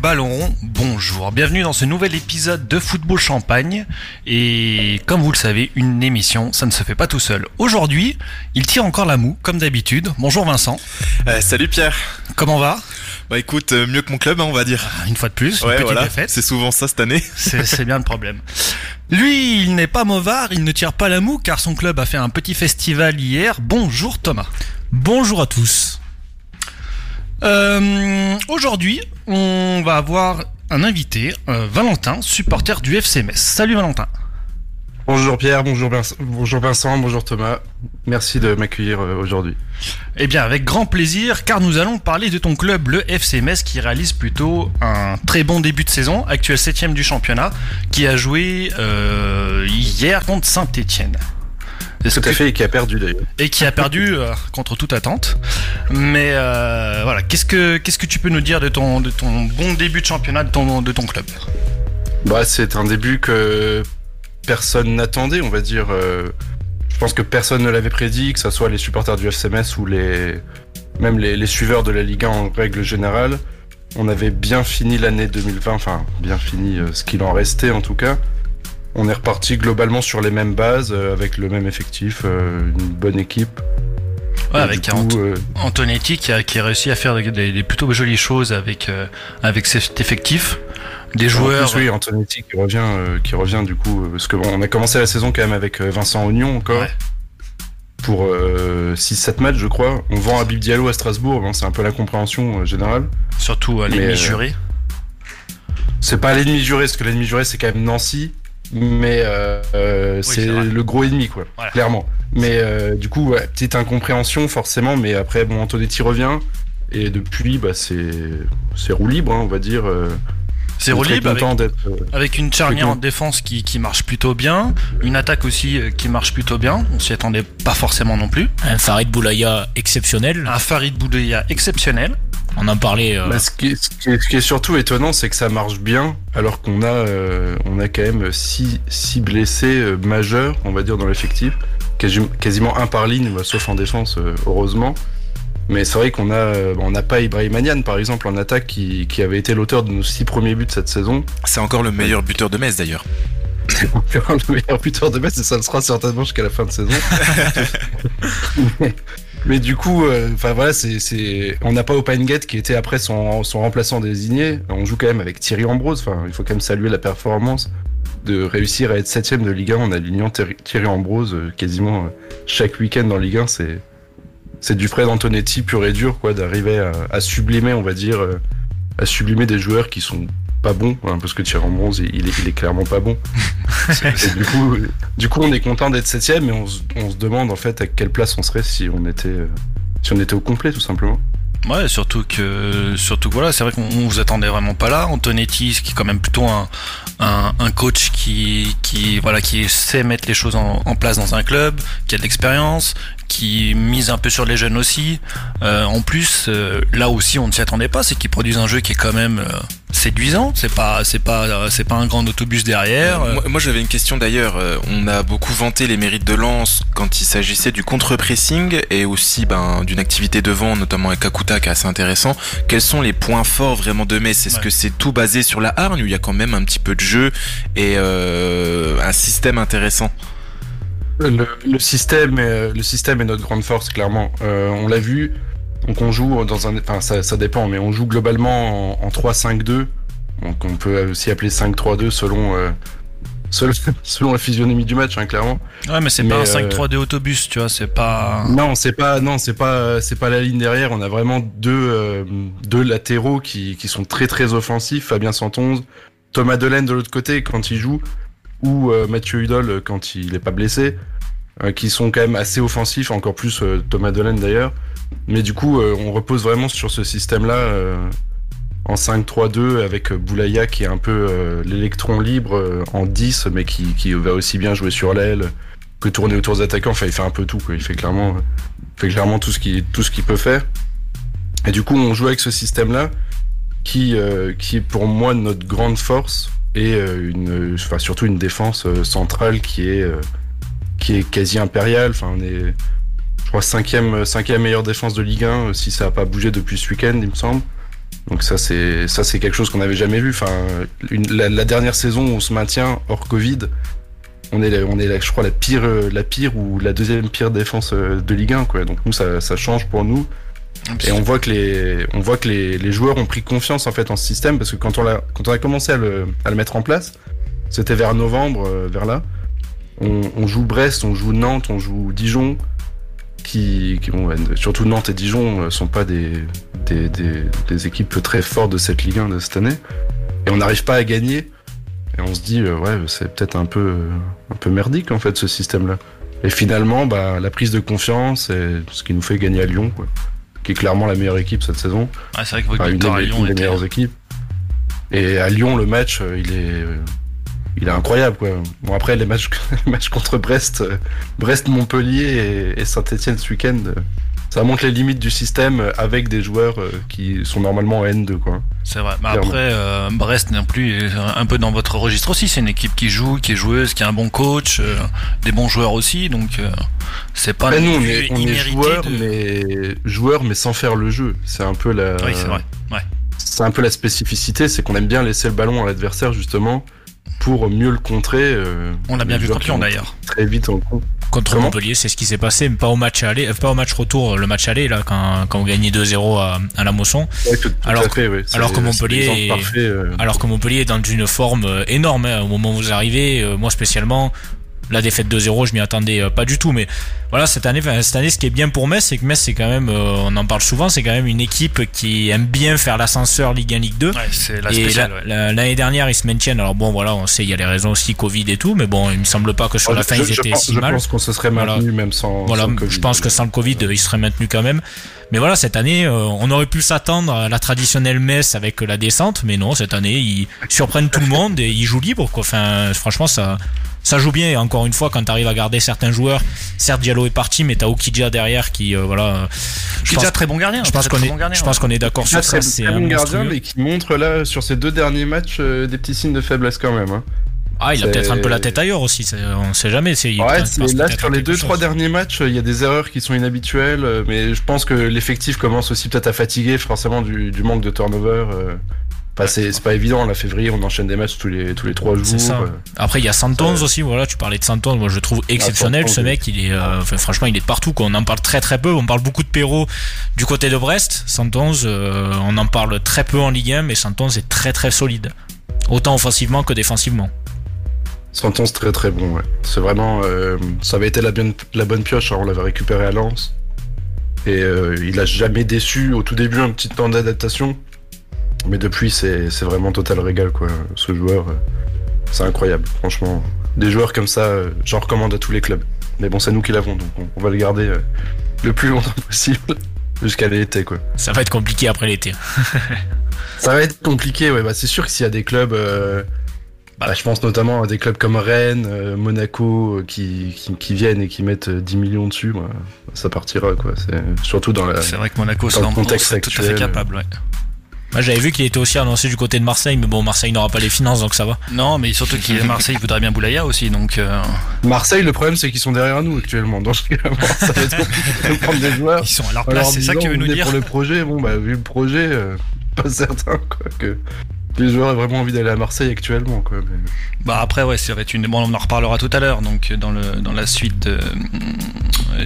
Ballon rond, bonjour. Bienvenue dans ce nouvel épisode de Football Champagne. Et comme vous le savez, une émission, ça ne se fait pas tout seul. Aujourd'hui, il tire encore la moue, comme d'habitude. Bonjour Vincent. Euh, salut Pierre. Comment va? Bah écoute, euh, mieux que mon club, hein, on va dire. Ah, Une fois de plus, une Ouais, petite voilà. défaite. C'est souvent ça cette année. C'est c'est bien le problème. Lui, il n'est pas mauvard, il ne tire pas la moue car son club a fait un petit festival hier. Bonjour Thomas. Bonjour à tous. Euh, Aujourd'hui, on va avoir un invité, euh, Valentin, supporter du FC Metz. Salut Valentin. Bonjour Pierre, bonjour Vincent, bonjour, Vincent, bonjour Thomas. Merci de m'accueillir euh, aujourd'hui. Eh bien, avec grand plaisir, car nous allons parler de ton club, le FC Metz, qui réalise plutôt un très bon début de saison, actuel septième du championnat, qui a joué euh, hier contre Saint-Étienne. Tout à fait, et qui a perdu d'ailleurs. Et qui a perdu euh, contre toute attente. Mais euh, voilà, qu'est-ce que qu'est-ce que tu peux nous dire de ton de ton bon début de championnat de ton de ton club? Bah, c'est un début que personne n'attendait, on va dire. euh, je pense que personne ne l'avait prédit, que ce soit les supporters du FCMS ou les même les, les suiveurs de la Ligue 1 en règle générale. On avait bien fini l'année 2020, enfin bien fini ce qu'il en restait en tout cas. On est reparti globalement sur les mêmes bases, euh, avec le même effectif, euh, une bonne équipe. Ouais, avec coup, euh, Antonetti qui a, qui a réussi à faire des, plutôt jolies choses avec euh, avec cet effectif, des En joueurs. plus, oui, Antonetti qui revient, euh, qui revient du coup, parce que bon, on a commencé la saison quand même avec Vincent Ognon encore Ouais. pour euh, 6-7 matchs, je crois. On vend Habib Diallo à Strasbourg, bon, c'est un peu la compréhension générale. Surtout euh, l'ennemi juré. C'est pas l'ennemi juré, parce que l'ennemi juré c'est quand même Nancy, mais euh, euh, c'est le gros ennemi quoi, Voilà. clairement. Mais euh, du coup, ouais, petite incompréhension forcément, mais après bon, Antonetti revient. Et depuis, bah, c'est c'est roue libre, hein, on va dire. C'est relibre avec, euh, avec une charnière en défense qui, qui marche plutôt bien, une attaque aussi qui marche plutôt bien. On s'y attendait pas forcément non plus. Un Farid Boulaya exceptionnel. Un Farid Boudeya exceptionnel. On en parlait. euh, Bah, ce, qui est, ce qui est- ce qui est surtout étonnant, c'est que ça marche bien, alors qu'on a, euh, on a quand même six, six blessés euh, majeurs, on va dire, dans l'effectif. Quasi- quasiment un par ligne, bah, sauf en défense, euh, heureusement. Mais c'est vrai qu'on a, on n'a pas Ibrahim Niane, par exemple, en attaque, qui, qui avait été l'auteur de nos six premiers buts cette saison. C'est encore le meilleur buteur de Metz d'ailleurs. C'est encore le meilleur buteur de Metz, et ça le sera certainement jusqu'à la fin de saison. mais, du coup, euh, enfin voilà, c'est, on n'a pas Opengate qui était après son, remplaçant désigné. On joue quand même avec Thierry Ambrose. Enfin, il faut quand même saluer la performance de réussir à être septième de Ligue 1 en alignant Thierry Ambrose euh, quasiment euh, chaque week-end dans Ligue 1. C'est, c'est du Fred Antonetti pur et dur, quoi, d'arriver à, sublimer, on va dire, à sublimer des joueurs qui sont pas bons, hein, parce que Thierry Ambrose, il est, il est clairement pas bon. Du coup, du coup, on est content d'être septième, mais on, se- on se demande en fait à quelle place on serait si on était, euh, si on était au complet, tout simplement. Ouais, surtout que, surtout que voilà, c'est vrai qu'on on vous attendait vraiment pas là. Antonetti, qui est quand même plutôt un, un, un coach qui, qui, voilà, qui sait mettre les choses en, en place dans un club, qui a de l'expérience, qui mise un peu sur les jeunes aussi. Euh, en plus, euh, là aussi, on ne s'y attendait pas, c'est qu'ils produisent un jeu qui est quand même euh, séduisant. C'est pas, c'est pas, euh, c'est pas un grand autobus derrière. Euh, moi, moi, j'avais une question d'ailleurs. Euh, on a beaucoup vanté les mérites de Lens quand il s'agissait du contre-pressing et aussi ben, d'une activité devant, notamment avec Kakuta qui est assez intéressant. Quels sont les points forts vraiment de Metz? Est-ce Ouais. que c'est tout basé sur la hargne ou il y a quand même un petit peu de jeu et euh, un système intéressant? Le, le système, est, le système est notre grande force, clairement. Euh, on l'a vu. Donc on joue dans un, enfin ça, ça dépend, mais on joue globalement en, en 3-5-2. Donc on peut aussi appeler 5-3-2 selon, euh, selon selon la physionomie du match, hein, clairement. Ouais, mais c'est pas un euh, 5-3-2 autobus, tu vois, c'est pas. Non, c'est pas, non, c'est pas, c'est pas la ligne derrière. On a vraiment deux, euh, deux latéraux qui, qui sont très très offensifs. Fabien Santonze, Thomas Delaine de l'autre côté quand il joue, ou euh, Mathieu Hudol quand il est pas blessé, euh, qui sont quand même assez offensifs, encore plus euh, Thomas Delaine d'ailleurs. Mais du coup, euh, on repose vraiment sur ce système-là euh, en 5-3-2 avec euh, Boulaya qui est un peu l'électron libre en 10, mais qui, va aussi bien jouer sur l'aile que tourner autour des attaquants. Enfin, il fait un peu tout. Il fait clairement, fait clairement tout ce qu'il peut faire. Et du coup, on joue avec ce système-là qui, qui est pour moi notre grande force et une, enfin, surtout une défense centrale qui est, qui est quasi impériale. Enfin, on est, je crois, cinquième, cinquième meilleure défense de Ligue 1 euh, si ça n'a pas bougé depuis ce week-end, il me semble. Donc ça c'est ça c'est quelque chose qu'on n'avait jamais vu. Enfin, une, la, la, dernière saison où on se maintient hors Covid, on est on est je crois la pire la pire ou la deuxième pire défense de Ligue 1 quoi. Donc nous ça, ça change pour nous. Et on voit que les on voit que les, les, joueurs ont pris confiance en fait en ce système parce que quand on a quand on a commencé à le, à le mettre en place, c'était vers novembre vers là. On, on, joue Brest, on joue Nantes, on joue Dijon qui, qui bon, surtout Nantes et Dijon sont pas des, des, des, des, équipes très fortes de cette Ligue 1 de cette année. Et on n'arrive pas à gagner. Et on se dit, euh, ouais, c'est peut-être un peu, un peu merdique en fait ce système-là. Et finalement, bah, la prise de confiance, c'est ce qui nous fait gagner à Lyon, quoi, qui est clairement la meilleure équipe cette saison. Ouais, c'est vrai que votre enfin, une à Lyon une des meilleures équipes. Et à Lyon, le match, il est, il est incroyable quoi. Bon après les matchs, les matchs contre Brest, euh, Brest, Montpellier et, et Saint-Etienne ce week-end, euh, ça montre les limites du système avec des joueurs euh, qui sont normalement en N2 quoi. C'est vrai. Mais après euh, Brest non plus un peu dans votre registre aussi. C'est une équipe qui joue, qui est joueuse, qui a un bon coach, euh, des bons joueurs aussi. Donc c'est pas. Après, nous on est, on est joueurs de... mais joueurs mais sans faire le jeu. C'est un peu la. Oui c'est vrai. Ouais. C'est un peu la spécificité, c'est qu'on aime bien laisser le ballon à l'adversaire justement pour mieux le contrer. Euh, On l'a bien vu contre Lyon d'ailleurs. Très vite en compte. Contre Comment Montpellier, c'est ce qui s'est passé, mais pas au match aller, pas au match retour, le match aller là quand, quand on gagnait 2-0 à, à, la Mosson. Ouais, tout, tout alors, fait, oui. alors que Montpellier, est, parfait, euh... alors que Montpellier est dans une forme énorme hein, au moment où vous arrivez. Euh, moi spécialement, la défaite 2-0, je m'y attendais euh, pas du tout. Mais voilà, cette année, cette année, ce qui est bien pour Metz, c'est que Metz, c'est quand même, euh, on en parle souvent, c'est quand même une équipe qui aime bien faire l'ascenseur Ligue 1, Ligue 2. Ouais, c'est la et spéciale. la- ouais. l'année dernière, ils se maintiennent. Alors bon, voilà, on sait, il y a les raisons aussi Covid et tout, mais bon, il me semble pas que sur la je, fin, je, ils je étaient pense, si je mal. pense qu'on se serait maintenu Voilà. même sans. Voilà, sans Covid. je pense que sans le Covid, ils seraient maintenus quand même. Mais voilà, cette année, euh, on aurait pu s'attendre à la traditionnelle messe avec la descente, mais non, cette année, ils surprennent tout le monde et ils jouent libre, quoi. Enfin, franchement, ça, ça joue bien. Et encore une fois, quand tu arrives à garder certains joueurs, certes, Diallo est parti, mais t'as Okidja derrière qui, euh, voilà. euh, Je est pense, très bon gardien. je pense qu'on est, bon gardien, je pense ouais. qu'on est d'accord sur ça. C'est très un bon gardien, mais qui montre là sur ces deux derniers matchs euh, des petits signes de faiblesse quand même. Hein. Ah, il a peut-être un peu la tête ailleurs aussi. On sait jamais. Il Ouais, là sur les deux chose. trois derniers matchs, il y a des erreurs qui sont inhabituelles, mais je pense que l'effectif commence aussi peut-être à fatiguer forcément du, du manque de turnover. Enfin, c'est pas évident. La février, on enchaîne des matchs tous les tous les trois jours. Ça. euh. Après, il y a Santos Ça- aussi. Voilà, tu parlais de Santos. Moi, je le trouve exceptionnel. Santos, ce mec, il est, euh, franchement, il est partout. Quoi. On en parle très très peu. On parle beaucoup de Perrault du côté de Brest. Santos, euh, on en parle très peu en Ligue 1, mais Santos est très très solide. Autant offensivement que défensivement. Santon, c'est très très bon. Ouais. C'est vraiment, euh, ça avait été la, bien- la bonne pioche. hein, on l'avait récupéré à Lens et il a jamais déçu. Au tout début, un petit temps d'adaptation, mais depuis, c'est vraiment total régal quoi. Ce joueur, euh, c'est incroyable. Franchement, des joueurs comme ça, euh, j'en recommande à tous les clubs. Mais bon, c'est nous qui l'avons, donc on, va le garder euh, le plus longtemps possible jusqu'à l'été quoi. Ça va être compliqué après l'été. Ça va être compliqué, ouais. Bah, c'est sûr que s'il y a des clubs, euh, Bah. je pense notamment à des clubs comme Rennes, euh, Monaco, qui, qui, qui viennent et qui mettent euh, 10 millions dessus, bah, ça partira, quoi. C'est surtout dans la. C'est vrai que Monaco, dans c'est le en- contexte c'est tout à fait actuel. capable. ouais. Moi, j'avais vu qu'il était aussi annoncé du côté de Marseille, mais bon, Marseille n'aura pas les finances, donc ça va. Non, mais surtout qu'il Marseille voudrait bien Boulaya aussi, donc euh, Marseille, le problème, c'est qu'ils sont derrière nous actuellement. Donc, ça va être compliqué de prendre des joueurs. ils sont à leur place. C'est ça que tu veux nous dire pour le projet, bon, bah, vu le projet, euh, pas certain, quoi, que joueurs aient vraiment envie d'aller à Marseille actuellement, quoi. mais- Bah après ouais, ça va être une. Bon, on en reparlera tout à l'heure, donc dans le dans la suite de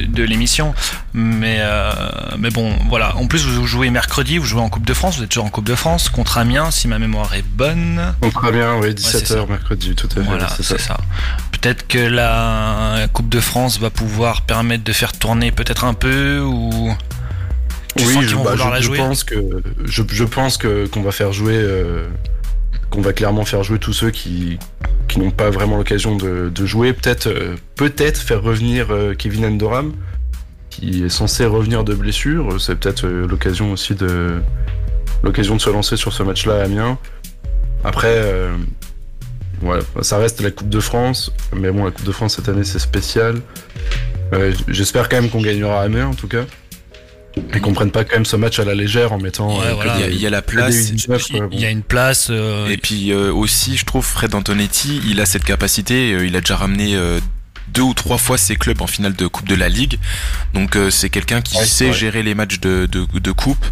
de l'émission. Mais euh, mais bon, voilà. En plus, vous jouez mercredi, vous jouez en Coupe de France. Vous êtes toujours en Coupe de France contre Amiens, si ma mémoire est bonne. Donc, très bien, oui, c'est 17h mercredi, tout à fait. Voilà, c'est ça. c'est ça. Peut-être que la Coupe de France va pouvoir permettre de faire tourner peut-être un peu ou. Tu oui, je, bah, je- je pense que je, je pense que qu'on va faire jouer euh, qu'on va clairement faire jouer tous ceux qui qui n'ont pas vraiment l'occasion de, de jouer. Peut-être euh, peut-être faire revenir euh, Kevin Endoram qui est censé revenir de blessure. C'est peut-être l'occasion aussi de l'occasion de se lancer sur ce match-là à Amiens. Après. voilà, ça reste la Coupe de France, mais bon, la Coupe de France cette année c'est spécial. J'espère quand même qu'on gagnera à Amiens en tout cas. Et qu'on prenne pas quand même ce match à la légère en mettant. Ouais, euh, voilà. Il y, a, des- il y a la place. U19, quoi, Il bon. y a une place. euh, Et puis euh, aussi, je trouve Fred Antonetti, il a cette capacité. euh, il a déjà ramené euh, deux ou trois fois ses clubs en finale de Coupe de la Ligue. Donc euh, c'est quelqu'un qui Ouais, sait ouais. gérer les matchs de, de, de coupe.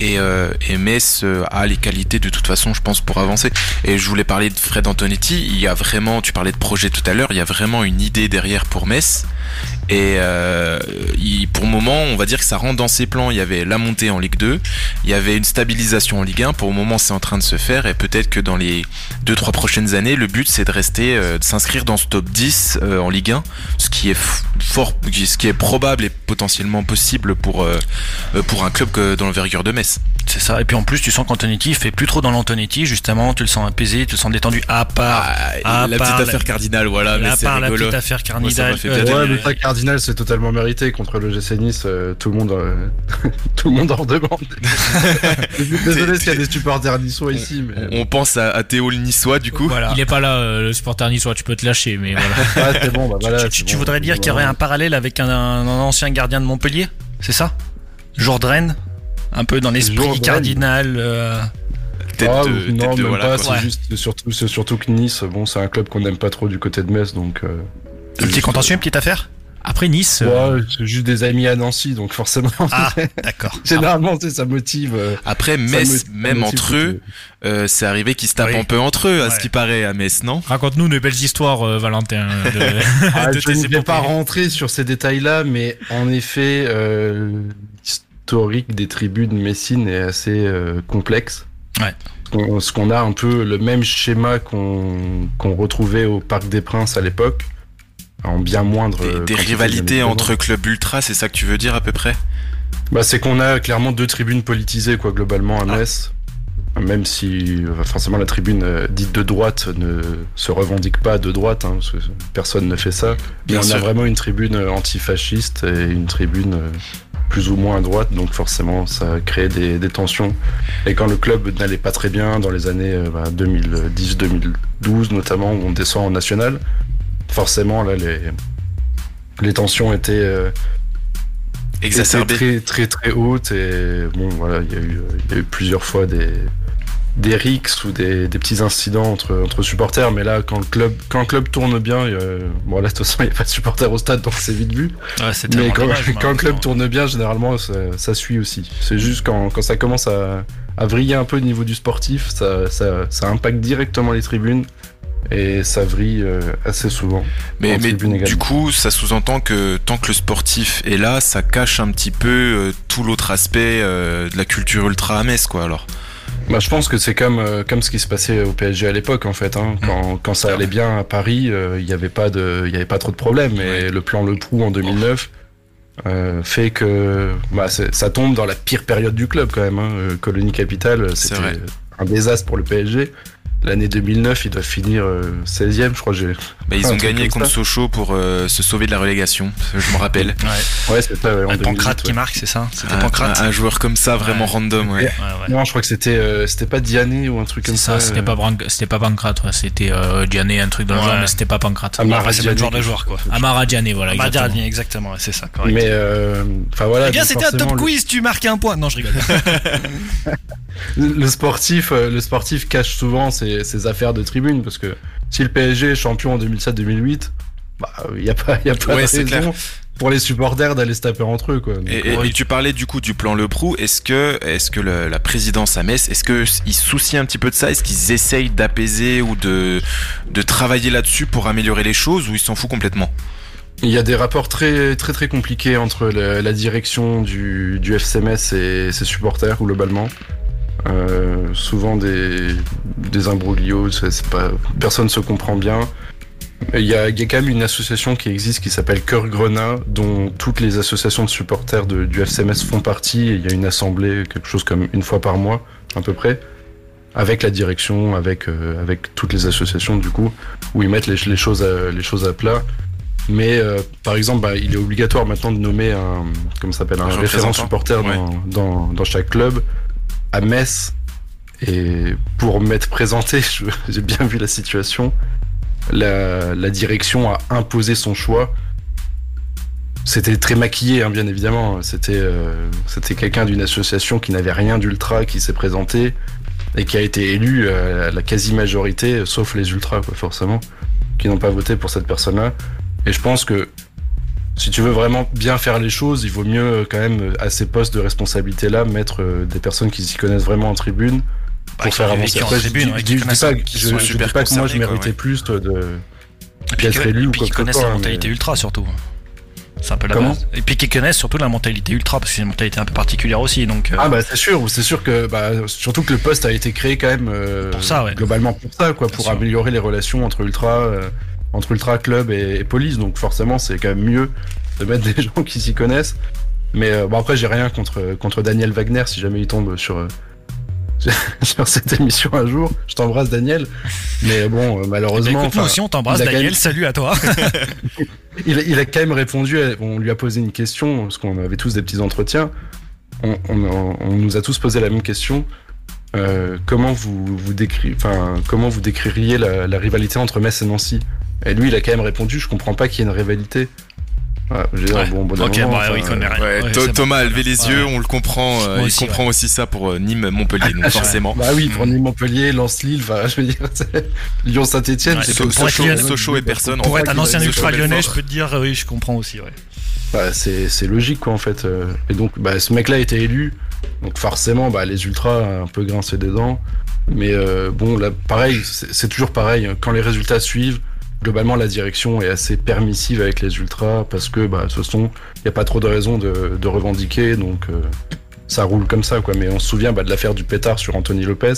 Et, euh, et Metz euh, a les qualités de toute façon, je pense, pour avancer. Et je voulais parler de Fred Antonetti. Il y a vraiment, tu parlais de projet tout à l'heure, il y a vraiment une idée derrière pour Metz. Et euh, pour le moment, on va dire que ça rentre dans ses plans. Il y avait la montée en Ligue 2, il y avait une stabilisation en Ligue 1. Pour le moment, c'est en train de se faire. Et peut-être que dans les 2-3 prochaines années, le but, c'est de rester, euh, de s'inscrire dans ce top 10 euh, en Ligue 1. Ce qui est f- fort, ce qui est probable et potentiellement possible pour, euh, euh, pour un club que, dans l'envergure de Metz. C'est ça. Et puis en plus, tu sens qu'Antonetti fait plus trop dans l'Antonetti, justement. Tu le sens apaisé, tu le sens détendu, à part. à la part petite affaire cardinale, voilà, mais à c'est part la petite affaire Moi, ça m'a cardinale. fait euh, Ouais, mais Cardinal, c'est totalement mérité contre le GC Nice. euh, tout le monde, euh, tout le monde en demande. Désolé s'il y a des supporters niçois ici, mais On pense à, à Théo le Niçois, du coup. Voilà. Il est pas là, euh, le supporter niçois, tu peux te lâcher, mais voilà. ah, c'est bon. Bah, voilà, tu, c'est tu bon. voudrais dire qu'il y aurait un parallèle avec un, un ancien gardien de Montpellier C'est ça? Jourdain Un peu dans l'esprit cardinal. euh, Tête Ah, de, non, de- même voilà, pas. C'est Ouais. juste, surtout, c'est surtout que Nice, bon, c'est un club qu'on n'aime pas trop du côté de Metz, donc. euh, un petit juste- contentieux, une petite affaire? Après Nice, euh, Ouais, c'est juste des amis à Nancy, donc forcément. Ah, d'accord. Généralement, sais, ça motive. euh, Après, Metz, motive- même entre eux, euh, c'est arrivé qu'ils se tapent Oui. un peu entre eux, à ce qui paraît, à Metz, non? Raconte-nous de belles histoires, euh, Valentin. De, Ah, de je ne vais pas rentrer sur ces détails-là, mais en effet, euh, l'historique des tribunes messines est assez euh, complexe. Ouais. On- ce qu'on a un peu le même schéma qu'on qu'on retrouvait au Parc des Princes à l'époque, en bien moindre. Des, euh, des rivalités entre clubs ultra, c'est ça que tu veux dire à peu près? Bah, c'est qu'on a clairement deux tribunes politisées, quoi, globalement, à Ah. Metz. Même si euh, forcément la tribune euh, dite de droite ne se revendique pas de droite, hein, parce que personne ne fait ça. Mais Bien on a vraiment une tribune antifasciste et une tribune plus ou moins à droite, donc forcément ça crée des, des tensions. Et quand le club n'allait pas très bien dans les années euh, bah, 2010-2012 notamment, où on descend en national, forcément là les, les tensions étaient, euh, étaient très très très hautes et bon voilà il y a eu il y a eu plusieurs fois des des rixes ou des, des petits incidents entre, entre supporters, mais là, quand le club, quand le club tourne bien, bon là, de toute façon, il n'y a pas de supporters au stade, donc c'est vite vu. Ouais, Mais quand, dommage, quand le club tourne bien, généralement, ça, ça suit aussi. C'est juste quand, quand ça commence à, à vriller un peu au niveau du sportif, ça, ça, ça impacte directement les tribunes et ça vrille euh, assez souvent. Mais, mais du coup, ça sous-entend que tant que le sportif est là, ça cache un petit peu euh, tout l'autre aspect euh, de la culture ultra à Metz, quoi, alors. Bah, je pense que c'est comme, euh, comme ce qui se passait au PSG à l'époque, en fait. Hein. Quand, quand ça allait bien à Paris, il n'y avait, pas de- il y avait pas trop de problèmes. Et Ouais. le plan Le Prou en 2009 euh, fait que bah, ça tombe dans la pire période du club, quand même. Hein. Colonie Capitale, C'est c'était un désastre pour le PSG. L'année 2009, ils doivent finir euh, 16e, je crois. que. Bah, ils ont gagné contre ça. Sochaux pour euh, se sauver de la relégation, je me rappelle. Ouais. Ouais, c'est ça, ouais, en Ouais, 2008, Pancrate qui ouais. marque, c'est ça? C'était Un, Pancrate? un- un joueur comme ça, vraiment Ouais. random, ouais. Ouais, ouais. Non, je crois que c'était, euh, c'était pas Diané ou un truc comme ça, ça. c'était euh, pas, c'était pas Pancrate, ouais, c'était euh, Diané, un truc dans le Ouais. genre, mais c'était pas Pancrate. Amara c'est le Diané, genre de joueur, quoi. Amara Diané, voilà. Exactement. dernier, exactement, c'est ça, correct. Mais, euh, enfin voilà. Eh bien, c'était un top quiz, tu marques un point. Non, je rigole. Le sportif, euh, le sportif cache souvent ses, ses affaires de tribune parce que si le PSG est champion en 2007-2008, bah il y a pas, y a pas Ouais, de raison clair. pour les supporters d'aller se taper entre eux quoi. Donc, Et, et- ouais. et tu parlais du coup du plan Le Prou. Est-ce que, est-ce que le- la présidence à Metz, est-ce que ils se soucient un petit peu de ça? Est-ce qu'ils essayent d'apaiser ou de, de travailler là-dessus pour améliorer les choses ou ils s'en foutent complètement? Il y a des rapports très très très compliqués entre la, la direction du, du FC Metz et ses supporters globalement. Euh, souvent des, des imbroglios, c'est c'est pas, personne se comprend bien. Il y, a, il y a quand même une association qui existe qui s'appelle Cœur Grenat, dont toutes les associations de supporters de- du FC Metz font partie. Et il y a une assemblée, quelque chose comme une fois par mois, à peu près, avec la direction, avec, euh, avec toutes les associations du coup, où ils mettent les, les choses, à, les choses à plat. Mais euh, par exemple, bah, il est obligatoire maintenant de nommer un, comment ça s'appelle, un, Un référent supporter ouais. dans, dans, dans chaque club. À Metz, et pour m'être présenté, j'ai bien vu la situation. La, direction a imposé son choix. C'était très maquillé, hein, bien évidemment. C'était euh, quelqu'un d'une association qui n'avait rien d'ultra qui s'est présenté et qui a été élu euh, à la quasi-majorité, sauf les ultras, quoi, forcément, qui n'ont pas voté pour cette personne-là. Et je pense que si tu veux vraiment bien faire les choses, il vaut mieux quand même à ces postes de responsabilité là mettre des personnes qui s'y connaissent vraiment en tribune pour Bah, faire avancer. Après, je tribune, je dis- je dis pas, je, dis pas que moi je quoi, méritais ouais. plus de Et puis, d'être élu ou quoi que connaissent la mentalité mais- ultra surtout. C'est un peu la Comment base. Et puis qui connaissent surtout la mentalité ultra parce que c'est une mentalité un peu particulière aussi. Donc, euh, Ah bah c'est sûr, c'est sûr que bah, surtout que le poste a été créé quand même euh, Pour ça, ouais. globalement pour ça quoi, pour sûr. améliorer les relations entre ultra euh, entre ultra club et, et police. Donc forcément c'est quand même mieux de mettre des gens qui s'y connaissent. Mais euh, bon après j'ai rien contre contre Daniel Wagner si jamais il tombe sur euh, sur cette émission un jour. Je t'embrasse Daniel. Mais bon euh, malheureusement écoute, nous enfin, aussi on t'embrasse Daniel, même- salut à toi. il, il a quand même répondu, à- on lui a posé une question, parce qu'on avait tous des petits entretiens. On, on- on nous a tous posé la même question. Comment vous, vous décri- enfin, comment vous décririez la, la rivalité entre Metz et Nancy? Et lui, il a quand même répondu, je comprends pas qu'il y ait une rivalité. Voilà, je veux dire, Ouais. bon, au bout d'un Ok, moment, bah enfin, oui, il connaît rien. Ouais, Ouais, Tho- c'est bon. Thomas a levé les Ouais. yeux, on le comprend, euh, il comprend aussi ça pour euh, Nîmes, Montpellier, donc forcément. Bah oui, pour Mm. Nîmes, Montpellier, Lens-Lille, enfin, je veux dire, Lyon-Saint-Etienne, Ouais, c'est Sochaux, Sochaux et personne. Pour en être fait, un ancien ultra lyonnais, je peux te dire, oui, je comprends aussi. Ouais. Bah, c'est logique quoi en fait. euh. Et donc bah, ce mec-là a été élu, donc forcément bah, les ultras un peu grincé des dents. Mais euh, bon là pareil, c'est c'est toujours pareil. Quand les résultats suivent, globalement la direction est assez permissive avec les ultras parce que bah, de toute façon il n'y a pas trop de raisons de, de revendiquer donc euh, ça roule comme ça quoi. Mais on se souvient bah, de l'affaire du pétard sur Anthony Lopez.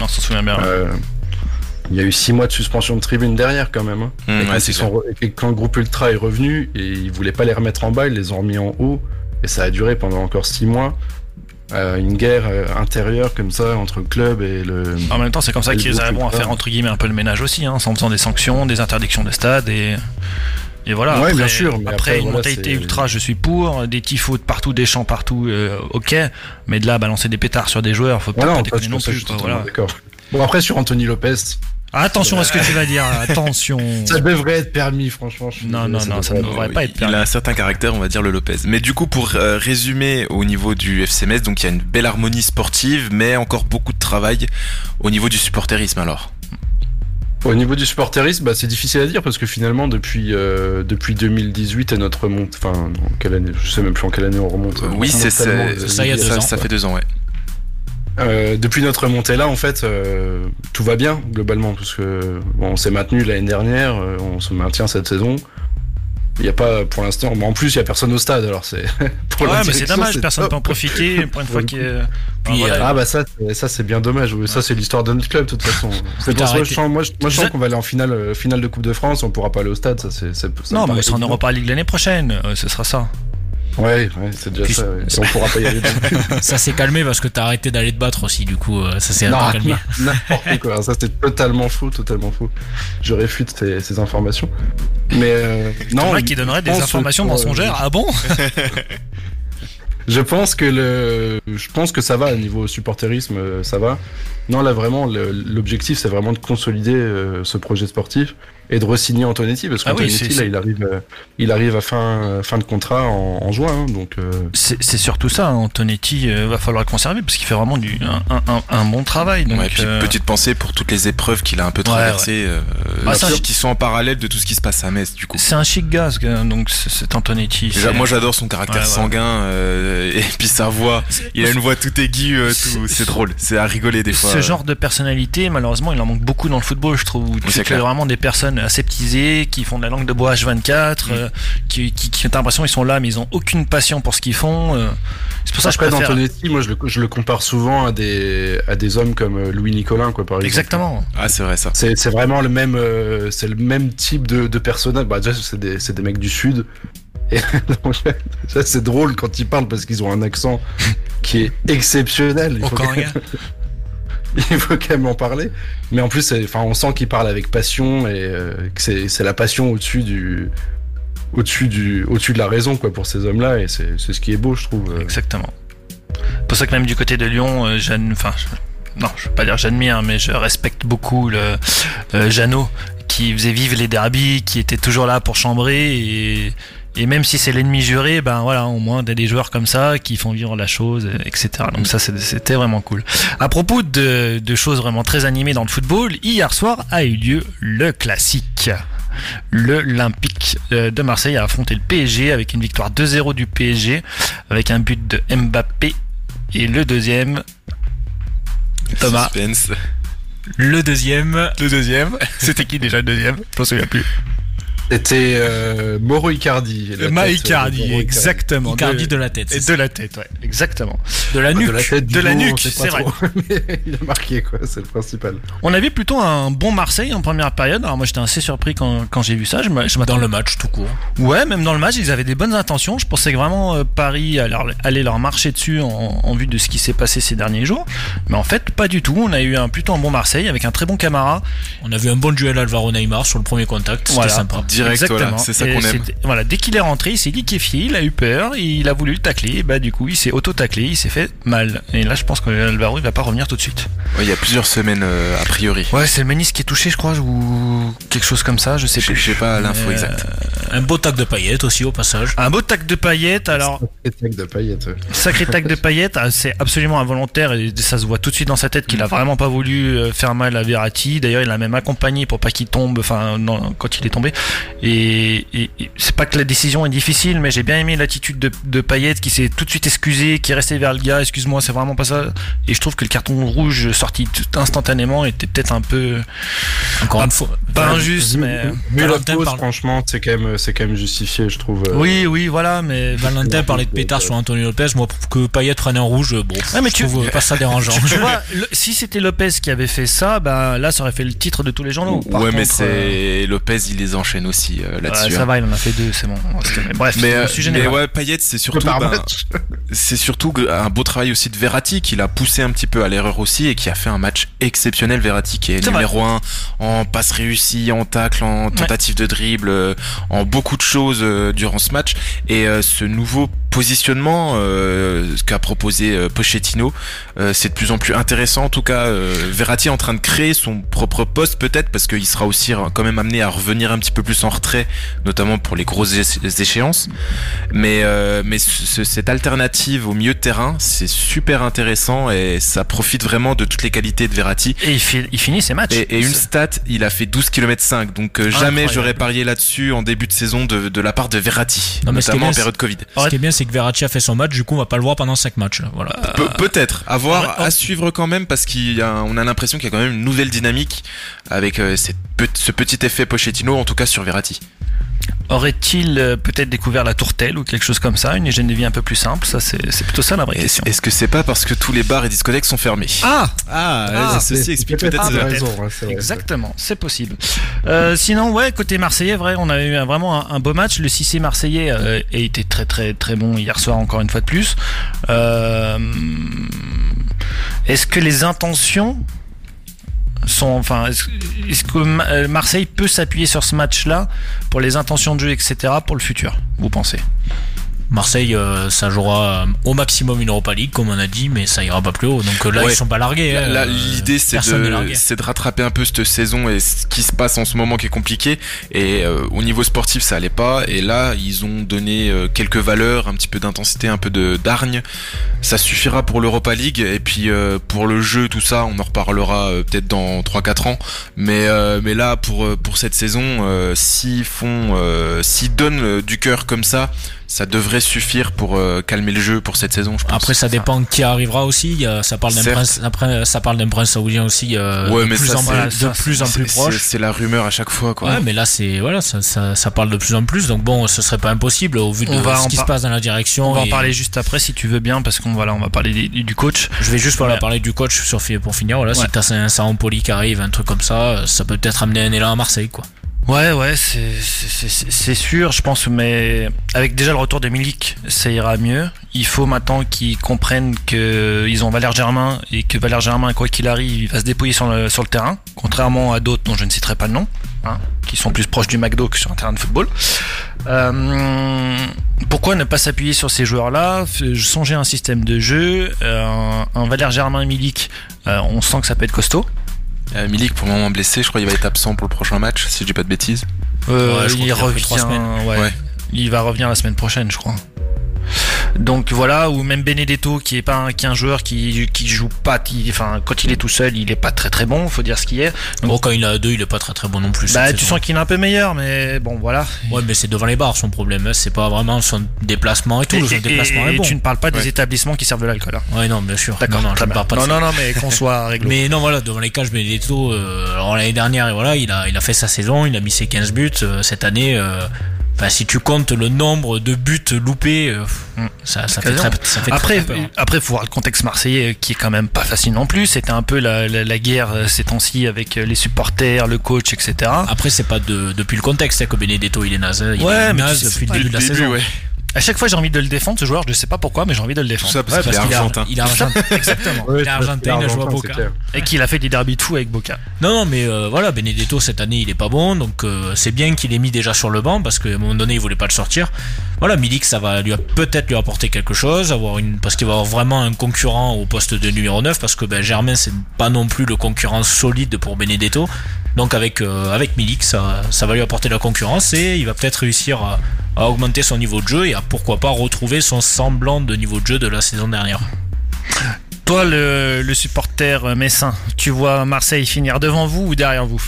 On s'en souvient bien. ouais. Euh, il y a eu six mois de suspension de tribune derrière quand même. hein. Hum, ouais, quand, sont et quand le groupe Ultra est revenu et ils voulaient pas les remettre en bas, ils les ont remis en haut et ça a duré pendant encore six mois. Euh, une guerre euh, intérieure comme ça entre le club et le. En même temps, c'est comme ça qu'ils arriveront à faire entre guillemets un peu le ménage aussi, hein, en faisant des sanctions, des interdictions de stade et. Et voilà. Ouais, après, bien sûr, mais après, après, une voilà, mentalité ultra, je suis pour. Des tifos de partout, des chants partout, euh, ok. Mais de là, balancer des pétards sur des joueurs, faut Ouais, pas non, déconner non plus. quoi, voilà. Bon après sur Anthony Lopez, attention à ce que tu vas dire. Attention. ça devrait être permis franchement. je Non, non, non, ça ne devrait pas être Il permis. a un certain caractère, on va dire le Lopez. Mais du coup, pour euh, résumer au niveau du FC Metz, donc il y a une belle harmonie sportive, mais encore beaucoup de travail au niveau du supporterisme alors. Au niveau du supporterisme, bah, c'est difficile à dire parce que finalement depuis euh, depuis 2018 et notre remonte, enfin en quelle année, je sais même plus en quelle année on remonte. Euh, On oui, c'est ça, il y a de- deux ça, ans, ça fait deux ans, ouais. Euh, depuis notre montée là, en fait, euh, tout va bien globalement parce que bon, on s'est maintenu l'année dernière, euh, on se maintient cette saison. Il n'y a pas pour l'instant, mais en plus il y a personne au stade, alors c'est. pour la Ouais, mais c'est dommage, personne peut en profiter pour une fois qu'il y a- Puis, Enfin, voilà. Ah bah ça, c'est- ça c'est bien dommage. Ça c'est l'histoire de notre club de toute façon. C'est t'as pour ça que arrêté. je sens, moi, je, moi, je sens qu'on va aller en finale, finale de Coupe de France. On pourra pas aller au stade. Ça c'est. Non, mais ce sera en. Europa League l'année prochaine. euh, ce sera ça. Ouais, ouais, c'est déjà Puis- ça. ouais. On pourra pas y aller. Ça s'est calmé parce que t'as arrêté d'aller te battre aussi, du coup, euh, ça s'est calmé. non, n'importe quoi. Ça c'est totalement faux, totalement faux. Je réfute ces, ces informations. Mais euh, non. Qui donnerait des informations que, mensongères. euh, Ah bon? Je pense que le, je pense que ça va au niveau supporterisme, euh, ça va. Non, là vraiment, l'objectif c'est vraiment de consolider euh, ce projet sportif et de re-signer Antonetti parce Ah oui, qu'Antonetti là, il arrive, euh, il arrive à fin, fin de contrat en, en juin, hein, donc. euh, C'est surtout ça, hein, Antonetti, euh, va falloir le conserver parce qu'il fait vraiment du, un, un- bon travail. Donc, ouais, puis euh, petite pensée pour toutes les épreuves qu'il a un peu traversées, euh, Ah, qui- sont en parallèle de tout ce qui se passe à Metz, du coup. c'est un chic gars, gars, donc c'est- Antonetti. Déjà, moi j'adore son caractère Ouais, ouais. sanguin euh, et puis sa voix. Il a une voix tout aiguë, euh, C'est- tout. C'est drôle, c'est à rigoler des fois. Ce genre de personnalité, malheureusement, il en manque beaucoup dans le football, je trouve. où c'est vraiment des personnes aseptisées, qui font de la langue de bois H24, Mm. euh, qui, qui, qui ont l'impression qu'ils sont là, mais ils ont aucune passion pour ce qu'ils font. euh. C'est pour ça que je Après, préfère. d'Antonetti, moi je le, je le compare souvent à des, à des hommes comme euh, Louis Nicolin, quoi, par exemple. Exactement. Ah, c'est vrai ça. C'est c'est vraiment le même, euh, c'est le même type de, de personnage. Bah déjà c'est des, c'est des mecs du sud. Et ça c'est drôle quand ils parlent parce qu'ils ont un accent qui est exceptionnel. Il Au faut, même, il faut quand même en parler. Mais en plus, enfin, on sent qu'ils parlent avec passion et euh, que c'est la passion au-dessus du, au-dessus du, au-dessus de la raison quoi pour ces hommes-là et c'est ce qui est beau, je trouve. Exactement. C'est pour ça que même du côté de Lyon, euh, j'adm- enfin, non, je veux pas dire j'admire, mais je respecte beaucoup le euh, Jeannot qui faisait vivre les derbies, qui était toujours là pour chambrer et, et même si c'est l'ennemi juré, ben voilà, au moins il y a des joueurs comme ça qui font vivre la chose, euh, etc. Donc ça c'était vraiment cool. À propos de, de choses vraiment très animées dans le football, hier soir a eu lieu le classique. l'Olympique de Marseille a affronté le PSG avec une victoire 2-0 du PSG avec un but de Mbappé et le deuxième Thomas. Suspense. Le deuxième. Le deuxième. C'était qui déjà le deuxième? Je m'en souviens plus. C'était euh, Moro Icardi. la Ma Icardi, de exactement. Icardi de la tête. Et de la tête, ouais, exactement. De la De nuque. la tête, de la nuque, c'est vrai. il a marqué, quoi, c'est le principal. On a vu plutôt un bon Marseille en première période. Alors moi j'étais assez surpris quand, quand j'ai vu ça. Je je Dans le match, tout court. Ouais, même dans le match, ils avaient des bonnes intentions. Je pensais que vraiment euh, Paris allait leur, marcher dessus en, en vue de ce qui s'est passé ces derniers jours. Mais en fait, pas du tout. On a eu un plutôt un bon Marseille avec un très bon Camara. On a vu un bon duel Alvaro-Neymar sur le premier contact. C'était Voilà. sympa. Direct, voilà, c'est ça qu'on aime. Voilà, dès qu'il est rentré, il s'est liquéfié, il a eu peur, il a voulu le tacler. Et bah du coup, il s'est auto-taclé, il s'est fait mal. Et là, je pense que Alvaro, il va pas revenir tout de suite. Ouais, il y a plusieurs semaines euh, a priori. Ouais, c'est le ménisque qui est touché, je crois, ou quelque chose comme ça. Je sais Je plus. je sais pas l'info Mais, exacte. Un beau tac de paillettes aussi au passage. Un beau tac de paillettes, alors Et tac de paillettes. ouais. Sacré tac de paillettes, ah, c'est absolument involontaire et ça se voit tout de suite dans sa tête qu'il a vraiment pas voulu euh, faire mal à Verratti. D'ailleurs, il l'a même accompagné pour pas qu'il tombe, enfin, non, quand il est tombé. Et, et- et c'est pas que la décision est difficile, mais j'ai bien aimé l'attitude de, de Payet qui s'est tout de suite excusé, qui est resté vers le gars. Excuse-moi, c'est vraiment pas ça. Et je trouve que le carton rouge sorti tout instantanément était peut-être un peu Encore Ah, une fois. pas injuste, Vu- mais Vu la Valentin pause, parle- franchement, c'est quand même, c'est quand même justifié, je trouve. euh, oui, oui, voilà, mais Valentin parlait de pétard sur Antonio Lopez. Moi, pour que Payet prenne un rouge, bon, Ouais, mais je tu- trouve pas ça dérangeant. tu vois, le- si c'était Lopez qui avait fait ça, bah là, ça aurait fait le titre de tous les journaux. Par ouais, mais contre, euh, c'est Lopez, il les enchaîne aussi euh, Ouais, là-dessus. ça hein. va, il en a fait deux, c'est bon. Mais bref, Mais, je euh, suis gêné. mais par- ouais, Payet, c'est surtout, ben, c'est surtout un beau travail aussi de Verratti qui l'a poussé un petit peu à l'erreur aussi et qui a fait un match exceptionnel. Verratti qui est, numéro un en passe réussie, en tacle, en tentative de dribble, euh, en beaucoup de choses durant ce match. Et euh, ce nouveau positionnement euh, qu'a proposé euh, Pochettino, euh, c'est de plus en plus intéressant. En tout cas, euh, Verratti est en train de créer son propre poste peut-être parce qu'il sera aussi quand même amené à revenir un petit peu plus en retrait, notamment pour les grosses échéances. Mais, mais ce- cette alternative au milieu de terrain, c'est super intéressant et ça profite vraiment de toutes les qualités de Verratti. Et il, fi- il finit ses matchs. Et, et une stat, il a fait 12 km 5, donc jamais j'aurais parié là-dessus en début de saison de, de la part de Verratti, Non, notamment en période Covid. Ce qui est bien, c'est que Verratti a fait son match. Du coup, on va pas le voir pendant 5 matchs. Voilà. Pe- Peut-être, à voir, à suivre quand même, parce qu'on a, on a l'impression qu'il y a quand même une nouvelle dynamique avec euh, cette ce petit effet Pochettino, en tout cas sur Verratti. Aurait-il euh, peut-être découvert la tourtelle ou quelque chose comme ça, une hygiène de vie un peu plus simple? Ça, c'est plutôt ça la vraie Est-ce question. est-ce que c'est pas parce que tous les bars et discothèques sont fermés? Ah Ah, Ah, ceci C'est- explique peut-être Ah, peut-être. raison, hein. Exactement, c'est possible. Euh, sinon, ouais, côté marseillais, vrai, on avait eu un- vraiment un, un beau match. Le 6 marseillais euh, a été très très très bon hier soir, encore une fois de plus. Euh, est-ce que les intentions sont, enfin, est-ce que euh, Marseille peut s'appuyer sur ce match-là pour les intentions de jeu, etc., pour le futur Vous pensez? Marseille, euh, ça jouera euh, au maximum une Europa League, comme on a dit, mais ça ira pas plus haut. Donc euh, là, Ouais. ils sont pas largués. Là, Euh, l'idée c'est de, c'est de rattraper un peu cette saison et ce qui se passe en ce moment qui est compliqué. Et euh, au niveau sportif, ça allait pas. Et là, ils ont donné euh, quelques valeurs, un petit peu d'intensité, un peu de d'hargne. Ça suffira pour l'Europa League. Et puis euh, pour le jeu, tout ça, on en reparlera euh, peut-être dans 3-4 ans. Mais euh, mais là, pour pour cette saison, euh, s'ils font, euh, s'ils donnent du cœur comme ça, ça devrait suffire pour euh, calmer le jeu pour cette saison. Je pense. Après, ça dépend qui arrivera aussi. Ça parle d'un prince, après, ça parle d'un prince saoudien aussi, euh, Ouais, de mais plus ça, en, ça, de plus en C'est- plus proche. C'est la rumeur à chaque fois, quoi. Ouais, mais là, c'est voilà, ça, ça, ça parle de plus en plus. Donc bon, ce serait pas impossible au vu de On va ce en qui se passe dans la direction. On va en parler juste après si tu veux bien, parce qu'on voilà, on va parler du, du coach. Je vais juste voilà, Ouais. parler du coach sur, pour finir. Voilà, Ouais. si t'as un Sampoli qui arrive, un truc comme ça, ça peut peut-être amener un élan à Marseille, quoi. Ouais, ouais, c'est sûr, je pense, mais avec déjà le retour de Milik, ça ira mieux. Il faut maintenant qu'ils comprennent qu'ils ont Valère Germain et que Valère Germain, quoi qu'il arrive, il va se dépouiller sur le, sur le terrain, contrairement à d'autres dont je ne citerai pas le nom, hein, qui sont plus proches du McDo que sur un terrain de football. Euh, pourquoi ne pas s'appuyer sur ces joueurs-là? Songer à un système de jeu, euh, un, Valère Germain Milik, euh, on sent que ça peut être costaud. Euh, Milik pour le moment blessé, je crois qu'il va être absent pour le prochain match, si je dis pas de bêtises. Euh, Ouais, il revient. semaines. ouais. Ouais. Il va revenir la semaine prochaine, je crois. Donc voilà, ou même Benedetto qui est pas un, qui est un joueur qui, qui joue pas, qui- enfin quand il est tout seul, il est pas très très bon, faut dire ce qu'il est. Donc, Bon, quand il a deux, il est pas très très bon non plus. bah, tu sens qu'il est un peu meilleur, mais bon voilà. Ouais, mais c'est devant les barres son problème. hein. C'est pas vraiment son déplacement et tout. Et, et- déplacement et est bon. tu ne parles pas des Ouais. établissements qui servent de l'alcool. Hein. Ouais, non, bien sûr. D'accord, Non, non, je très ne bien. parle pas non, non, non, mais qu'on soit réglo. Mais non, voilà, devant les cages, Benedetto, euh, alors l'année dernière, voilà, il a, il a fait sa saison, il a mis ses 15 buts. euh, cette année, euh, enfin, si tu comptes le nombre de buts loupés, euh, Mm. ça, ça fait très, ça fait Après, très peur. après, faut voir le contexte marseillais euh, qui est quand même pas facile non plus. C'était un peu la, la, la guerre euh, ces temps-ci avec les supporters, le coach, etc. Après, c'est pas de, depuis le contexte hein, que Benedetto il est naze. Il Ouais, est mais naze depuis le début de la Début, saison. ouais. À chaque fois, j'ai envie de le défendre, ce joueur. Je sais pas pourquoi, mais j'ai envie de le Tout défendre. ça parce Ouais, qu'il est parce qu'il est argentin. il est argentin. Exactement. Ouais, Il est argentin, il a joué à Boca. Et qu'il a fait des derbies de fou avec Boca. Non, non, mais euh, voilà, Benedetto cette année il est pas bon, donc euh, c'est bien qu'il ait mis déjà sur le banc parce qu'à un moment donné il voulait pas le sortir. Voilà, Milik ça va lui peut-être lui apporter quelque chose, avoir une parce qu'il va avoir vraiment un concurrent au poste de numéro 9 parce que ben, Germain c'est pas non plus le concurrent solide pour Benedetto. Donc avec euh, avec Milik ça ça va lui apporter de la concurrence et il va peut-être réussir à, à augmenter son niveau de jeu et à pourquoi pas retrouver son semblant de niveau de jeu de la saison dernière. Toi, le, le supporter messin, tu vois Marseille finir devant vous ou derrière vous?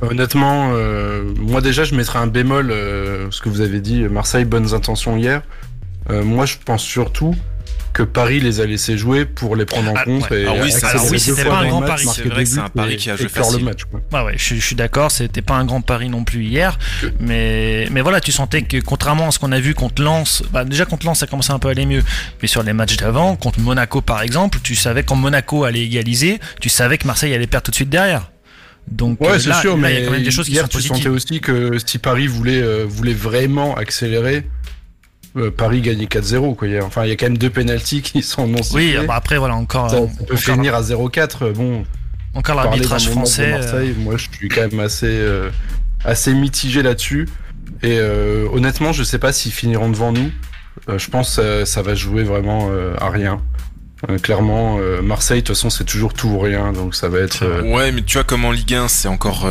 Honnêtement, euh, moi déjà, je mettrais un bémol, euh, ce que vous avez dit, Marseille, bonnes intentions hier. Euh, moi, je pense surtout que Paris les a laissés jouer pour les prendre en Ah, compte. ouais. et Ah oui, c'est- alors oui, c'était pas un grand match, pari, c'est vrai que c'est un pari qui a joué facile. le match. quoi. Ouais, ouais, je, je suis d'accord, c'était pas un grand pari non plus hier, mais, mais voilà, tu sentais que contrairement à ce qu'on a vu contre Lens, bah déjà contre Lens ça commençait un peu à aller mieux, mais sur les matchs d'avant, contre Monaco par exemple, tu savais quand Monaco allait égaliser, tu savais que Marseille allait perdre tout de suite derrière. Donc euh, Ouais, c'est là, sûr, là, mais il y a quand même des choses qui hier, sont tu positives. sentais aussi que si Paris voulait, euh, voulait vraiment accélérer, euh, Paris gagnait 4-0. Quoi. Enfin, il y a quand même deux pénalties qui sont non Oui, bah après voilà encore, ça, euh, ça peut encore, finir à 0-4. euh, Bon, encore l'arbitrage français. euh, moi, je suis quand même assez, euh, assez mitigé là-dessus. Et euh, honnêtement, je sais pas s'ils finiront devant nous. Euh, je pense que ça va jouer vraiment euh, à rien. Euh, clairement, euh, Marseille, de toute façon, c'est toujours tout ou rien, donc ça va être. euh, Ouais, mais tu vois, comme en Ligue 1, c'est encore.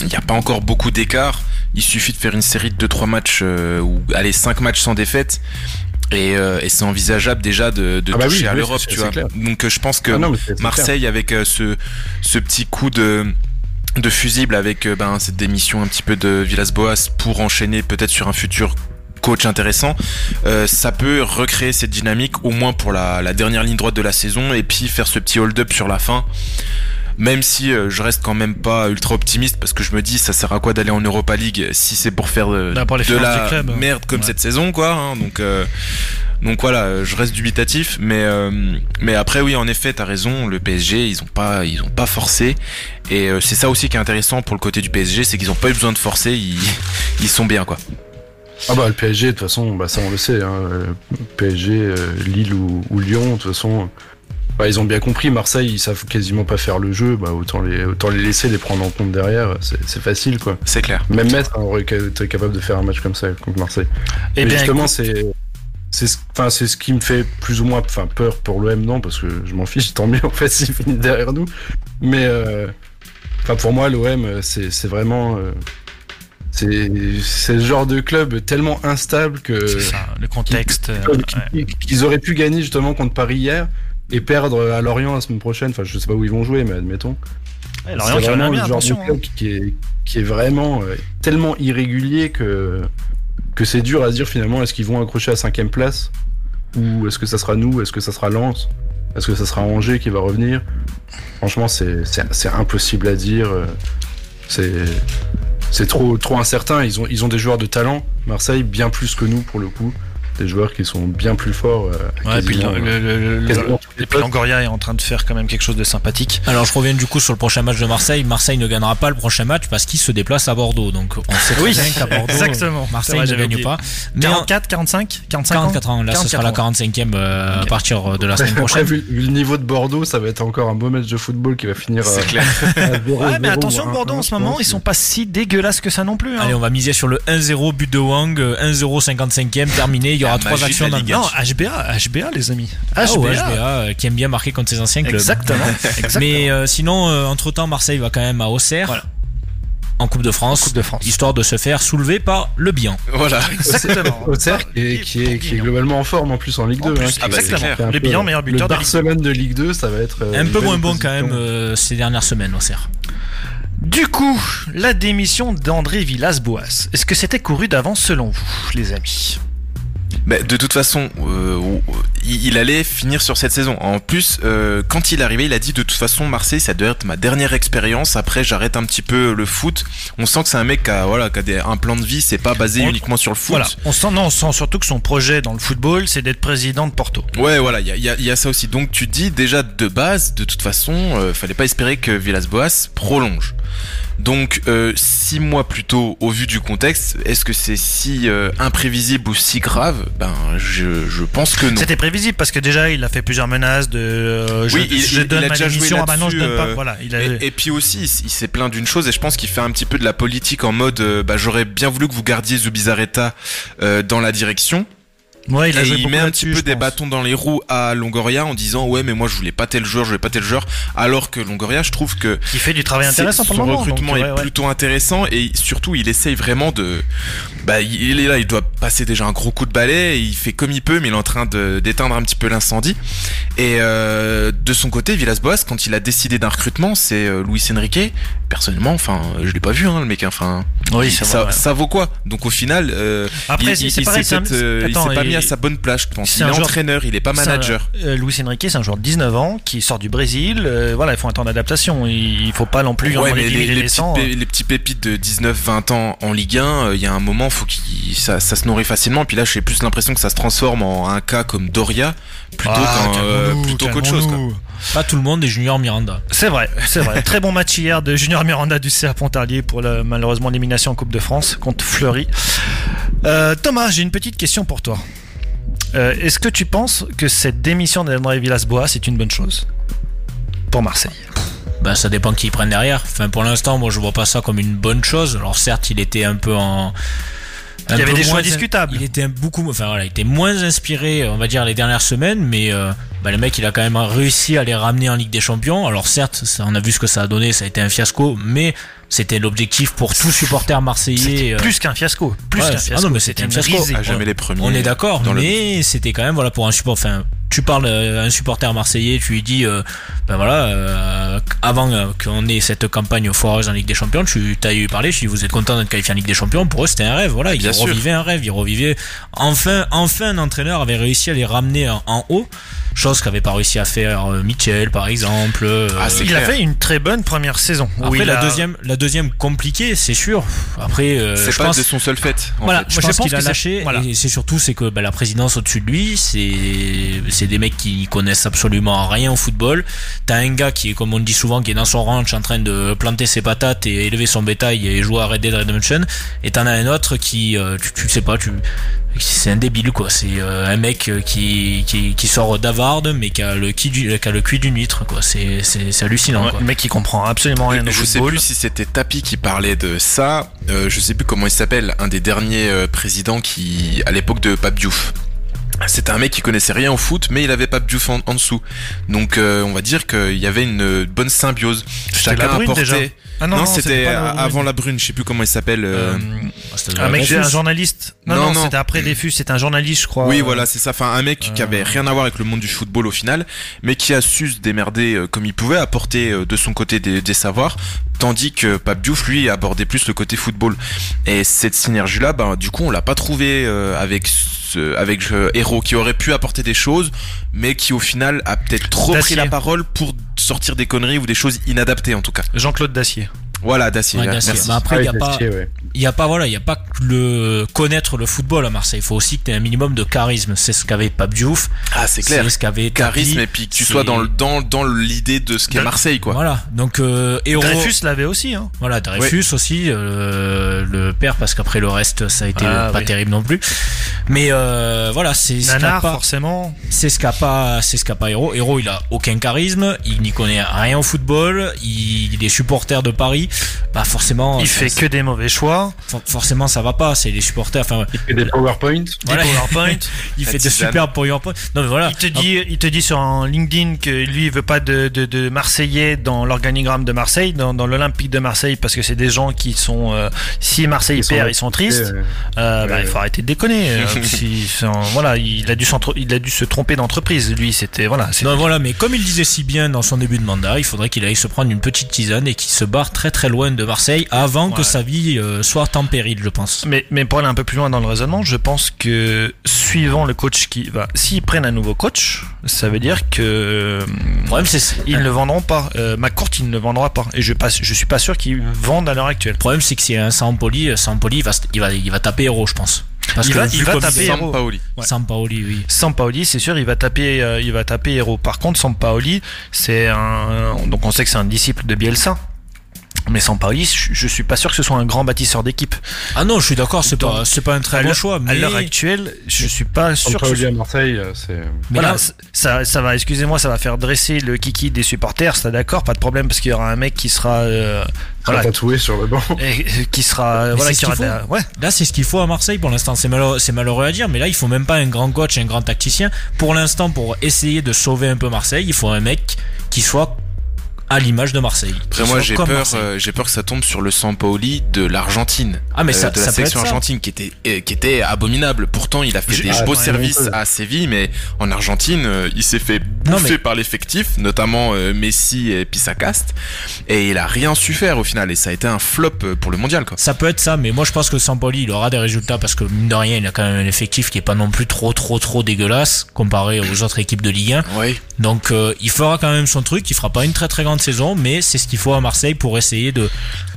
Il n'y a pas encore beaucoup d'écart. Il suffit de faire une série de 2-3 matchs, ou allez, 5 matchs sans défaite. Et, et c'est envisageable déjà de, de Ah bah oui, toucher à oui, l'Europe, tu vois. clair. Donc je pense que ah non, clair. Marseille, avec ce, ce petit coup de de fusible avec ben, cette démission un petit peu de Villas-Boas pour enchaîner peut-être sur un futur coach intéressant, euh, ça peut recréer cette dynamique au moins pour la, la dernière ligne droite de la saison et puis faire ce petit hold-up sur la fin. Même si euh, je reste quand même pas ultra optimiste parce que je me dis ça sert à quoi d'aller en Europa League si c'est pour faire euh, Bah, pour de la club. merde comme Ouais. cette saison quoi. hein. donc donc voilà, je reste dubitatif, mais euh, mais après oui en effet t'as raison, le PSG ils ont pas ils ont pas forcé et c'est ça aussi qui est intéressant pour le côté du PSG, c'est qu'ils ont pas eu besoin de forcer, ils ils sont bien quoi. Ah bah le PSG, de toute façon, bah ça on le sait. Hein, euh, PSG, euh, Lille ou, ou Lyon, de toute façon, bah, ils ont bien compris. Marseille, ils savent quasiment pas faire le jeu. Bah autant les, autant les laisser les prendre en compte derrière. C'est facile quoi. C'est clair. Même Metz hein, aurait été capable de faire un match comme ça contre Marseille. Eh Mais bien, justement, c'est c'est ce- enfin c'est ce qui me fait plus ou moins enfin peur pour l'OM non parce que je m'en fiche tant mieux en fait s'il finit derrière nous mais euh, enfin pour moi l'OM c'est c'est vraiment euh, c'est le genre de club tellement instable que c'est ça, le contexte. euh, qu'ils- ouais. auraient pu gagner justement contre Paris hier et perdre à Lorient la semaine prochaine enfin je sais pas où ils vont jouer mais admettons Ouais, Lorient c'est qui vraiment bien, genre de club qui est, qui est vraiment euh, tellement irrégulier que, que c'est dur à se dire finalement est-ce qu'ils vont accrocher à cinquième place ou est-ce que ça sera nous, est-ce que ça sera Lens, est-ce que ça sera Angers qui va revenir? Franchement c'est impossible à dire, euh, c'est, c'est trop, trop incertain, ils ont, ils ont des joueurs de talent, Marseille bien plus que nous pour le coup, des joueurs qui sont bien plus forts. euh, Ouais, et puis le- et puis. Longoria est en train de faire quand même quelque chose de sympathique. Alors je reviens du coup sur le prochain match de Marseille. Marseille ne gagnera pas le prochain match parce qu'il se déplace à Bordeaux. Donc on sait très Oui, bien qu'à Bordeaux, exactement. Marseille vrai, ne gagne oublié. pas. Mais en- 44, 45, 45 ans 44 ans, là ce sera la 45e euh, à partir de la semaine Après, prochaine. vu, vu le niveau de Bordeaux, ça va être encore un beau match de football qui va finir. C'est euh, clair. à 0-0 Ouais, mais attention, 1-1, Bordeaux en ce moment, ils sont pas si dégueulasses que ça non plus. hein. Allez, on va miser sur le 1-0 but de Wang, euh, 1-0 55e terminé. Il y aura trois actions la dans Ligue le un. Non, HBA, HBA, les amis. Ah, HBA. ouais, HBA, euh, qui aime bien marquer contre ses anciens clubs. Exactement. exactement. Mais euh, sinon, entre temps, Marseille va quand même à Auxerre. Voilà. en Coupe de France, Coupe de France. histoire de se faire soulever par le bien. Voilà. Exactement. Auxerre qui est, qui, est, qui est globalement en forme en plus en Ligue En 2. plus, hein, ah bah, exactement. Le peu bilan meilleur buteur le de Ligue Barcelone de Ligue 2, ça va être euh, Un peu moins bon quand même euh, ces dernières semaines, Auxerre. Du coup, la démission d'André Villas-Boas, est-ce que c'était couru d'avance selon vous, les amis? De toute façon, euh, il il allait finir sur cette saison. En plus, euh, quand il est arrivé, il a dit de toute façon Marseille, ça doit être ma dernière expérience. Après, j'arrête un petit peu le foot. On sent que c'est un mec qui a, voilà, qui a des- un plan de vie. C'est pas basé On- uniquement sur le foot. Voilà, on sent, non, on sent surtout que son projet dans le football, c'est d'être président de Porto. Ouais, voilà, il y a, il y a- il y a ça aussi. Donc tu dis déjà de base, de toute façon, euh, fallait pas espérer que Villas-Boas prolonge. Donc euh, six mois plus tôt, au vu du contexte, est-ce que c'est si euh, imprévisible ou si grave? Ben, je, je pense que non. C'était prévisible parce que déjà il a fait plusieurs menaces de euh, je, Oui, il- je il- donne il a ma déjà joué démission ah bah non je donne pas euh, voilà il a Et, et puis aussi, il s'est plaint d'une chose, et je pense qu'il fait un petit peu de la politique en mode, euh, bah, j'aurais bien voulu que vous gardiez Zubizarreta euh, dans la direction. Ouais, il a et il met un petit peu des bâtons dans les roues à Longoria en disant ouais mais moi je voulais pas tel joueur, je voulais pas tel joueur. Alors que Longoria, je trouve que qui fait du travail intéressant pour le moment recrutement donc, est ouais, ouais. plutôt intéressant et surtout il essaye vraiment de bah il est là il doit passer déjà un gros coup de balai et il fait comme il peut mais il est en train de d'éteindre un petit peu l'incendie et euh, de son côté Villas-Boas quand il a décidé d'un recrutement c'est euh, Luis Enrique personnellement enfin je l'ai pas vu hein, le mec enfin oui ça, ouais. ça vaut quoi? Donc au final euh, après il, s'est euh, pas mis à sa bonne place je pense il est joueur- entraîneur il est pas un- manager euh, Luis Enrique c'est un joueur de 19 ans qui sort du Brésil euh, voilà il faut un temps d'adaptation il, faut pas non plus en Ouais, demander mais 10 les, 000 et les les petits, 100, pé- les petits pépites de 19-20 ans en Ligue 1, euh, il y a un moment, faut qu'il ça, ça se nourrit facilement. Puis là, j'ai plus l'impression que ça se transforme en un cas comme Doria plutôt Ah, qu'autre chose. Quoi. Pas tout le monde est Junior Miranda. C'est vrai, c'est vrai. Très bon match hier de Junior Miranda du CA Pontarlier pour la, malheureusement l'élimination en Coupe de France contre Fleury. Euh, Thomas, j'ai une petite question pour toi. Euh, Est-ce que tu penses que cette démission d'André Villas-Boas est une bonne chose pour Marseille? Bah, ça dépend qui ils prennent derrière. Enfin, pour l'instant, moi, je vois pas ça comme une bonne chose. Alors, certes, il était un peu en. Il y avait peu des choix moins- discutables. Il était beaucoup, enfin voilà, il était moins inspiré, on va dire, les dernières semaines, mais euh, bah, le mec, il a quand même réussi à les ramener en Ligue des Champions. Alors certes, ça, on a vu ce que ça a donné, ça a été un fiasco, mais c'était l'objectif pour tout supporter marseillais. C'était euh, plus qu'un fiasco. Plus ouais, qu'un ah fiasco. non, mais c'était un fiasco. À jamais les premiers. on est d'accord, le- mais c'était quand même voilà pour un support. Enfin, tu parles à un supporter marseillais, tu lui dis, euh, ben voilà, euh, avant euh, qu'on ait cette campagne foireuse en Ligue des Champions, tu t'as eu parlé, je dis vous êtes content d'être qualifié en Ligue des Champions. Pour eux, c'était un rêve. Voilà, ils Bien sûr. revivaient un rêve, ils revivaient. Enfin, enfin, un entraîneur avait réussi à les ramener en, en haut, chose qu'avait pas réussi à faire euh, Mitchell, par exemple. euh, Ah, c'est Il a fait une très bonne première saison. après la a- deuxième, la deuxième compliquée, c'est sûr. Après, euh, C'est je pas pense- de son seul fait. en Voilà. fait. je Moi, je pense pense qu'il a lâché voilà. et c'est surtout c'est que bah, la présidence au-dessus de lui c'est c'est des mecs qui connaissent absolument rien au football t'as un gars qui est comme on dit souvent qui est dans son ranch en train de planter ses patates et élever son bétail et jouer à Red Dead Redemption et t'en as un autre qui euh, tu, tu sais pas tu c'est un débile quoi c'est euh, un mec euh, qui, qui qui sort d'Avard mais qui a le qui du qui a le cuit d'une huître quoi c'est c'est c'est hallucinant Ouais, quoi. le mec qui comprend absolument rien au je sais football. plus si c'était Tapi qui parlait de ça. Euh, je sais plus comment il s'appelle, un des derniers euh, présidents qui, à l'époque de Pape Diouf. C'était un mec qui connaissait rien au foot, mais il avait Pape Diouf en, en dessous. Donc, euh, on va dire qu'il y avait une euh, bonne symbiose. Chacun la Brune, apportait. déjà. Ah Non, non, c'était pas avant la Brune. Je sais plus comment il s'appelle. euh, Euh, Ah, un mec, Dreyfus. c'est un journaliste. Non, Non, non, non. c'était après Defus, c'était un journaliste, je crois. Oui, voilà, c'est ça. Enfin, un mec qui avait rien à voir avec le monde du football au final, mais qui a su se démerder euh, comme il pouvait, apporter euh, de son côté des, des savoirs, tandis que Pape Diouf, lui, abordait plus le côté football. Et cette synergie-là, ben, du coup, on l'a pas trouvé euh, avec ce, avec euh, Héros, qui aurait pu apporter des choses, mais qui au final a peut-être trop pris la parole pour sortir des conneries ou des choses inadaptées en tout cas. Jean-Claude Dacier. Voilà, Dacier. Ouais, merci. Bah, après, Ah, il y a pas, ouais. Il y a pas voilà il y a pas que le connaître le football à Marseille il faut aussi que tu aies un minimum de charisme c'est ce qu'avait Pape Diouf Ah, c'est clair. c'est ce qu'avait Charisme et puis que tu sois dans le dans dans l'idée de ce qu'est De- Marseille quoi. voilà donc euh, héros Dreyfus l'avait aussi, hein. voilà Dreyfus aussi euh, le père parce qu'après le reste ça a été Ah, pas oui. terrible non plus mais euh, voilà c'est ce qu'a pas forcément. c'est ce qu'a pas c'est ce qu'a pas Héros Héros il a aucun charisme il n'y connaît rien au football il, il est supporter de Paris bah forcément. Il fait que des mauvais choix. For- forcément ça va pas. C'est les supporters. Enfin, Il fait des PowerPoints. Des Voilà. PowerPoint. il fait de tisane. super PowerPoint. Non mais voilà. Il te dit, il te dit sur un LinkedIn que lui il veut pas de, de, de Marseillais dans l'organigramme de Marseille, dans, dans l'Olympique de Marseille, parce que c'est des gens qui sont, euh, si Marseille Ils sont perd, ils sont tristes. Euh, Euh, bah, il faut arrêter de déconner. euh, si- c'est un- voilà, il a dû il a dû se tromper d'entreprise. Lui, c'était voilà. Non voilà, mais comme il disait si bien dans son début de mandat, il faudrait qu'il aille se prendre une petite tisane et qu'il se barre très très loin de Marseille avant que sa vie euh, soit en péril, je pense. Mais, mais pour aller un peu plus loin dans le raisonnement, je pense que suivant le coach qui va, s'ils prennent un nouveau coach, ça veut dire que Le problème c'est ils ne vendront pas. Euh, McCourt, il ne le vendra pas. Et je pas, je suis pas sûr qu'ils vendent à l'heure actuelle. Le problème, c'est que si un Sampoli, euh, Sampoli, il va, il va, il va taper héros, je pense. Parce Il que va- il va taper. Sampaoli. Ouais. Sampaoli, oui. Sampaoli, c'est sûr, il va taper, euh, il va taper héros. Par contre, Sampaoli, c'est un, donc on sait que c'est un disciple de Bielsa. Mais Sampaoli, je, je suis pas sûr que ce soit un grand bâtisseur d'équipe. Ah non, je suis d'accord, c'est pas, c'est pas un À très bon choix, À mais, l'heure actuelle, je suis pas sûr que ce à Marseille, euh, c'est. mais voilà, là, ça, ça va, excusez-moi, ça va faire dresser le kiki des supporters, c'est d'accord, pas de problème, parce qu'il y aura un mec qui sera, euh, Voilà. tatoué sur le banc. et- et qui sera, Mais voilà, c'est qui aura, la- ouais, là, c'est ce qu'il faut à Marseille pour l'instant. C'est malheureux, c'est malheureux à dire, mais là, il faut même pas un grand coach, un grand tacticien. Pour l'instant, pour essayer de sauver un peu Marseille, il faut un mec qui soit à l'image de Marseille. Après moi j'ai peur, euh, j'ai peur que ça tombe sur le Sampaoli de l'Argentine, Ah, mais euh, ça, de la ça peut être ça. argentine qui était euh, qui était abominable. Pourtant il a fait des ah, beaux services à Séville, mais en Argentine euh, il s'est fait Non, bouffer mais- par l'effectif, notamment euh, Messi et Pisacast, et il a rien su faire au final et ça a été un flop euh, pour le mondial quoi. Ça peut être ça, mais moi je pense que Sampoli il aura des résultats parce que mine de rien il a quand même un effectif qui est pas non plus trop trop trop dégueulasse comparé aux autres équipes de Ligue 1. Oui. Donc euh, il fera quand même son truc, il fera pas une très très grande saison, mais c'est ce qu'il faut à Marseille pour essayer de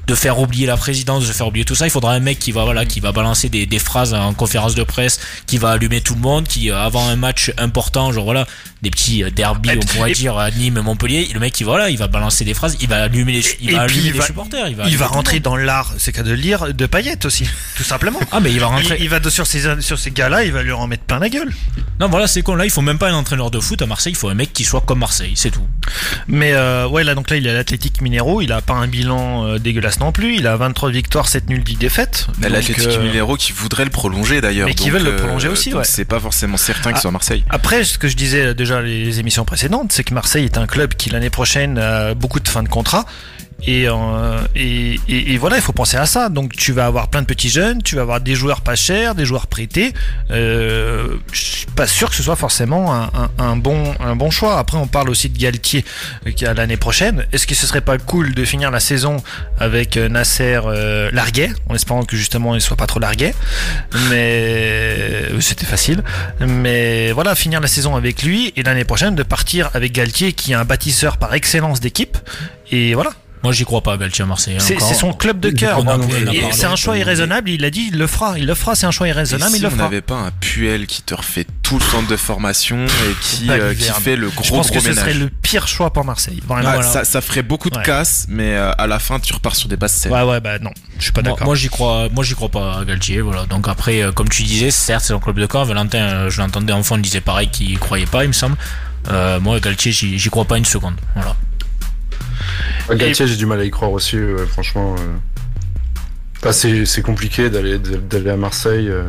de faire oublier la présidence, de faire oublier tout ça. Il faudra un mec qui va voilà qui va balancer des, des phrases en conférence de presse, qui va allumer tout le monde, qui euh, avant un match important, genre voilà des petits euh, derby, Et- on pourrait et- dire à Nîmes, Montpellier, le mec il voilà il va balancer des phrases, il va allumer les il Et va allumer il les va- supporters, il va il rentrer dans l'art, c'est qu'à de lire, de paillettes aussi, tout simplement. Ah mais il va rentrer. Il, il va de- sur ces, sur ces gars-là, il va leur en mettre plein la gueule. Non voilà c'est con là il faut même pas un entraîneur de foot à Marseille, il faut un mec qui soit comme Marseille, c'est tout. Mais euh, ouais, là donc là il est à l'Athletic Minero, il a pas un bilan euh, dégueulasse non plus, il a 23 victoires, 7 nuls, 10 défaites. Mais euh, Mineiro qui voudrait le prolonger d'ailleurs. Mais qui veulent le prolonger aussi, donc ouais. C'est pas forcément certain qu'il Ah. soit à Marseille. Après, ce que je disais les émissions précédentes, c'est que Marseille est un club qui l'année prochaine a beaucoup de fins de contrat. Et, euh, et, et, et voilà, il faut penser à ça. Donc tu vas avoir plein de petits jeunes, tu vas avoir des joueurs pas chers, des joueurs prêtés. Euh, je suis pas sûr que ce soit forcément un, un, bon, un bon choix. Après, on parle aussi de Galtier euh, qui a l'année prochaine. Est-ce que ce serait pas cool de finir la saison avec euh, Nasser euh, larguet, en espérant que justement il soit pas trop larguet? Mais euh, c'était facile. Mais voilà, finir la saison avec lui et l'année prochaine de partir avec Galtier qui est un bâtisseur par excellence d'équipe. Et voilà. Moi j'y crois pas à Galtier à Marseille. hein, C'est son club de cœur. C'est un choix irraisonnable. Il a dit, il le fera. Il le fera. C'est un choix Et irraisonnable. si il le on n'avait pas un Puel qui te refait tout le centre de formation et qui, euh, qui fait le gros Je pense gros que ce ménage. serait le pire choix pour Marseille. Vraiment. Ah, voilà. ça, ça ferait beaucoup de Ouais. casse, mais euh, à la fin tu repars sur des bases saines. Ouais, ouais, bah non. Je suis pas Moi, d'accord. moi, j'y crois, moi j'y crois pas à Galtier, voilà. Donc après, euh, comme tu disais, certes c'est un club de corps. Valentin, euh, je l'entendais enfant, il disait pareil qu'il croyait pas, il me semble. Euh, moi Galtier, j'y j'y crois pas une seconde. Voilà. Ouais, Galtier, j'ai du mal à y croire aussi, ouais, franchement. euh. Enfin, c'est compliqué d'aller d'aller à Marseille. euh.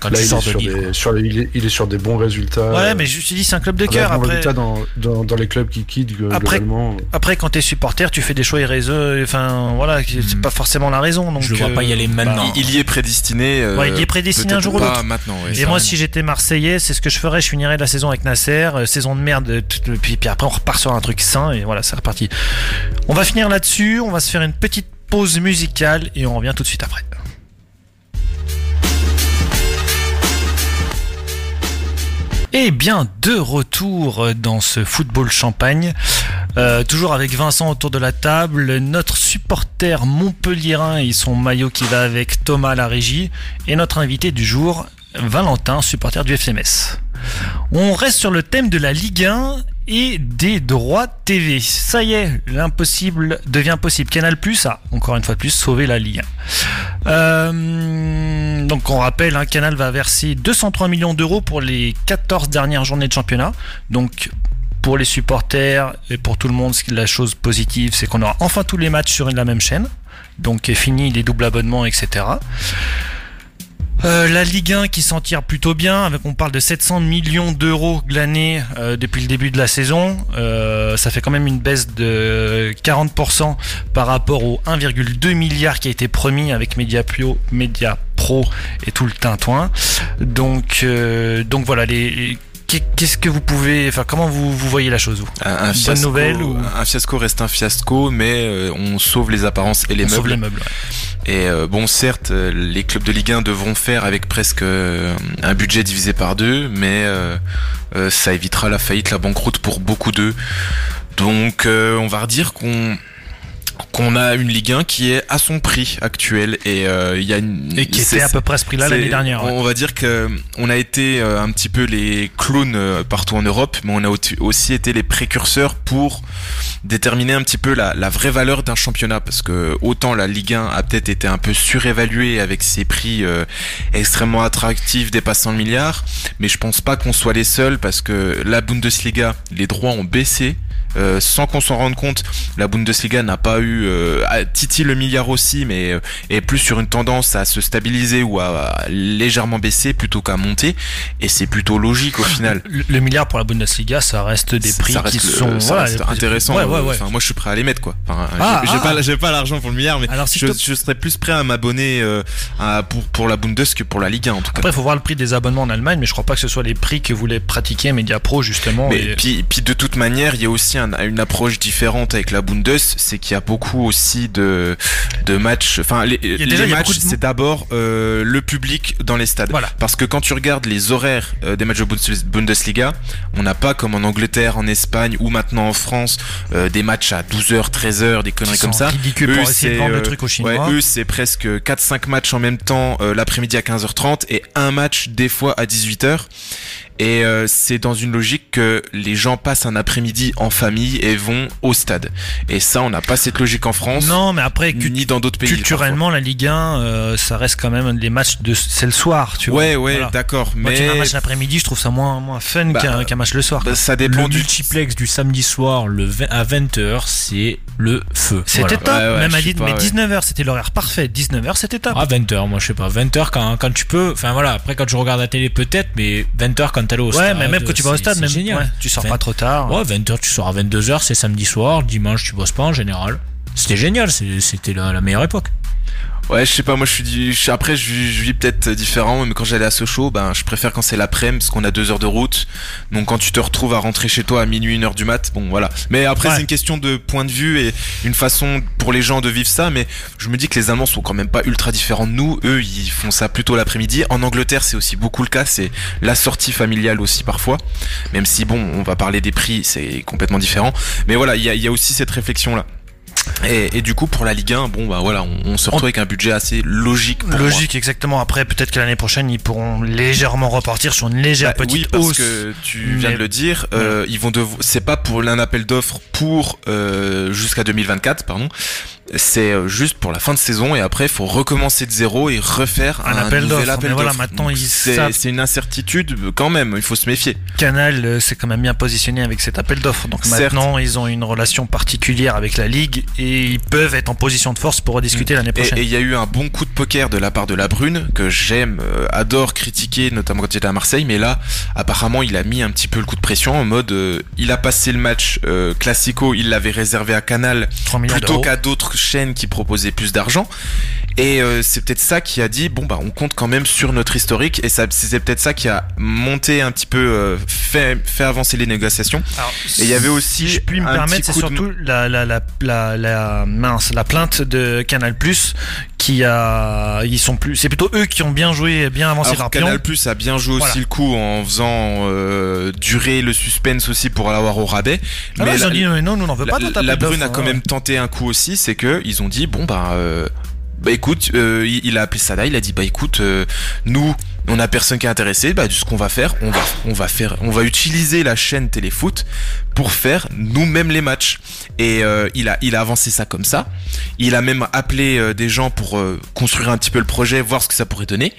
Quand Là, il est, de sur Lille. des, sur les- il, est, il est sur des bons résultats. Ouais, euh, mais je te dis, c'est un club de cœur. Après, dans, dans, dans les clubs qui quittent euh, Après- globalement. après, quand t'es supporter, tu fais des choix irraisonneux. Enfin, voilà, c'est Hmm. pas forcément la raison. Donc, Je le vois euh, pas y aller maintenant. Il, il y est prédestiné. euh, Ouais, il y est prédestiné un jour ou l'autre. maintenant. ouais. Et moi, si j'étais Marseillais, c'est ce que je ferais. Je finirais la saison avec Nasser, euh, saison de merde, euh, puis, puis après on repart sur un truc sain et voilà, c'est reparti. On va finir là-dessus. On va se faire une petite pause musicale et on revient tout de suite après. Et bien, de retour dans ce football champagne, Euh, toujours avec Vincent autour de la table, notre supporter montpelliérain et son maillot qui va avec Thomas à la régie, et notre invité du jour, Valentin, supporter du FCMS. On reste sur le thème de la Ligue 1 et des droits TV. Ça y est, l'impossible devient possible. Canal Plus a, encore une fois sauvé la Ligue 1. Euh, donc on rappelle, hein, Canal va verser 203 millions d'euros pour les 14 dernières journées de championnat. Donc Pour les supporters et pour tout le monde, la chose positive, c'est qu'on aura enfin tous les matchs sur la même chaîne. Donc fini les doubles abonnements, etc. Euh, la Ligue 1 qui s'en tire plutôt bien, avec on parle de 700 millions d'euros glanés euh, depuis le début de la saison. Euh, ça fait quand même une baisse de 40% par rapport aux 1,2 milliard qui a été promis avec Mediapro, Media Pro et tout le tintouin. Donc, donc voilà, les, Qu'est-ce que vous pouvez, enfin, comment vous, vous voyez la chose vous? Un, fiasco, nouvelle Un fiasco reste un fiasco, mais on sauve les apparences et les on meubles. Sauve les meubles. Et euh, bon, certes, euh, les clubs de Ligue 1 devront faire avec presque euh, un budget divisé par deux, mais ça évitera la faillite, la banqueroute pour beaucoup d'eux. Donc, on va redire qu'on qu'on a une Ligue 1 qui est à son prix actuel et il y a une et qui était à peu près ce prix-là l'année dernière. On va dire que on a été un petit peu les clowns partout en Europe, mais on a aussi été les précurseurs pour déterminer un petit peu la, la vraie valeur d'un championnat parce que autant la Ligue 1 a peut-être été un peu surévaluée avec ses prix euh, extrêmement attractifs dépassant le milliard, mais je pense pas qu'on soit les seuls parce que la Bundesliga, les droits ont baissé euh, sans qu'on s'en rende compte, la Bundesliga n'a pas eu euh, Titi le milliard aussi, mais euh, est plus sur une tendance à se stabiliser ou à, légèrement baisser plutôt qu'à monter, et c'est plutôt logique au final. Le, milliard pour la Bundesliga, ça reste des prix qui sont ça reste intéressants. Enfin, moi, je suis prêt à les mettre quoi. Enfin, ah, j'ai ah, pas, pas l'argent pour le milliard, mais Alors, si je, serais plus prêt à m'abonner pour pour la Bundes que pour la Ligue 1 en tout cas. Après, il faut voir le prix des abonnements en Allemagne, mais je crois pas que ce soit les prix que voulait pratiquer Mediapro justement. Mais puis, puis de toute manière, il y a aussi un, une approche différente avec la Bundes, c'est qu'il y a beaucoup aussi de, de matchs. Enfin, les, les matchs, c'est d'abord euh, le public dans les stades. Voilà. Parce que quand tu regardes les horaires euh, des matchs de Bundesliga, on n'a pas comme en Angleterre, en Espagne ou maintenant en France euh, des matchs à 12h, 13h, des conneries comme ça. Eux, pour essayer de vendre le truc aux Chinois. Ouais, eux, c'est presque 4-5 matchs en même temps l'après-midi à 15h30 et un match des fois à 18h. Et euh, c'est dans une logique que les gens passent un après-midi en famille et vont au stade. Et ça, on n'a pas cette logique en France. Non, mais après, ni dans d'autres pays. Culturellement, la Ligue 1, euh, ça reste quand même des matchs de c'est le soir, tu vois. Ouais, ouais, d'accord. Mais un match l'après-midi, je trouve ça moins moins fun bah, qu'un match le soir. Bah, ça dépend le du multiplex du samedi soir, le à 20h, c'est le feu. C'était top. même à mais 19h, c'était l'horaire parfait. 19h, c'était top. Ah 20h, moi je sais pas. 20h quand quand tu peux. Enfin voilà. Après quand je regarde la télé peut-être, mais 20h quand au ouais, mais même quand tu vas au stade, même, génial. tu sors pas trop tard. Ouais, 20h, tu sors à 22h, c'est samedi soir, dimanche, tu bosses pas en général. C'était génial, c'était la, meilleure époque. Ouais, je sais pas, moi je suis, après je, vis peut-être différent, mais quand j'allais à Sochaux, ben je préfère quand c'est l'après-midi parce qu'on a deux heures de route. Donc quand tu te retrouves à rentrer chez toi à minuit, une heure du mat, bon voilà. Mais après c'est une question de point de vue et une façon pour les gens de vivre ça. Mais je me dis que les Allemands sont quand même pas ultra différents de nous. Eux, ils font ça plutôt l'après-midi. En Angleterre, c'est aussi beaucoup le cas. C'est la sortie familiale aussi parfois. Même si bon, on va parler des prix, c'est complètement différent. Mais voilà, il y a, y a aussi cette réflexion là. Et, du coup, pour la Ligue 1, bon bah voilà, on, se retrouve avec un budget assez logique. logique, exactement. Après, peut-être que l'année prochaine, ils pourront légèrement repartir sur une légère bah, petite oui, parce que tu viens de le dire, euh, ils vont c'est pas pour un appel d'offres pour euh, jusqu'à 2024, pardon c'est euh, juste pour la fin de saison et après il faut recommencer de zéro et refaire un, appel appel voilà, maintenant c'est une incertitude quand même, il faut se méfier. Canal euh, s'est quand même bien positionné avec cet appel d'offres. Donc maintenant ils ont une relation particulière avec la ligue et ils peuvent être en position de force pour rediscuter l'année prochaine. Et il y a eu un bon coup de poker de la part de la Brune que j'aime, euh, adore critiquer, notamment quand il était à Marseille, mais là apparemment il a mis un petit peu le coup de pression en mode il a passé le match classico, il l'avait réservé à Canal plutôt qu'à d'autres chaîne qui proposait plus d'argent. Et euh, c'est peut-être ça qui a dit bon bah on compte quand même sur notre historique et c'est peut-être ça qui a monté un petit peu euh, fait fait avancer les négociations. et il y avait aussi je puis me permettre c'est surtout la, la, la, la, mince la plainte de Canal Plus qui a ils sont plus c'est plutôt eux qui ont bien joué bien avancé Alors, Canal Plus a bien joué aussi le coup en faisant euh, durer le suspense aussi pour l'avoir au rabais. Ah mais ils ont dit non nous n'en veut pas La, Brune a quand même tenté un coup aussi c'est que ils ont dit bon bah bah écoute, euh, il, il a appelé Sada, il a dit bah écoute, euh, nous on a personne qui est intéressé, bah ce qu'on va faire, on va on va faire on va utiliser la chaîne Téléfoot pour faire nous-mêmes les matchs. Et euh, il a il a avancé ça comme ça. Il a même appelé euh, des gens pour euh, construire un petit peu le projet, voir ce que ça pourrait donner.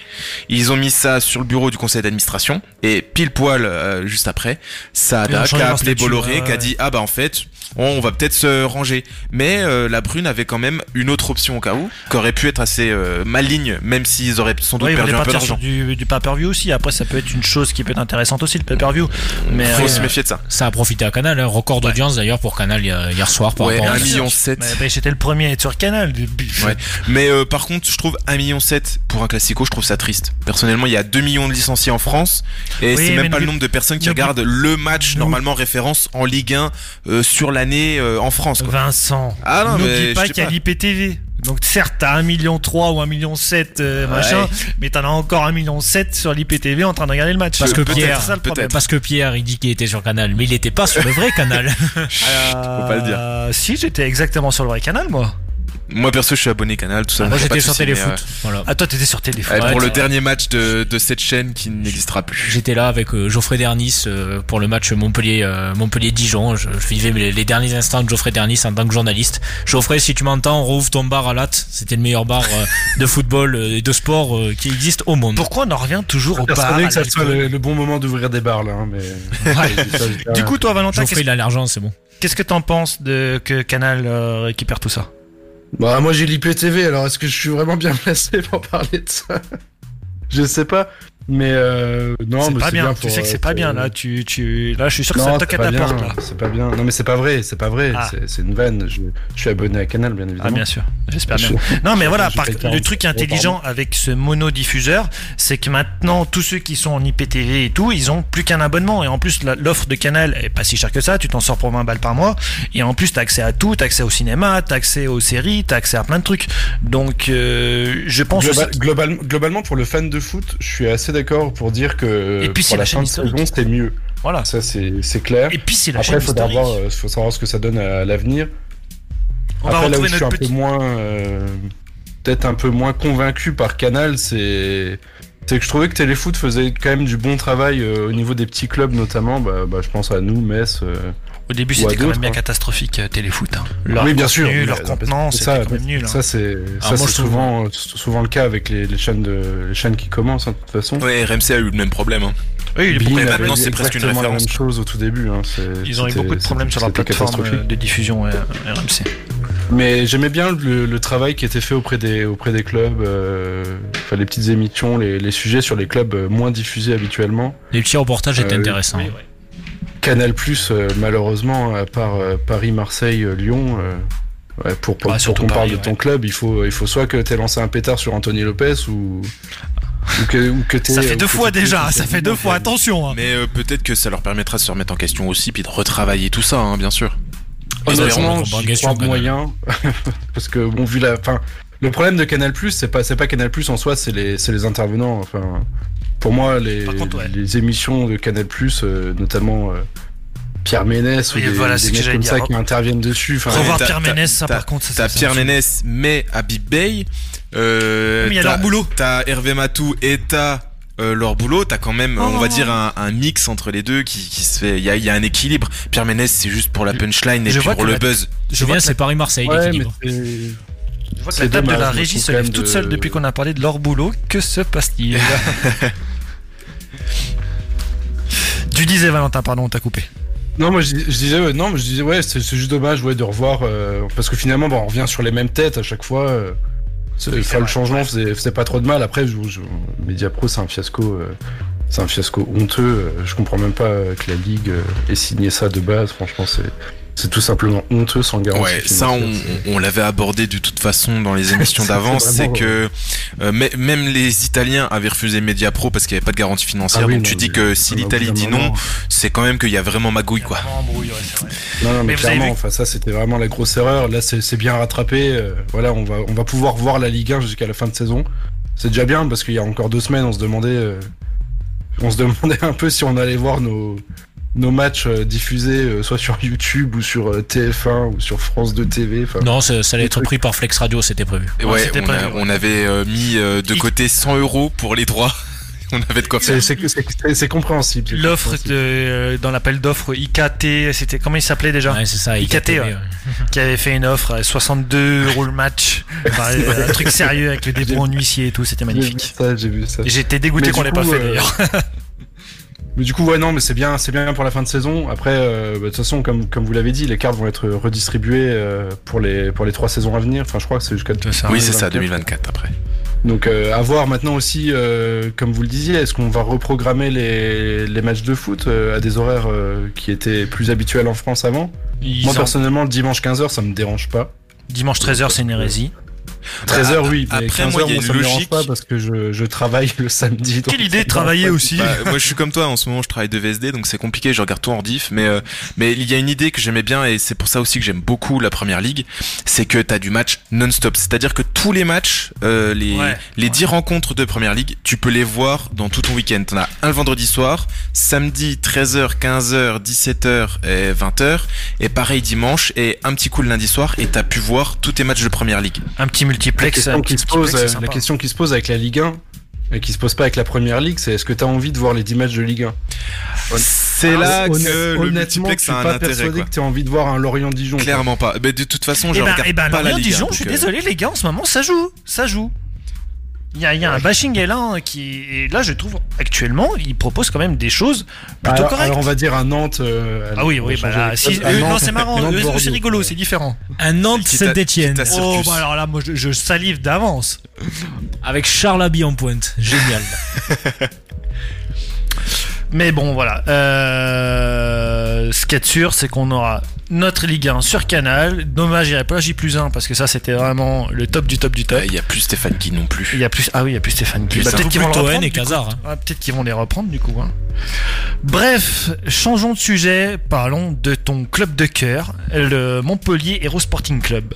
Ils ont mis ça sur le bureau du conseil d'administration et pile poil euh, juste après, ont qui a appelé Bolloré qui a dit ah bah en fait on, va peut-être se ranger. Mais euh, la Brune avait quand même une autre option au cas où, qui aurait pu être assez euh, maligne, même s'ils auraient sans doute Ouais, perdu un peu d'argent. du, du pay-per-view aussi. Après, ça peut être une chose qui peut être intéressante aussi, le pay-per-view. Mais Faut euh, se méfier de ça. Ça a profité à Canal, hein. record d'audience d'ailleurs pour Canal hier soir par Ouais, rapport à- million sept. mais, bah, j'étais le premier à être sur Canal. Ouais. Mais euh, par contre, je trouve 1,7 million pour un classico, je trouve ça triste. Personnellement, il y a 2 millions de licenciés en France et Oui, c'est même pas le nombre de personnes qui regardent le match normalement référence en Ligue 1 euh, sur l'année euh, en France. Quoi. Vincent, Ah non, mais n'oublie pas qu'il y a l'IPTV. Donc certes, t'as 1 million 3 ou 1 million 7 euh, machin, mais t'en as encore 1 million 7 sur l'IPTV en train de regarder le match. Parce que Pierre, ça. Parce que Pierre, il dit qu'il était sur Canal, mais il était pas sur le vrai Canal. Faut pas le dire. Euh, Si, j'étais exactement sur le vrai canal, moi. Moi perso, je suis abonné Canal, tout ça. Moi donc y a pas j'étais sur Téléfoot. Voilà. Ah, toi, t'étais sur téléphone. ouais, pour Ouais, le dernier match de, de cette chaîne qui n'existera plus. J'étais là avec euh, Geoffrey Dernis euh, pour le match Montpellier euh, Montpellier Dijon. Je, je vivais les, les derniers instants de Geoffrey Dernis en tant que journaliste. Geoffrey, si tu m'entends, rouvre ton bar à Latte. C'était le meilleur bar euh, de football euh, et de sport euh, qui existe au monde. Pourquoi on en revient toujours au bar que ça soit le, le bon moment d'ouvrir des bars là, hein, mais. Dis Du coup, toi, Valentin, Geoffrey, il a l'argent, c'est bon. qu'est-ce que t'en penses de que Canal euh, récupère tout ça? Bah moi j'ai l'IPTV, alors est-ce que je suis vraiment bien placé pour parler de ça? Je sais pas, mais euh, non, C'est pas bien. pour, tu sais que c'est euh, pas bien là. Tu, tu, là, je suis sûr que Non, ça toque à ta bien, porte là. C'est pas bien. Non mais c'est pas vrai, c'est pas vrai. Ah. C'est- C'est une vanne. Je, je suis abonné à Canal, bien évidemment. Ah bien sûr, j'espère bien. Non mais voilà, par- le 40 truc intelligent avec ce monodiffuseur, c'est que maintenant tous ceux qui sont en IPTV et tout, ils ont plus qu'un abonnement et en plus la- l'offre de Canal est pas si chère que ça, tu t'en sors pour 20 balles par mois et en plus t'as accès à tout, t'as accès au cinéma, t'as accès aux séries, t'as accès à plein de trucs. Donc euh, je pense Global- aussi- global- globalement, pour le fan de foot, je suis assez d'accord pour dire que Et puis, c'est pour la la fin de saison, c'était mieux. voilà. Ça, c'est c'est clair. Et puis c'est la Après, chaîne il faudra historique. voir, euh, faut savoir ce que ça donne à l'avenir. Après, là où je suis un peu moins, euh, peut-être un peu moins convaincu par Canal, c'est c'est que je trouvais que Téléfoot faisait quand même du bon travail euh, au niveau des petits clubs notamment. Bah, bah, je pense à nous, Metz. euh, Au début, c'était quand même bien hein. catastrophique euh, Téléfoot. Hein. Leur oui, bien contenu, sûr. leur euh, contenant, c'est c'était ça, quand même nul. hein. Ça, c'est Ah, trouve- souvent, souvent le cas avec les, les chaînes de les chaînes qui commencent hein, de toute façon. Ouais, RMC a eu le même problème. Hein. Oui, maintenant, c'est presque une la même chose au tout début. hein, Ils ont eu beaucoup de problèmes sur leur plateforme euh, de diffusion euh, RMC. Mais j'aimais bien le, le travail qui était fait auprès des, auprès des clubs, euh, enfin les petites émissions, les, les sujets sur les clubs euh, moins diffusés habituellement. Les petits reportages étaient Euh, intéressants. Oui, ouais. Canal Plus, malheureusement, à part euh, Paris, Marseille, euh, Lyon, euh, ouais, pour, pour, Ah, pour qu'on parle de ton club, il faut, il faut soit que t'aies lancé un pétard sur Anthony Lopez ou, ou que, ou que. Ça fait deux fois déjà, ça fait deux fois, attention. hein. Mais euh, peut-être que ça leur permettra de se remettre en question aussi, puis de retravailler tout ça, hein, bien sûr. Honnêtement, j'y crois moyen. parce que, bon, vu la. Enfin, le problème de Canal, c'est pas, c'est pas Canal en soi, c'est les, c'est les intervenants. Enfin, pour moi, les, Par contre, ouais. les émissions de Canal, euh, notamment euh, Pierre Ménès Oui, ou des, voilà, des mecs comme dire. ça qui interviennent dessus. Enfin, Revoir Pierre Ménès, ça par contre, ça, T'as Pierre Ménès, mais à Big Bay. Euh, Mais il y a t'as- leur boulot. T'as Hervé Matou et t'as euh, leur boulot. T'as quand même, on va Oh. dire, un, un mix entre les deux qui, qui se fait. Il y a, il y a un équilibre. Pierre Ménès, c'est juste pour la punchline et Je puis vois pour le la- buzz. Je vois viens, que c'est Paris-Marseille, ouais, mais l'équilibre. Je vois que la table de la régie se lève toute seule depuis qu'on a parlé de leur boulot. Que se passe-t-il? Tu disais, Valentin, pardon, on t'a coupé. Non, moi je, dis- je disais ouais, non, mais je disais ouais, c'est c'est juste dommage ouais de revoir euh, parce que finalement bon, on revient sur les mêmes têtes à chaque fois. euh, c'est- Oui, c'est enfin, le vrai. changement faisait, faisait pas trop de mal. Après, je, je, Mediapro c'est un fiasco, euh, c'est un fiasco honteux. euh, je comprends même pas euh, que la ligue euh, ait signé ça de base. Franchement, c'est c'est tout simplement honteux sans garantie. Ouais, ça on, financière. on- on l'avait abordé de toute façon dans les émissions C'est d'avant, c'est que euh, même les Italiens avaient refusé Mediapro parce qu'il n'y avait pas de garantie financière. Ah oui, donc non, tu dis que si l'Italie dit non, c'est quand même qu'il y a vraiment magouille quoi. Vraiment embrouille, ouais, c'est vrai. Non, non, mais, clairement, vu- enfin ça c'était vraiment la grosse erreur. Là, c'est c'est bien rattrapé. euh, voilà, on va on va pouvoir voir la Ligue 1 jusqu'à la fin de saison. C'est déjà bien parce qu'il y a encore deux semaines, on se demandait, euh, on se demandait un peu si on allait voir nos nos matchs euh, diffusés euh, soit sur YouTube ou sur euh, TF1 ou sur France 2 TV. enfin, Non, ça, ça allait être trucs. pris par Flex Radio, c'était prévu. Ouais, ouais, c'était on, pas- a- on avait euh, mis euh, de côté 100 euros pour les droits. on avait de quoi faire. C'est compréhensible. L'offre euh, dans l'appel d'offres IKT, c'était comment il s'appelait déjà Ouais, c'est ça. IKT, ouais. Qui avait fait une offre à 62 euros le match. Enfin, euh, un truc sérieux avec le dépôt en huissier et tout, c'était magnifique. j'ai vu ça. J'étais dégoûté qu'on l'ait pas fait euh, d'ailleurs. Mais du coup, ouais, non, mais c'est bien, c'est bien pour la fin de saison. Après, euh, bah, de toute façon, comme, comme vous l'avez dit, les cartes vont être redistribuées euh, pour les pour les trois saisons à venir. Enfin, je crois que c'est jusqu'à. Oui, c'est ça, 2024. 2024 après. Donc, euh, à voir maintenant aussi, euh, comme vous le disiez, est-ce qu'on va reprogrammer les, les matchs de foot euh, à des horaires euh, qui étaient plus habituels en France avant? Ils Moi, ont- personnellement, le dimanche 15h, ça me dérange pas. Dimanche 13h, c'est une hérésie. 13h, oui, mais après, 15h, moi, il y a moi, une logique. pas parce que je, je travaille le samedi. Quelle idée de travailler pas. aussi. Bah, moi je suis comme toi en ce moment je travaille de VSD donc c'est compliqué je regarde tout en diff mais euh, mais il y a une idée que j'aimais bien et c'est pour ça aussi que j'aime beaucoup la première ligue c'est que t'as du match non-stop c'est à dire que tous les matchs euh, les Ouais, les ouais. 10 rencontres de première ligue tu peux les voir dans tout ton week-end t'en as un le vendredi soir samedi 13h 15h 17h et 20h et pareil dimanche et un petit coup le lundi soir et t'as pu voir tous tes matchs de première ligue Un petit La multiplex. question, qui se pose, multiplex, c'est sympa. la question qui se pose avec la Ligue 1 et qui se pose pas avec la première ligue, c'est est-ce que tu as envie de voir les 10 matchs de Ligue 1 c'est là Honnête- que le honnêtement, multiplex suis a un pas intérêt persuadé que tu as envie de voir un Lorient-Dijon. quoi. Clairement pas. Mais de toute façon, je Eh ben, regarde eh ben, pas la Lorient Ligue. Dijon, hein, je suis euh, désolé les gars, en ce moment ça joue, ça joue. Il y a, il y a un bashing L1 qui, et là je trouve actuellement, il propose quand même des choses plutôt alors, correctes. alors, on va dire à Nantes. euh, Ah oui, oui, bah là, les si, euh, non, Nantes- c'est marrant, c'est rigolo, ouais. c'est différent. Un Nantes Saint-Etienne Oh, bah alors là, moi je, je salive d'avance. avec Charles Abbey en pointe. Génial. Mais bon, voilà. Euh, ce qui est sûr, c'est qu'on aura notre Ligue 1 sur Canal. Dommage, il n'y avait pas J plus 1 parce que ça, c'était vraiment le top du top du top. euh, Il y a plus Stéphane qui non plus. Il y a plus, ah oui, il y a plus Stéphane Guy. Plus Bah, peut-être peu qu'ils vont le reprendre. Et coup. Hein. Ah, peut-être qu'ils vont les reprendre du coup. hein. Bref, changeons de sujet. Parlons de ton club de cœur, le Montpellier Hero Sporting Club.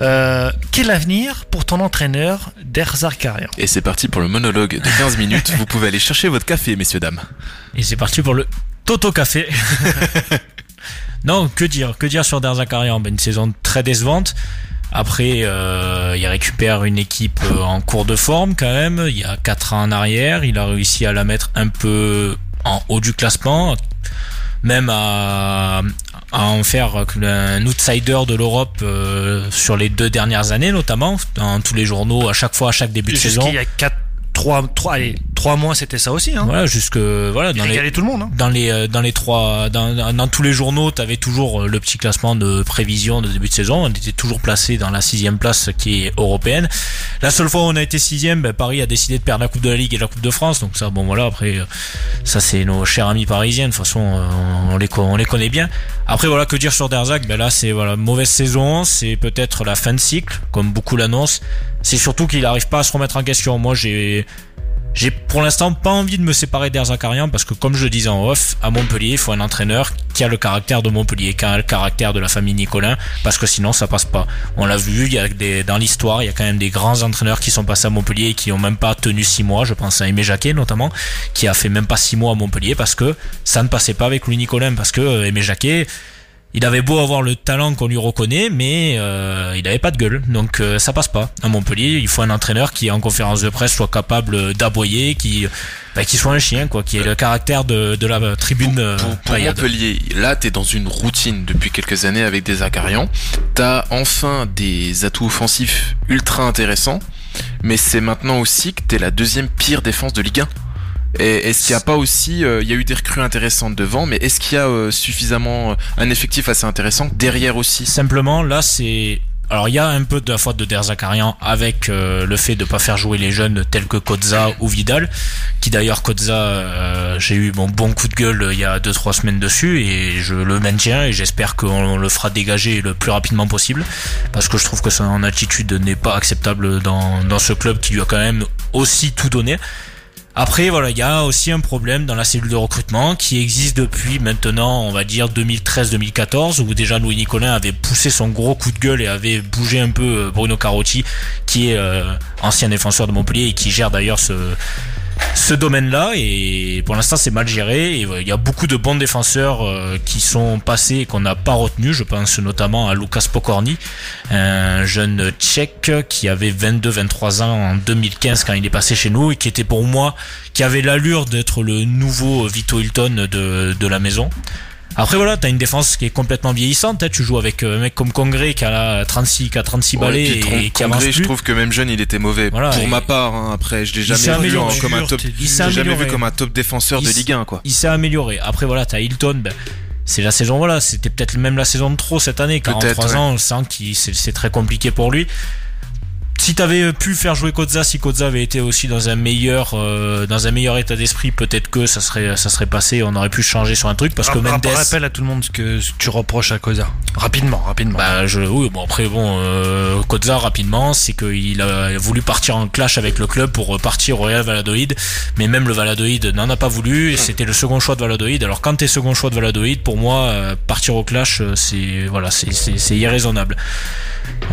Euh, quel avenir pour ton entraîneur Derzakarian Et c'est parti pour le monologue de 15 minutes. Vous pouvez aller chercher votre café, messieurs, dames. Et c'est parti pour le Toto Café. non, que dire Que dire sur Derzakarian ben, Une saison très décevante. Après, euh, il récupère une équipe euh, en cours de forme quand même. Il y a 4 ans en arrière, il a réussi à la mettre un peu en haut du classement, même à, à en faire un outsider de l'Europe euh, sur les deux dernières années notamment. Dans tous les journaux, à chaque fois, à chaque début de saison. Jusqu'il y a 4, 3, 3, allez, 3 mois, c'était ça aussi. Hein. Voilà, jusque voilà Il dans les tout le monde. Hein. dans les euh, dans les trois dans, dans- dans tous les journaux t'avais toujours euh, le petit classement de prévision de début de saison on était toujours placé dans la sixième place qui est européenne la seule fois où on a été sixième ben, Paris a décidé de perdre la coupe de la Ligue et la coupe de France donc ça bon voilà après euh, ça c'est nos chers amis parisiens de toute façon on les on les connaît bien après voilà que dire sur Derzak ben là c'est voilà mauvaise saison c'est peut-être la fin de cycle comme beaucoup l'annoncent c'est surtout qu'il n'arrive pas à se remettre en question moi j'ai j'ai pour l'instant pas envie de me séparer d'Erzakarian parce que comme je le disais en off, à Montpellier, il faut un entraîneur qui a le caractère de Montpellier, qui a le caractère de la famille Nicolin, parce que sinon ça passe pas. On l'a vu, il y a dans l'histoire, il y a quand même des grands entraîneurs qui sont passés à Montpellier et qui ont même pas tenu six mois. Je pense à Aimé Jacquet notamment, qui a fait même pas six mois à Montpellier parce que ça ne passait pas avec Louis Nicolin, parce que euh, Aimé Jacquet, il avait beau avoir le talent qu'on lui reconnaît, mais euh, il avait pas de gueule, donc euh, ça passe pas. À Montpellier, il faut un entraîneur qui en conférence de presse soit capable d'aboyer, qui bah, qui soit un chien, quoi, qui ait le caractère de, de la tribune Pour. Montpellier, là, t'es dans une routine depuis quelques années avec des Acarians. T'as enfin des atouts offensifs ultra intéressants, mais c'est maintenant aussi que t'es la deuxième pire défense de Ligue 1. Et est-ce qu'il n'y a pas aussi, euh, il y a eu des recrues intéressantes devant, mais est-ce qu'il y a euh, suffisamment euh, un effectif assez intéressant derrière aussi Simplement, là, c'est alors il y a un peu de la faute de Derzakarian avec euh, le fait de pas faire jouer les jeunes tels que Kozza ou Vidal, qui d'ailleurs Kozza, euh, j'ai eu mon bon coup de gueule euh, il y a 2-3 semaines dessus et je le maintiens et j'espère qu'on le fera dégager le plus rapidement possible parce que je trouve que son attitude n'est pas acceptable dans, dans ce club qui lui a quand même aussi tout donné. Après, voilà, il y a aussi un problème dans la cellule de recrutement qui existe depuis maintenant, on va dire 2013-2014, où déjà Louis Nicolin avait poussé son gros coup de gueule et avait bougé un peu euh, Bruno Carotti, qui est euh, ancien défenseur de Montpellier et qui gère d'ailleurs ce ce domaine-là et pour l'instant c'est mal géré et euh, il y a beaucoup de bons défenseurs euh, qui sont passés et qu'on n'a pas retenu. Je pense notamment à Lucas Pokorny, un jeune tchèque qui avait 22-23 ans en 2015 quand il est passé chez nous et qui était pour moi qui avait l'allure d'être le nouveau Vito Hilton de, de la maison. Après voilà, t'as une défense qui est complètement vieillissante. hein. Tu joues avec euh, un mec comme Congré qui a là 36, qui a 36 Ouais, balais Tron- et qui Congré, avance je plus. trouve que même jeune, il était mauvais. Voilà, Pour et- ma part, hein, après, je l'ai jamais vu comme un top. Jamais vu comme un top défenseur Il de Ligue 1, quoi. il s'est amélioré. Après voilà, t'as Hilton, ben, c'est la saison voilà, c'était peut-être même la saison de trop cette année. 43 Peut-être, ouais. ans, on sent que c'est très compliqué pour lui. Si t'avais pu faire jouer Koza, si Koza avait été aussi dans un meilleur, euh, dans un meilleur état d'esprit, peut-être que ça serait, ça serait passé. On aurait pu changer sur un truc parce que Mendes. Rappelle à tout le monde ce que tu reproches à Cosa. Rapidement, rapidement. Bah, je, oui, bon, après, bon, euh, Koza, rapidement, c'est qu'il a voulu partir en clash avec le club pour partir au Real Valladolid, mais même le Valladolid n'en a pas voulu, et c'était le second choix de Valladolid. Alors, quand t'es second choix de Valladolid, pour moi, euh, partir au clash, euh, c'est, voilà, c'est, c'est, c'est irraisonnable.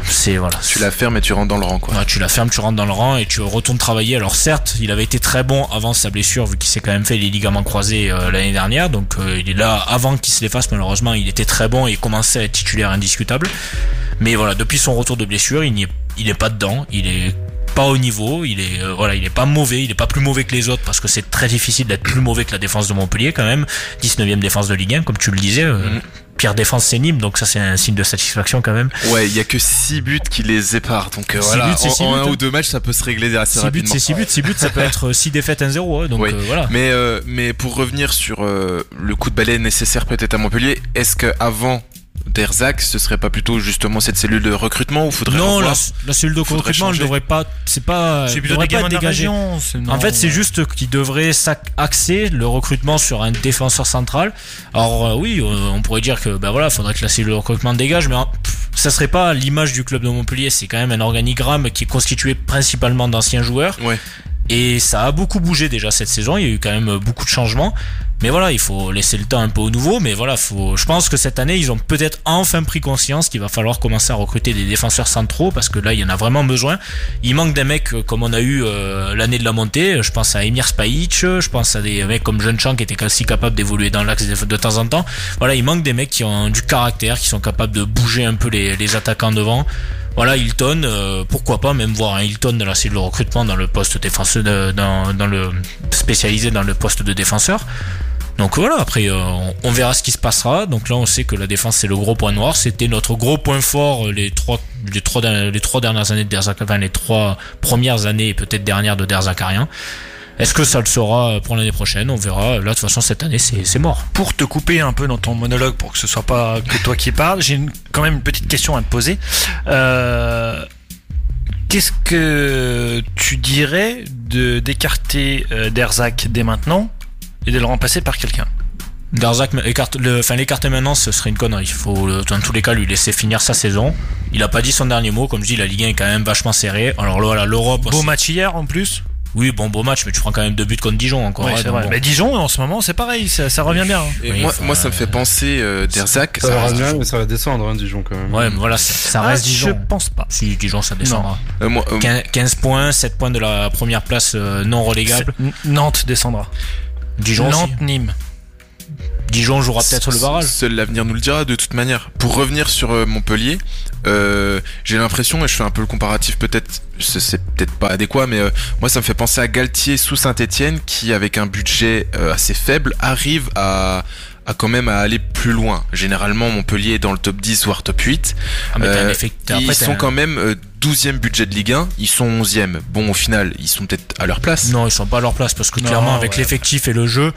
C'est, voilà. Tu la fermes et tu rentres dans le rang, quoi. Ouais, tu la fermes, tu rentres dans le rang et tu retournes travailler. Alors certes, il avait été très bon avant sa blessure vu qu'il s'est quand même fait les ligaments croisés euh, l'année dernière. Donc euh, il est là avant qu'il se les fasse malheureusement. Il était très bon et il commençait à être titulaire indiscutable. Mais voilà, depuis son retour de blessure, il n'y est, il est pas dedans. Il est pas au niveau, il est euh, voilà, il est pas mauvais, il est pas plus mauvais que les autres parce que c'est très difficile d'être plus mauvais que la défense de Montpellier quand même. 19e défense de Ligue 1 comme tu le disais. Mhm. Pire défense c'est Nîmes, donc ça c'est un signe de satisfaction quand même. Ouais, il y a que 6 buts qui les éparent. Donc euh, Six voilà, buts, en, six en buts, un hein. ou deux matchs, ça peut se régler assez 6 buts, rapidement. c'est 6 buts, 6 buts, ça peut être 6 défaites 1-0, hein, donc Oui. euh, voilà. Mais, euh, mais pour revenir sur euh, le coup de balai nécessaire peut-être à Montpellier, est-ce que avant Derzac, ce serait pas plutôt justement cette cellule de recrutement ou faudrait Non, la, la cellule de Faudrait recrutement, elle changer. devrait pas, c'est pas, c'est plutôt devrait des pas gamins être de la dégagée. région. c'est- non, En fait, c'est juste qu'ils devraient s'ac- axer le recrutement sur un défenseur central. Alors euh, oui, euh, on pourrait dire que ben voilà, faudrait que la cellule de recrutement dégage, mais hein, pff, ça serait pas l'image du club de Montpellier. C'est quand même un organigramme qui est constitué principalement d'anciens joueurs. Ouais. Et ça a beaucoup bougé déjà cette saison. Il y a eu quand même beaucoup de changements. Mais voilà, il faut laisser le temps un peu au nouveau. Mais voilà, faut, je pense que cette année, ils ont peut-être enfin pris conscience qu'il va falloir commencer à recruter des défenseurs centraux parce que là, il y en a vraiment besoin. Il manque des mecs euh, comme on a eu euh, l'année de la montée. Je pense à Emir Spajic, je pense à des mecs comme Jeune Chang qui étaient aussi capables d'évoluer dans l'axe de, de temps en temps. Voilà, il manque des mecs qui ont du caractère, qui sont capables de bouger un peu les, les attaquants devant. Voilà, Hilton, euh, pourquoi pas même voir un Hilton de la cellule de recrutement dans le poste défenseur, de- dans, dans le spécialisé dans le poste de défenseur. Donc voilà, après euh, on, verra ce qui se passera. Donc là, on sait que la défense c'est le gros point noir. C'était notre gros point fort euh, les trois, les trois, dernières- années de Derzak, enfin les trois premières années et peut-être dernières de Derzakarian. Est-ce que ça le sera pour l'année prochaine? On verra. Là, de toute façon, cette année, c'est c'est mort. pour te couper un peu dans ton monologue pour que ce soit pas que toi qui parles, j'ai quand même une petite question à te poser. Euh, Qu'est-ce que tu dirais de d'écarter euh, Derzak dès maintenant et de le remplacer par quelqu'un? Derzak écarte, le, enfin l'écarter maintenant, ce serait une connerie. Il faut euh, dans tous les cas lui laisser finir sa saison. Il a pas dit son dernier mot, comme je dis, la Ligue 1 est quand même vachement serrée. Alors là, voilà, l'Europe. Beau match hier en plus? Oui, bon beau match, mais tu prends quand même deux buts contre Dijon encore. Ouais, hein, vrai. bon. Mais Dijon en ce moment c'est pareil, ça, ça revient bien. hein. Et Oui, moi, enfin, moi, ça me fait penser euh, Derzac. Ça va reste- bien, mais ça va descendre, hein, Dijon, quand même. Ouais, mais voilà, ça, ça Ah, reste Je Dijon. pense pas. Si Dijon, ça descendra. euh, moi, euh, 15, 15 points, 7 points de la première place euh, non relégable. Nantes descendra. Dijon, aussi. Nantes, Nîmes. Dijon jouera peut-être le barrage. Seul l'avenir nous le dira de toute manière. Pour revenir sur euh, Montpellier, euh, j'ai l'impression, et je fais un peu le comparatif peut-être, c'est c'est peut-être pas adéquat, mais euh, moi ça me fait penser à Galtier sous Saint-Etienne qui, avec un budget euh, assez faible, arrive à, à quand même à aller plus loin. Généralement, Montpellier est dans le top 10 voire top 8. Ah, Euh, ils sont un- quand même euh, 12e budget de Ligue 1, ils sont 11e. Bon, au final, ils sont peut-être à leur place. Non, ils sont pas à leur place parce que Non, clairement, avec ouais. l'effectif et le jeu,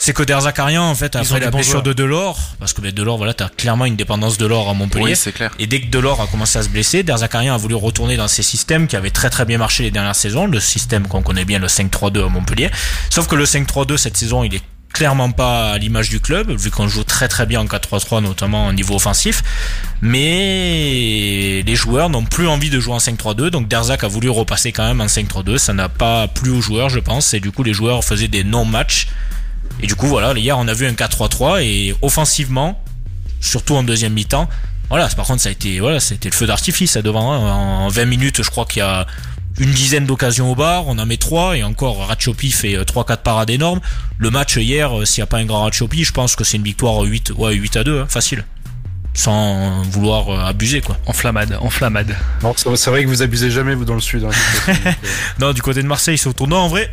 c'est que Derzakarian, en fait, après la bons blessure de Delors, parce que ben, Delors, voilà, t'as clairement une dépendance de l'or à Montpellier. Oui, c'est clair. Et dès que Delors a commencé à se blesser, Derzakarian a voulu retourner dans ses systèmes qui avaient très très bien marché les dernières saisons, le système qu'on connaît bien, le 5-3-2 à Montpellier. Sauf que le 5-3-2 cette saison, il est clairement pas à l'image du club, vu qu'on joue très très bien en 4-3-3, notamment au niveau offensif. Mais les joueurs n'ont plus envie de jouer en 5-3-2, donc Derzak a voulu repasser quand même en 5-3-2. Ça n'a pas plu aux joueurs, je pense, et du coup les joueurs faisaient des non-matchs. Et du coup, voilà, hier on a vu un 4-3-3 et offensivement, surtout en deuxième mi-temps, voilà, par contre, ça a été, voilà, c'était le feu d'artifice devant. hein. En 20 minutes, je crois qu'il y a une dizaine d'occasions au bar, on en met trois et encore Ratchopi fait 3-4 parades énormes. Le match hier, s'il n'y a pas un grand Ratchopi, je pense que c'est une victoire 8, ouais, 8 à 2, hein, facile. Sans vouloir abuser quoi. Enflammade, enflammade. C'est vrai que vous abusez jamais vous dans le sud. Hein, non, du côté de Marseille, c'est au tournoi. En vrai,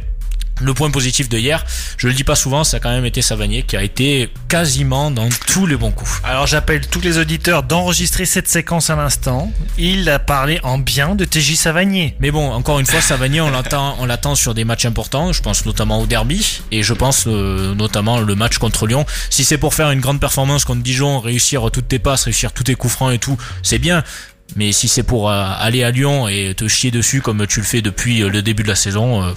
le point positif de hier, je le dis pas souvent, ça a quand même été Savanier qui a été quasiment dans tous les bons coups. Alors j'appelle tous les auditeurs d'enregistrer cette séquence à l'instant. Il a parlé en bien de TJ Savanier. Mais bon, encore une fois, Savanier, on l'attend, on l'attend sur des matchs importants. Je pense notamment au derby et je pense euh, notamment le match contre Lyon. Si c'est pour faire une grande performance contre Dijon, réussir toutes tes passes, réussir tous tes coups francs et tout, c'est bien. Mais si c'est pour euh, aller à Lyon et te chier dessus comme tu le fais depuis euh, le début de la saison, euh,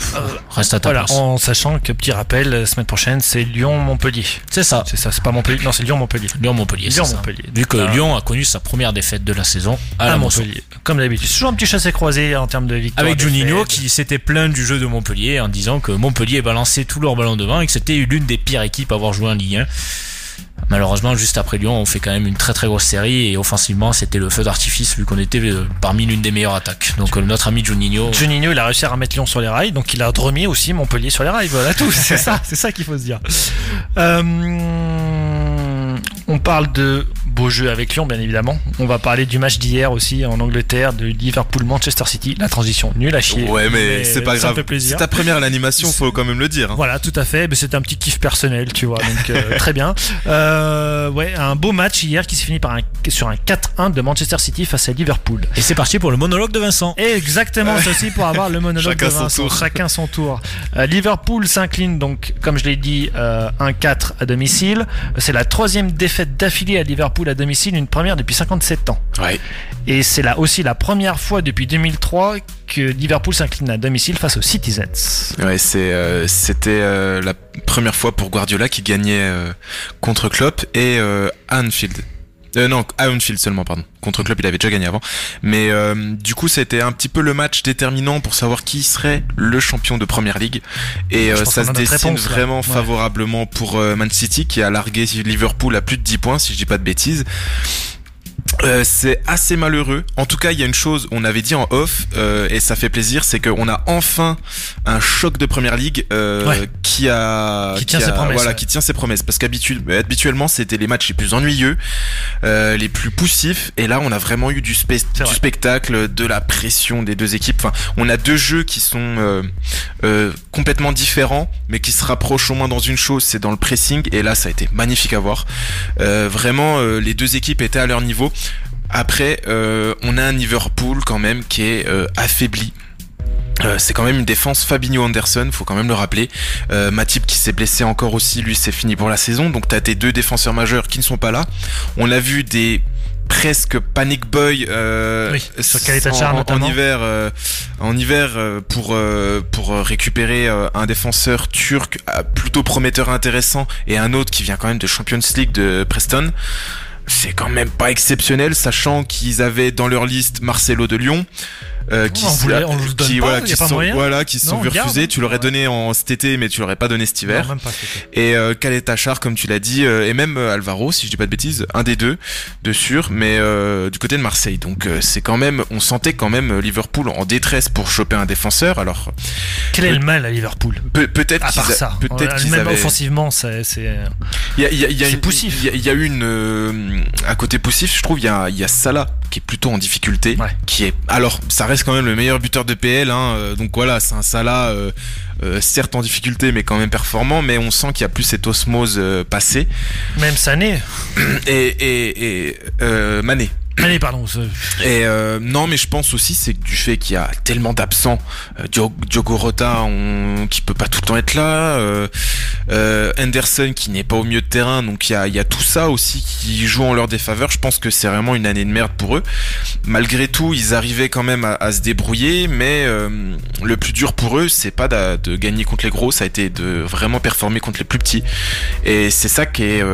reste à ta voilà, place. En sachant que petit rappel, la semaine prochaine c'est Lyon-Montpellier. C'est ça. C'est ça, c'est pas Montpellier. Non, c'est Lyon-Montpellier. Lyon-Montpellier. Lyon-Montpellier. Vu que Lyon a connu sa première défaite de la saison à, à Montpellier. Comme d'habitude. C'est toujours un petit chassé croisé en termes de victoire. Avec Juninho qui s'était plaint du jeu de Montpellier en disant que Montpellier balançait tous leurs ballons devant et que c'était l'une des pires équipes à avoir joué en Ligue 1. Malheureusement, juste après Lyon, on fait quand même une très très grosse série et offensivement, c'était le feu d'artifice vu qu'on était euh, parmi l'une des meilleures attaques. Donc euh, notre ami Juninho. Juninho, il a réussi à remettre Lyon sur les rails, donc il a remis aussi Montpellier sur les rails. Voilà tout, c'est ça, c'est ça qu'il faut se dire. Euh, on parle de beau jeu avec Lyon, bien évidemment. On va parler du match d'hier aussi en Angleterre, de Liverpool-Manchester City. La transition, nulle à chier. Ouais, mais, c'est pas ça grave. fait plaisir. C'est ta première à l'animation, faut quand même le dire. hein. Voilà, tout à fait. Mais c'est un petit kiff personnel, tu vois. Donc euh, très bien. Euh, ouais, un beau match hier qui s'est fini par un, sur un 4-1 de Manchester City face à Liverpool. Et c'est parti pour le monologue de Vincent. Et exactement, c'est aussi pour avoir le monologue Chacun de son Vincent. tour. Chacun son tour. Euh, Liverpool s'incline donc, comme je l'ai dit, euh, 1-4 à domicile. C'est la troisième défaite d'affilée à Liverpool à domicile, une première depuis 57 ans. Ouais. Et c'est là aussi la première fois depuis 2003 que Liverpool s'incline à domicile face aux Citizens. Ouais, c'est euh, c'était euh, la première fois pour Guardiola qui gagnait euh, contre Klopp et Anfield. Euh, non, à Anfield seulement, pardon. Contre Klopp, il avait déjà gagné avant. Mais euh, du coup, c'était un petit peu le match déterminant pour savoir qui serait le champion de Première Ligue. Et euh, ça se dessine réponse, vraiment Ouais. favorablement pour euh, Man City qui a largué Liverpool à plus de 10 points, si je dis pas de bêtises. Euh, c'est assez malheureux. En tout cas, il y a une chose, on avait dit en off, euh, et ça fait plaisir, c'est qu'on a enfin un choc de première ligue euh, Ouais. qui a Qui tient a- ses promesses, Voilà, ouais. qui tient ses promesses. Parce qu'habituellement, c'était les matchs les plus ennuyeux, euh, les plus poussifs, et là, on a vraiment eu du, spe- C'est du vrai. spectacle, de la pression des deux équipes. Enfin, on a deux jeux qui sont euh, euh, complètement différents, mais qui se rapprochent au moins dans une chose, c'est dans le pressing. Et là, ça a été magnifique à voir. Euh, vraiment, euh, les deux équipes étaient à leur niveau. Après, euh, on a un Liverpool quand même qui est euh, affaibli. Euh, c'est quand même une défense Fabinho Anderson, faut quand même le rappeler. Euh, Matip qui s'est blessé encore aussi, lui c'est fini pour la saison. Donc t'as tes deux défenseurs majeurs qui ne sont pas là. On a vu des presque panic boy euh, Oui, sur en, en hiver euh, en hiver euh, pour euh, pour euh, récupérer euh, un défenseur turc euh, plutôt prometteur et intéressant et un autre qui vient quand même de Champions League de Preston c'est quand même pas exceptionnel sachant qu'ils avaient dans leur liste Marcelo de Lyon euh, qui, on voulait- on le donne qui, pas, voilà, y a qui pas sont, moyen voilà, qui Non, garde. refuser. Tu l'aurais donné en cet été, mais tu l'aurais pas donné cet hiver. Non, même pas, c'était- Et euh, Kaletachar, comme tu l'as dit, euh, et même euh, Alvaro, si je dis pas de bêtises, un des deux, de sûr, mais euh, du côté de Marseille. Donc c'est quand même, on sentait quand même Liverpool en détresse pour choper un défenseur. Alors Quel est le mal à Liverpool peut- peut-être À part ça, peut-être qu'ils avaient. offensivement, c'est c'est- Il y a, y a- a poussif. Il y a, eu une, un côté poussif, je trouve. Il y a, il y a Salah qui est plutôt en difficulté, Ouais. qui est. Alors, ça reste quand même le meilleur buteur de PL. Hein, euh, donc voilà, c'est un Salah, euh, euh, certes en difficulté, mais quand même performant. Mais on sent qu'il y a plus cette osmose passée. même Sané. Et, et, et euh, Mané. Allez, pardon. Et euh, non, mais je pense aussi c'est du fait qu'il y a tellement d'absents, euh, Diogo, Rota on, qui peut pas tout le temps être là, euh, Henderson qui n'est pas au milieu de terrain, donc il y a, y tout ça aussi qui joue en leur défaveur. Je pense que c'est vraiment une année de merde pour eux. Malgré tout, ils arrivaient quand même à, se débrouiller, mais le plus dur pour eux, c'est pas de, gagner contre les gros, ça a été de vraiment performer contre les plus petits. Et c'est ça qui est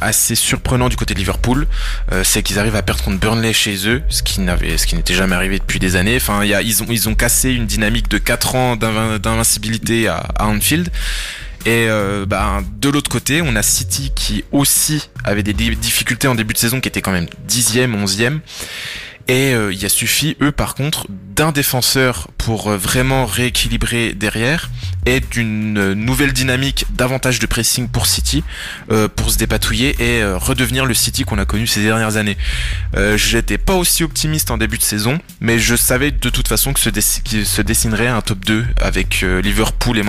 assez surprenant du côté de Liverpool, c'est qu'ils arrivent à perdre contre Burnley chez eux, ce qui n'avait, ce qui n'était jamais arrivé depuis des années. Enfin, y a, ils ont, ils ont cassé une dynamique de 4 ans d'invin- d'invincibilité à, Anfield. Et euh, bah, de l'autre côté, on a City qui aussi avait des di- difficultés en début de saison, qui était quand même 10e, 11e. Et euh, il a suffi, eux, par contre, d'un défenseur pour euh, vraiment rééquilibrer derrière et d'une euh, nouvelle dynamique, davantage de pressing pour City, euh, pour se dépatouiller et euh, redevenir le City qu'on a connu ces dernières années. Euh, J'étais pas aussi optimiste en début de saison, mais je savais de toute façon que se, dess- qu'il se dessinerait un top 2 avec euh, Liverpool et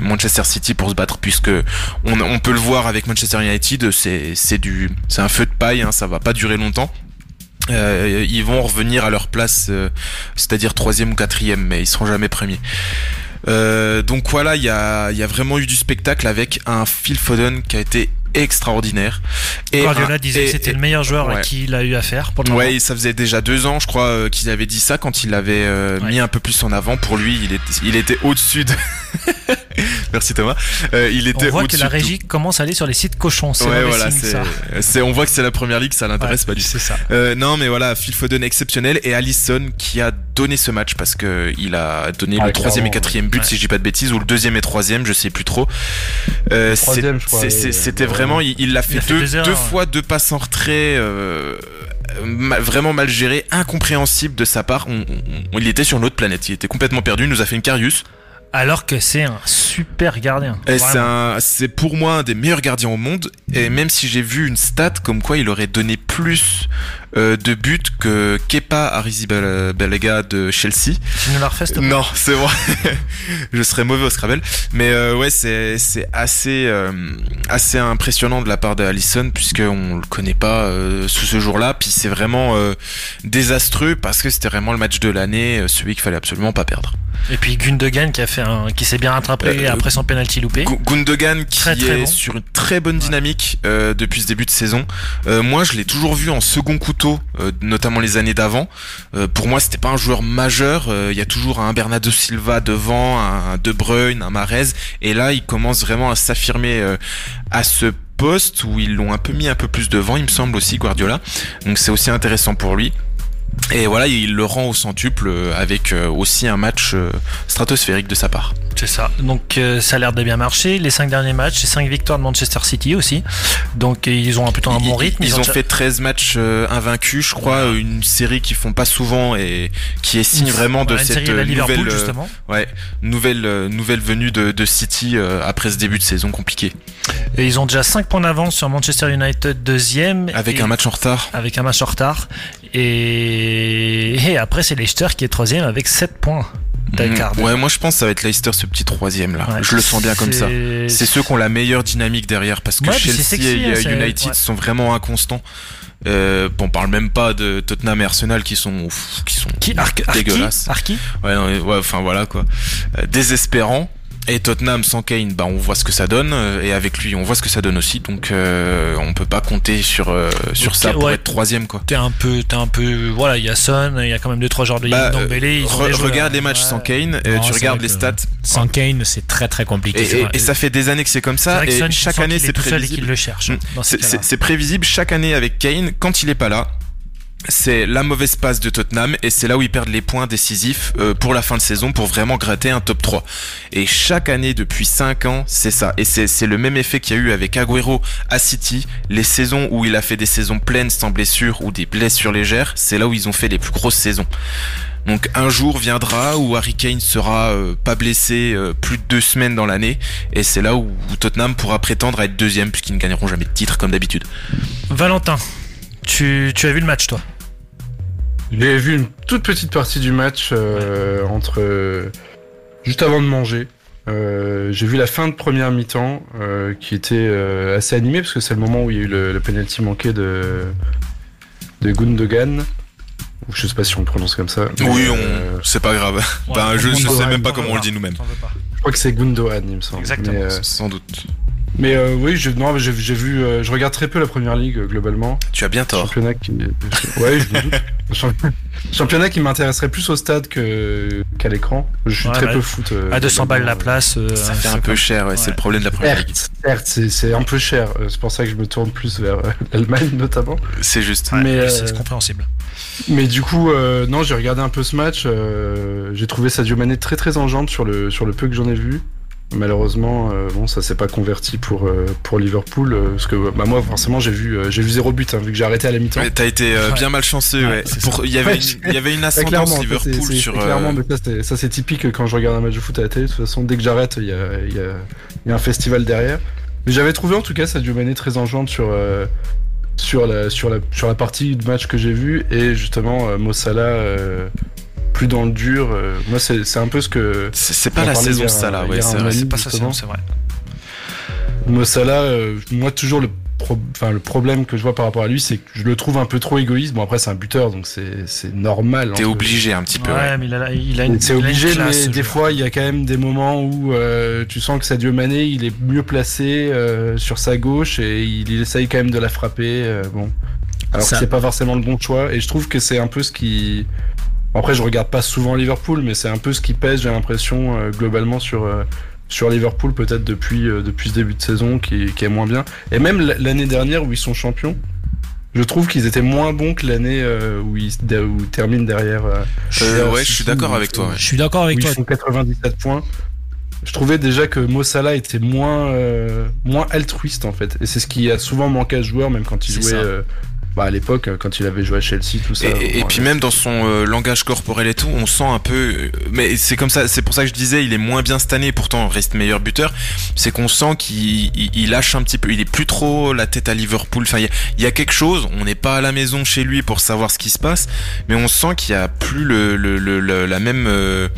Manchester City pour se battre, puisque on, peut le voir avec Manchester United, c'est un feu de paille, hein, ça va pas durer longtemps. Euh, ils vont revenir à leur place, euh, c'est-à-dire troisième ou quatrième, mais ils seront jamais premiers. Euh, donc voilà, il y a, y a vraiment eu du spectacle avec un Phil Foden qui a été extraordinaire. Et Guardiola un- disait et- que c'était le meilleur joueur à qui il a eu affaire pour le. Ouais, ça faisait déjà deux ans, je crois, euh, qu'il avait dit ça quand il l'avait euh, Ouais. mis un peu plus en avant. Pour lui, il était, il était au-dessus de. Merci Thomas. Euh, il était On voit que la régie commence à aller sur les sites cochons. C'est. Ouais, voilà, on voit que c'est la première ligue, ça l'intéresse Ouais, pas du tout. C'est ça. Euh, non, mais voilà, Phil Foden exceptionnel et Allison qui a donné ce match parce que il a donné Ah, le troisième et quatrième but, Ouais. si je dis pas de bêtises, ou le deuxième et troisième, je sais plus trop. Euh. C'était vraiment, il l'a fait, deux, fois deux passes en retrait. Euh, ma- vraiment mal géré, incompréhensible de sa part. On- on- il était sur une autre planète, il était complètement perdu. Il nous a fait une Carius. Alors que c'est un super gardien. C'est pour moi un des meilleurs gardiens au monde. Et même si j'ai vu une stat comme quoi il aurait donné plus euh, de buts que Kepa Arrizabalaga de Chelsea. Tu nous la refais, plaît Non, c'est vrai. je serais mauvais au Scrabble. Mais euh, ouais, c'est c'est assez euh, assez impressionnant de la part d'Alisson puisqu'on le connaît pas euh, sous ce jour-là. Puis c'est vraiment euh, désastreux parce que c'était vraiment le match de l'année, celui qu'il fallait absolument pas perdre. Et puis Gundogan qui a fait un, qui s'est bien rattrapé après son penalty loupé. Gu- Gundogan qui Très, très est bon. sur une très bonne dynamique euh, depuis ce début de saison. Euh, moi, je l'ai toujours vu en second couteau, euh, notamment les années d'avant. Euh, pour moi, c'était pas un joueur majeur. Euh, Il y a toujours un Bernardo Silva devant, un De Bruyne, un Marez, et là, il commence vraiment à s'affirmer à ce poste où ils l'ont un peu mis un peu plus devant, il me semble aussi Guardiola. Donc c'est aussi intéressant pour lui. Et voilà, il le rend au centuple euh, avec euh, aussi un match euh, stratosphérique de sa part. C'est ça. Donc euh, ça a l'air de bien marcher. Les cinq derniers matchs, c'est cinq victoires de Manchester City aussi. Donc ils ont un plutôt un bon rythme. Ils, ont, fait 13 matchs euh, invaincus, je crois, une série qu'ils font pas souvent et qui est signe vraiment de Ouais, cette nouvelle, justement. ouais, nouvelle, nouvelle venue de, de City euh, après ce début de saison compliqué. Et ils ont déjà 5 points d'avance sur Manchester United deuxième. Avec un match en retard. avec un match en retard. Et, et après, c'est Leicester qui est troisième avec 7 points d'écart. Mm. Ouais, moi je pense que ça va être Leicester ce petit troisième là. Ouais. Je le sens bien comme ça. C'est- ceux qui ont la meilleure dynamique derrière parce que Ouais, Chelsea sexy, et hein, euh, United sont vraiment inconstants. Euh, on parle même pas de Tottenham et Arsenal qui sont ouf, qui sont Qui Arc- Arki dégueulasses. Arki Ouais, non, ouais, enfin voilà quoi. Euh, désespérant. Et Tottenham sans Kane, bah on voit ce que ça donne, euh, et avec lui on voit ce que ça donne aussi, donc euh, on peut pas compter sur euh, sur ça pour ouais. être troisième quoi. T'es un peu, t'es un peu, voilà, il y a Son, il y a quand même deux trois joueurs de Bah, Dembélé, Re- des joueurs. regarde les matchs Ouais. sans Kane, euh, Non, tu regardes les stats, Sans Kane, c'est très très compliqué. et, ça fait des années que c'est comme ça, Son, et chaque année c'est prévisible. le cherche. Mm. C'est c'est prévisible chaque année avec Kane, quand il est pas là, c'est la mauvaise passe de Tottenham et c'est là où ils perdent les points décisifs euh, pour la fin de saison pour vraiment gratter un top 3. Et chaque année depuis 5 ans, c'est ça. Et c'est le même effet qu'il y a eu avec Agüero à City. Les saisons où il a fait des saisons pleines sans blessure ou des blessures légères, c'est là où ils ont fait les plus grosses saisons. Donc un jour viendra où Harry Kane sera euh, pas blessé euh, plus de deux semaines dans l'année et c'est là où, où Tottenham pourra prétendre à être deuxième puisqu'ils ne gagneront jamais de titre comme d'habitude. Valentin, tu, tu as vu le match toi? J'ai vu une toute petite partie du match euh, entre euh, juste avant de manger. Euh, j'ai vu la fin de première mi-temps euh, qui était euh, assez animée parce que c'est le moment où il y a eu le, le penalty manqué de de Gundogan. Ou Je sais pas si on le prononce comme ça. Oui, on... euh, c'est pas grave. Ouais, ben, je ne sais même pas comment on le dit nous-mêmes. Je crois que c'est Gundogan, il me semble. Exactement. Mais, euh, Sans doute. Mais, euh, oui, je, non, mais j'ai j'ai vu, euh, je regarde très peu la première ligue euh, globalement. Tu as bien tort. Championnat qui, ouais, je me doute. Champ- Championnat qui m'intéresserait plus au stade que qu'à l'écran. Je suis Ouais, très bah, peu foot. euh, À 200 balles la place. euh, Ça fait un peu cher, ouais, c'est le problème de la première ligue. Certes, c'est c'est un peu cher. C'est pour ça que je me tourne plus vers euh, l'Allemagne notamment. C'est juste. Ouais, mais, c'est euh, c'est compréhensible. Mais du coup, euh, non, j'ai regardé un peu ce match. euh, j'ai trouvé Sadio Mané très très en jambes sur le sur le peu que j'en ai vu. Malheureusement, euh, bon, ça s'est pas converti pour euh, pour Liverpool euh, parce que bah, moi forcément j'ai vu euh, j'ai vu zéro but hein, vu que j'ai arrêté à la mi-temps. Ouais, T'as été euh, Ouais. bien malchanceux. Ouais, Ouais. c'est Pour- Il y avait une, il y avait une Ouais, ascendance Liverpool sur. euh, clairement, mais ça, c'est- ça c'est typique quand je regarde un match de foot à la télé. De toute façon, dès que j'arrête, il y a, il y, a, il y a un festival derrière. Mais j'avais trouvé en tout cas Sadio Mané très enjouante sur euh, sur la sur la sur la partie de match que j'ai vu et justement euh, Mo Salah euh, plus dans le dur. euh, moi, c'est c'est un peu ce que C'est c'est pas la saison là, ouais, c'est vrai. C'est pas ça, justement. c'est vrai. Mo Salah, euh, moi toujours le pro- enfin le problème que je vois par rapport à lui, c'est que je le trouve un peu trop égoïste. Bon après c'est un buteur donc c'est c'est normal. T'es hein, que- obligé un petit peu. Ouais, ouais. mais il a, il a une. C'est une obligé, classe, mais des fois, il y a quand même des moments où euh, tu sens que Sadio Mané, il est mieux placé euh, sur sa gauche et il, il essaye quand même de la frapper. euh, bon, alors Ça- que c'est pas forcément le bon choix. Et je trouve que c'est un peu ce qui. Après, je regarde pas souvent Liverpool, mais c'est un peu ce qui pèse, j'ai l'impression, euh, globalement sur euh, sur Liverpool, peut-être depuis euh, depuis ce début de saison, qui, qui est moins bien. Et même l'année dernière où ils sont champions. Je trouve qu'ils étaient moins bons que l'année euh, où, ils, où ils terminent derrière. euh, Euh, derrière ouais, je suis d'accord avec toi. ouais. Je suis d'accord avec où toi. ils font 97 points. Je trouvais déjà que Mo Salah était moins euh, moins altruiste en fait, et c'est ce qui a souvent manqué à ce joueur, même quand il jouait ça. euh, bah, à l'époque, euh, quand il avait joué à Chelsea, tout ça. Et, puis même dans son euh, langage corporel et tout, on sent un peu. euh, mais c'est comme ça, c'est pour ça que je disais, il est moins bien cette année, pourtant reste meilleur buteur. C'est qu'on sent qu'il il- il lâche un petit peu, il est plus trop la tête à Liverpool. Enfin, il y a- il y, a quelque chose. On n'est pas à la maison chez lui pour savoir ce qui se passe, mais on sent qu'il y a plus le, le, le- le- la même euh,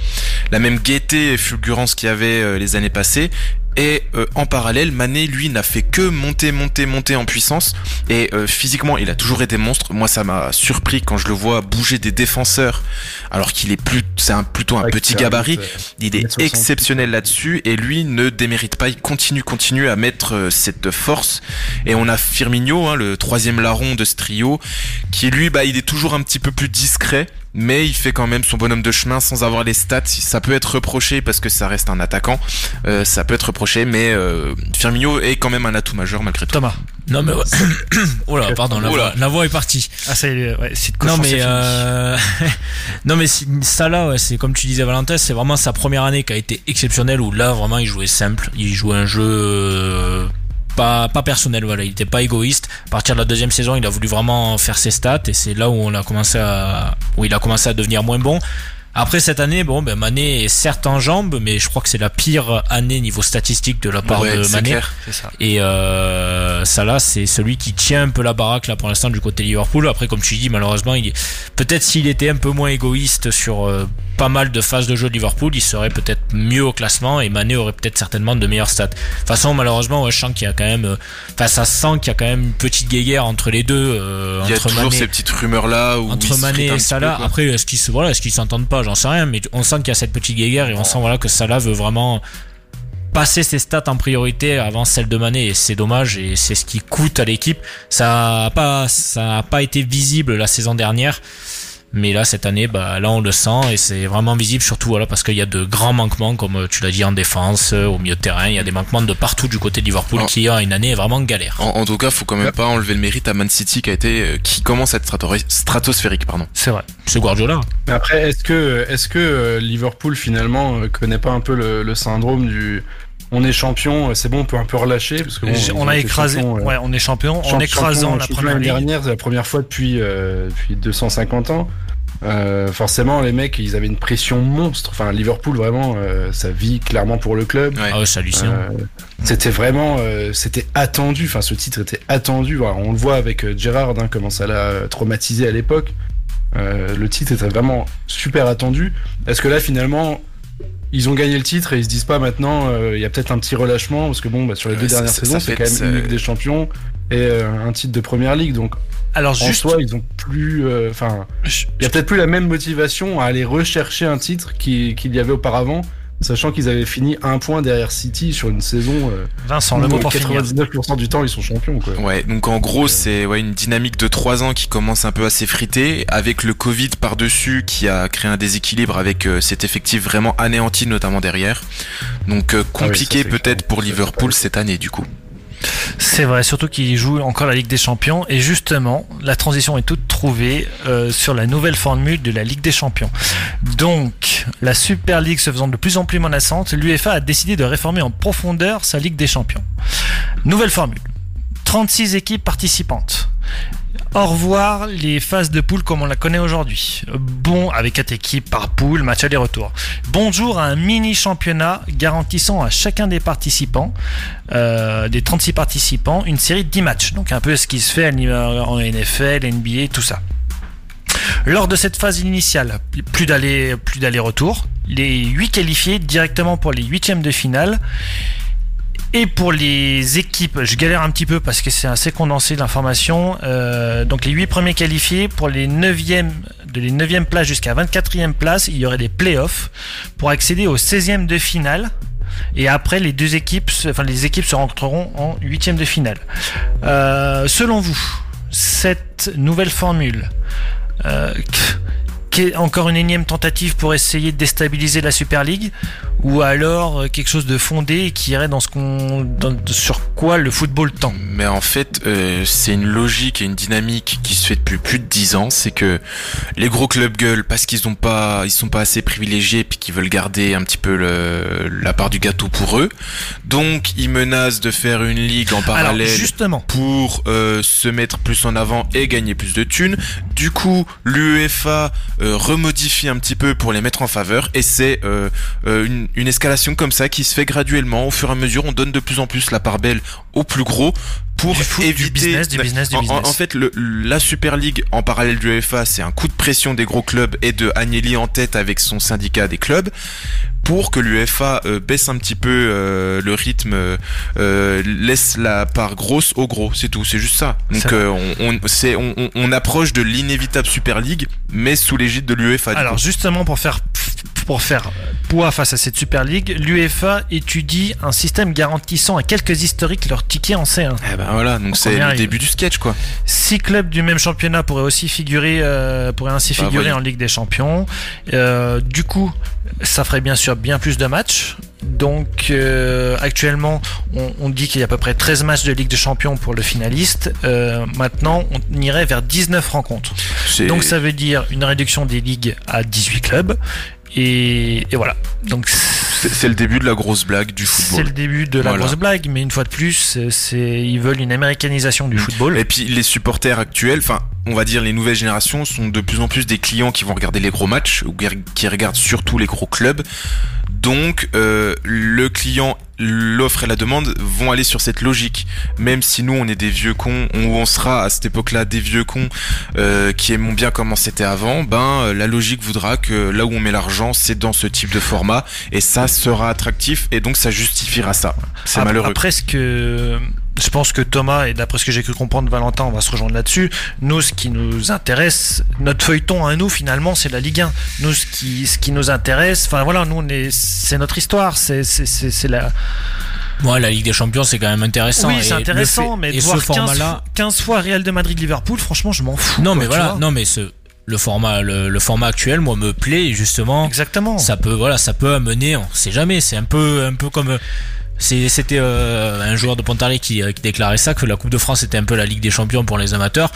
la même gaieté et fulgurance qu'il y avait euh, les années passées. Et euh, en parallèle, Mané, lui, n'a fait que monter, monter, monter en puissance. Et euh, physiquement, il a toujours été monstre. Moi, ça m'a surpris quand je le vois bouger des défenseurs, alors qu'il est plus, c'est un, plutôt un Ouais, petit gabarit. Il est 1m60. exceptionnel là-dessus et lui ne démérite pas. Il continue, continue à mettre euh, cette force. Et on a Firmino, hein, le troisième larron de ce trio, qui lui, bah, il est toujours un petit peu plus discret. Mais il fait quand même son bonhomme de chemin sans avoir les stats. Ça peut être reproché parce que ça reste un attaquant. Euh, ça peut être reproché, mais euh, Firmino est quand même un atout majeur malgré tout. Thomas. Non mais ouais. oh là, pardon, la, voix, la voix est partie. Ah, ça y est, ouais, c'est de Non cochon, c'est mais euh... non mais ça là, ouais, c'est comme tu disais Valentin, c'est vraiment sa première année qui a été exceptionnelle où là vraiment il jouait simple, il jouait un jeu euh, pas personnel, voilà, il était pas égoïste. À partir de la deuxième saison, il a voulu vraiment faire ses stats et c'est là où on a commencé où il a commencé à devenir moins bon. Après cette année, bon, ben Mané est certes en jambes, mais je crois que c'est la pire année niveau statistique de la part Ouais, de Mané. clair. Ça. Et euh, Salah, c'est celui qui tient un peu la baraque là pour l'instant du côté Liverpool. Après, comme tu dis, malheureusement, il est... peut-être s'il était un peu moins égoïste sur euh, pas mal de phases de jeu de Liverpool, il serait peut-être mieux au classement et Mané aurait peut-être certainement de meilleures stats. De toute façon, malheureusement, ouais, je sens qu'il y a quand même, euh, enfin, ça sent qu'il y a quand même une petite guéguerre entre les deux, euh, Il y a toujours Mané, ces petites rumeurs là où entre Mané et Salah. peu. Après, est-ce qu'ils se, voilà, est-ce qu'ils s'entendent pas, j'en sais rien, mais on sent qu'il y a cette petite guéguerre et on sent voilà que Salah veut vraiment passer ses stats en priorité avant celle de Mané et c'est dommage et c'est ce qui coûte à l'équipe. Ça a pas, ça a pas été visible la saison dernière. Mais là, cette année, bah, là, on le sent et c'est vraiment visible, surtout voilà, parce qu'il y a de grands manquements, comme euh, tu l'as dit, en défense, euh, au milieu de terrain. Il y a des manquements de partout du côté de Liverpool qui a une année vraiment galère. En, en tout cas, faut quand même pas enlever le mérite à Man City qui a été, euh, qui commence à être strato- stratosphérique, pardon. C'est vrai. C'est Guardiola. Mais après, est-ce que, est-ce que Liverpool finalement connaît pas un peu le, le syndrome du on est champion, c'est bon, on peut un peu relâcher parce que bon, on a écrasé. Ouais, on est champion. En champions- écrasant la première ligue. dernière, c'est la première fois depuis euh, depuis 250 ans. Euh, forcément, les mecs, ils avaient une pression monstre. Enfin, Liverpool vraiment, euh, ça vit clairement pour le club. Ouais. Ah ouais, c'est hallucinant. Euh, c'était vraiment, euh, c'était attendu. Enfin, ce titre était attendu. Voilà, on le voit avec euh, Gerrard, hein, comment ça l'a traumatisé à l'époque. Euh, le titre était vraiment super attendu. Est-ce que là, finalement, ils ont gagné le titre et ils se disent pas maintenant, euh, il y a peut-être un petit relâchement parce que bon, bah, sur les Ouais, deux ça- dernières saisons, c'est quand même une Ligue des Champions et euh, un titre de Première Ligue. Donc, Alors en juste, soi, ils ont plus, euh, enfin, il y a peut-être plus la même motivation à aller rechercher un titre qui- qu'il y avait auparavant. Sachant qu'ils avaient fini un point derrière City sur une saison euh, Vincent, le mot où pour finir. 99% du temps ils sont champions quoi. Ouais, donc en gros, c'est ouais, une dynamique de 3 ans qui commence un peu à s'effriter, avec le Covid par-dessus qui a créé un déséquilibre avec euh, cet effectif vraiment anéanti, notamment derrière. Donc euh, compliqué c'est peut-être pour Liverpool c'est cette année, du coup. C'est vrai, surtout qu'il joue encore la Ligue des Champions. Et justement, la transition est toute trouvée euh, sur la nouvelle formule de la Ligue des Champions. Donc, la Super League se faisant de plus en plus menaçante, l'UEFA a décidé de réformer en profondeur sa Ligue des Champions. Nouvelle formule. 36 équipes participantes. Au revoir les phases de poule comme on la connaît aujourd'hui. Bon, avec 4 équipes par poule, match aller-retour. Bonjour à un mini championnat garantissant à chacun des participants, euh, des 36 participants, une série de 10 matchs. Donc un peu ce qui se fait en NFL, NBA, tout ça. Lors de cette phase initiale, plus d'aller, plus d'aller-retour, les 8 qualifiés directement pour les huitièmes de finale et pour les équipes, je galère un petit peu parce que c'est assez condensé l'information. Euh, donc les 8 premiers qualifiés pour les 9e, de les 9e places jusqu'à 24e place, il y aurait des playoffs pour accéder au 16e de finale. Et après, les deux équipes, enfin les équipes se rencontreront en 8e de finale. Euh, selon vous, cette nouvelle formule, euh, encore une énième tentative pour essayer de déstabiliser la Super League ou alors euh, quelque chose de fondé qui irait dans ce qu'on sur quoi le football tend. Mais en fait, euh, c'est une logique et une dynamique qui se fait depuis plus de 10 ans, c'est que les gros clubs gueulent parce qu'ils ont pas ils sont pas assez privilégiés puis qu'ils veulent garder un petit peu le, la part du gâteau pour eux. Donc, ils menacent de faire une ligue en parallèle justement. pour euh, se mettre plus en avant et gagner plus de thunes. Du coup, l'UEFA remodifie un petit peu pour les mettre en faveur et c'est une, une escalation comme ça qui se fait graduellement au fur et à mesure. On donne de plus en plus la part belle au plus gros pour éviter business, du business, du business. En, fait, le, la Super League en parallèle du UEFA, c'est un coup de pression des gros clubs et de Agnelli en tête avec son syndicat des clubs pour que l'UEFA euh, baisse un petit peu euh, le rythme, euh, laisse la part grosse au gros, c'est tout, c'est juste ça. Donc on, on, on, on, approche de l'inévitable Super League, mais sous l'égide de l'UEFA. Alors justement pour faire pour faire poids face à cette Super League, l'UEFA étudie un système garantissant à quelques historiques leur ticket en C1. Eh ben voilà, donc c'est le début du sketch quoi. Six clubs du même championnat pourraient aussi figurer, euh, pourraient ainsi bah, figurer en Ligue des Champions. Euh, du coup, ça ferait bien sûr bien plus de matchs. Donc euh, actuellement, on, on, dit qu'il y a à peu près 13 matchs de Ligue des Champions pour le finaliste. Euh, maintenant, on irait vers 19 rencontres. Donc ça veut dire une réduction des ligues à 18 clubs, et, voilà. Donc c'est le début de la grosse blague du football. C'est le début de la grosse blague, mais une fois de plus, c'est ils veulent une américanisation du mm. football. Et puis les supporters actuels, enfin, on va dire les nouvelles générations sont de plus en plus des clients qui vont regarder les gros matchs ou qui regardent surtout les gros clubs. Donc euh, le client, l'offre et la demande vont aller sur cette logique. Même si nous on est des vieux cons, ou on sera à cette époque-là des vieux cons euh, qui aimons bien comment c'était avant, ben euh, la logique voudra que là où on met l'argent, c'est dans ce type de format et ça sera attractif et donc ça justifiera ça. C'est malheureux. Après ce que je pense que Thomas, et d'après ce que j'ai cru comprendre, Valentin, on va se rejoindre là-dessus. Nous, ce qui nous intéresse, notre feuilleton à nous, finalement, c'est la Ligue 1. Nous, ce qui, ce qui nous intéresse, enfin voilà, nous, c'est notre histoire, c'est, la. Moi, la Ligue des Champions, c'est quand même intéressant. Oui, c'est intéressant, mais de voir 15, 15, fois Real de Madrid-Liverpool, franchement, je m'en fous. Non, mais voilà, non, mais ce, le format le, format actuel moi me plaît justement exactement ça peut voilà ça peut amener on sait jamais c'est un peu un peu comme c'était euh, un joueur de Pontarlier qui, euh, qui, déclarait ça, que la Coupe de France était un peu la Ligue des Champions pour les amateurs.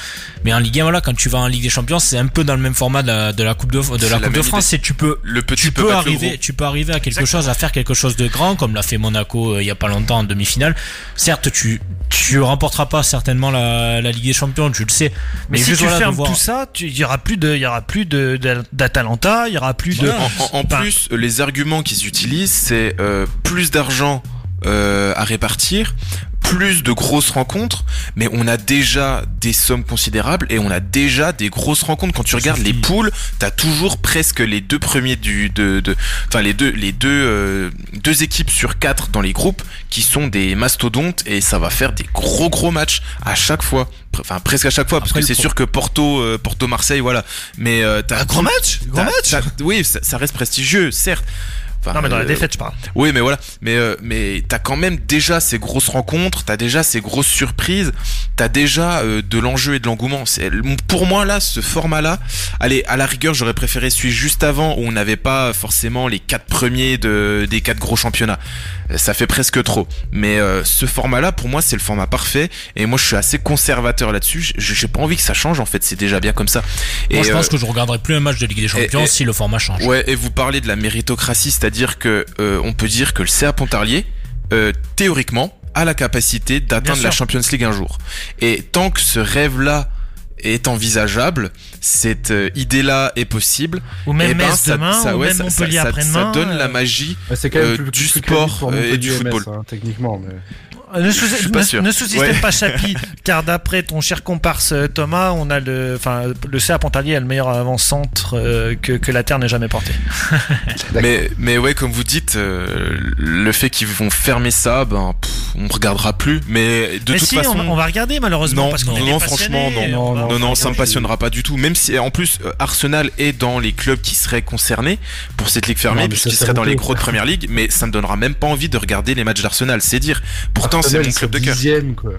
Mais en Ligue 1, voilà, quand tu vas en Ligue des Champions, c'est un peu dans le même format de la, de la Coupe de, de, la coupe de France. Et tu peux, le petit tu peux arriver, tu peux arriver à quelque chose, à faire quelque chose de grand, comme l'a fait Monaco euh, il y a pas longtemps en demi-finale. Certes, tu, tu remporteras pas certainement la, la Ligue des Champions, tu le sais. Mais, si tu fermes tout ça, il y aura plus de, il y aura plus de, d'Atalanta, il y aura plus de. En, plus, les arguments qu'ils utilisent, c'est euh, plus d'argent euh, à répartir, plus de grosses rencontres, mais on a déjà des sommes considérables et on a déjà des grosses rencontres. Quand tu regardes les poules, t'as toujours presque les deux premiers du, de, de enfin les deux, les deux, euh, deux équipes sur quatre dans les groupes qui sont des mastodontes et ça va faire des gros gros matchs à chaque fois. Enfin presque à chaque fois parce que c'est sûr que Porto, euh, Porto Marseille, voilà. Mais t'as un grand match, grand match. Oui, ça reste prestigieux, certes non, mais dans la euh, défaite, je parle. Oui, mais voilà. Mais, euh, mais t'as quand même déjà ces grosses rencontres, t'as déjà ces grosses surprises. t'as déjà euh, de l'enjeu et de l'engouement. C'est pour moi là, ce format-là, allez, à la rigueur, j'aurais préféré celui juste avant où on n'avait pas forcément les quatre premiers de, des quatre gros championnats. Euh, Ça fait presque trop. Mais euh, ce format-là, pour moi, c'est le format parfait. Et moi, je suis assez conservateur là-dessus. J'ai pas envie que ça change. En fait, c'est déjà bien comme ça. Moi, Et, je euh, pense que je regarderai plus un match de Ligue des Champions et- si le format change. Ouais, et vous parlez de la méritocratie, c'est-à-dire que euh, on peut dire que le CA Pontarlier, euh, théoriquement, a la capacité d'atteindre la Champions League un jour. Et tant que ce rêve-là est envisageable, cette euh, idée-là est possible, Ou même eh ben, Metz ça- demain, ça- ou ouais, même ça- Montpellier ça- ça- après-demain. Ça donne la euh, magie. Ouais, c'est quand même Euh, plus, du plus sport, et du football. MS, hein, techniquement. Mais... Ne sous- ne- Ouais. pas Chapi, car d'après ton cher comparse euh, Thomas, on a le, enfin, le CA Pontarlier a le meilleur avant-centre euh, que, que la Terre n'ait jamais porté. Mais, mais ouais, comme vous dites, euh, le fait qu'ils vont fermer ça, ben, pff, on regardera plus. Mais de Mais toute si, façon, on, on va regarder malheureusement Non, parce non, non, franchement, non. Non, Non, non, non, ça me passionnera pas du tout. Même si, en plus, euh, Arsenal est dans les clubs qui seraient concernés pour cette ligue fermée, Non, mais puisqu'il ça, ça serait dans les gros de première ligue, mais ça me donnera même pas envie de regarder les matchs d'Arsenal. C'est dire. Pourtant, c'est mon club de cœur. quoi.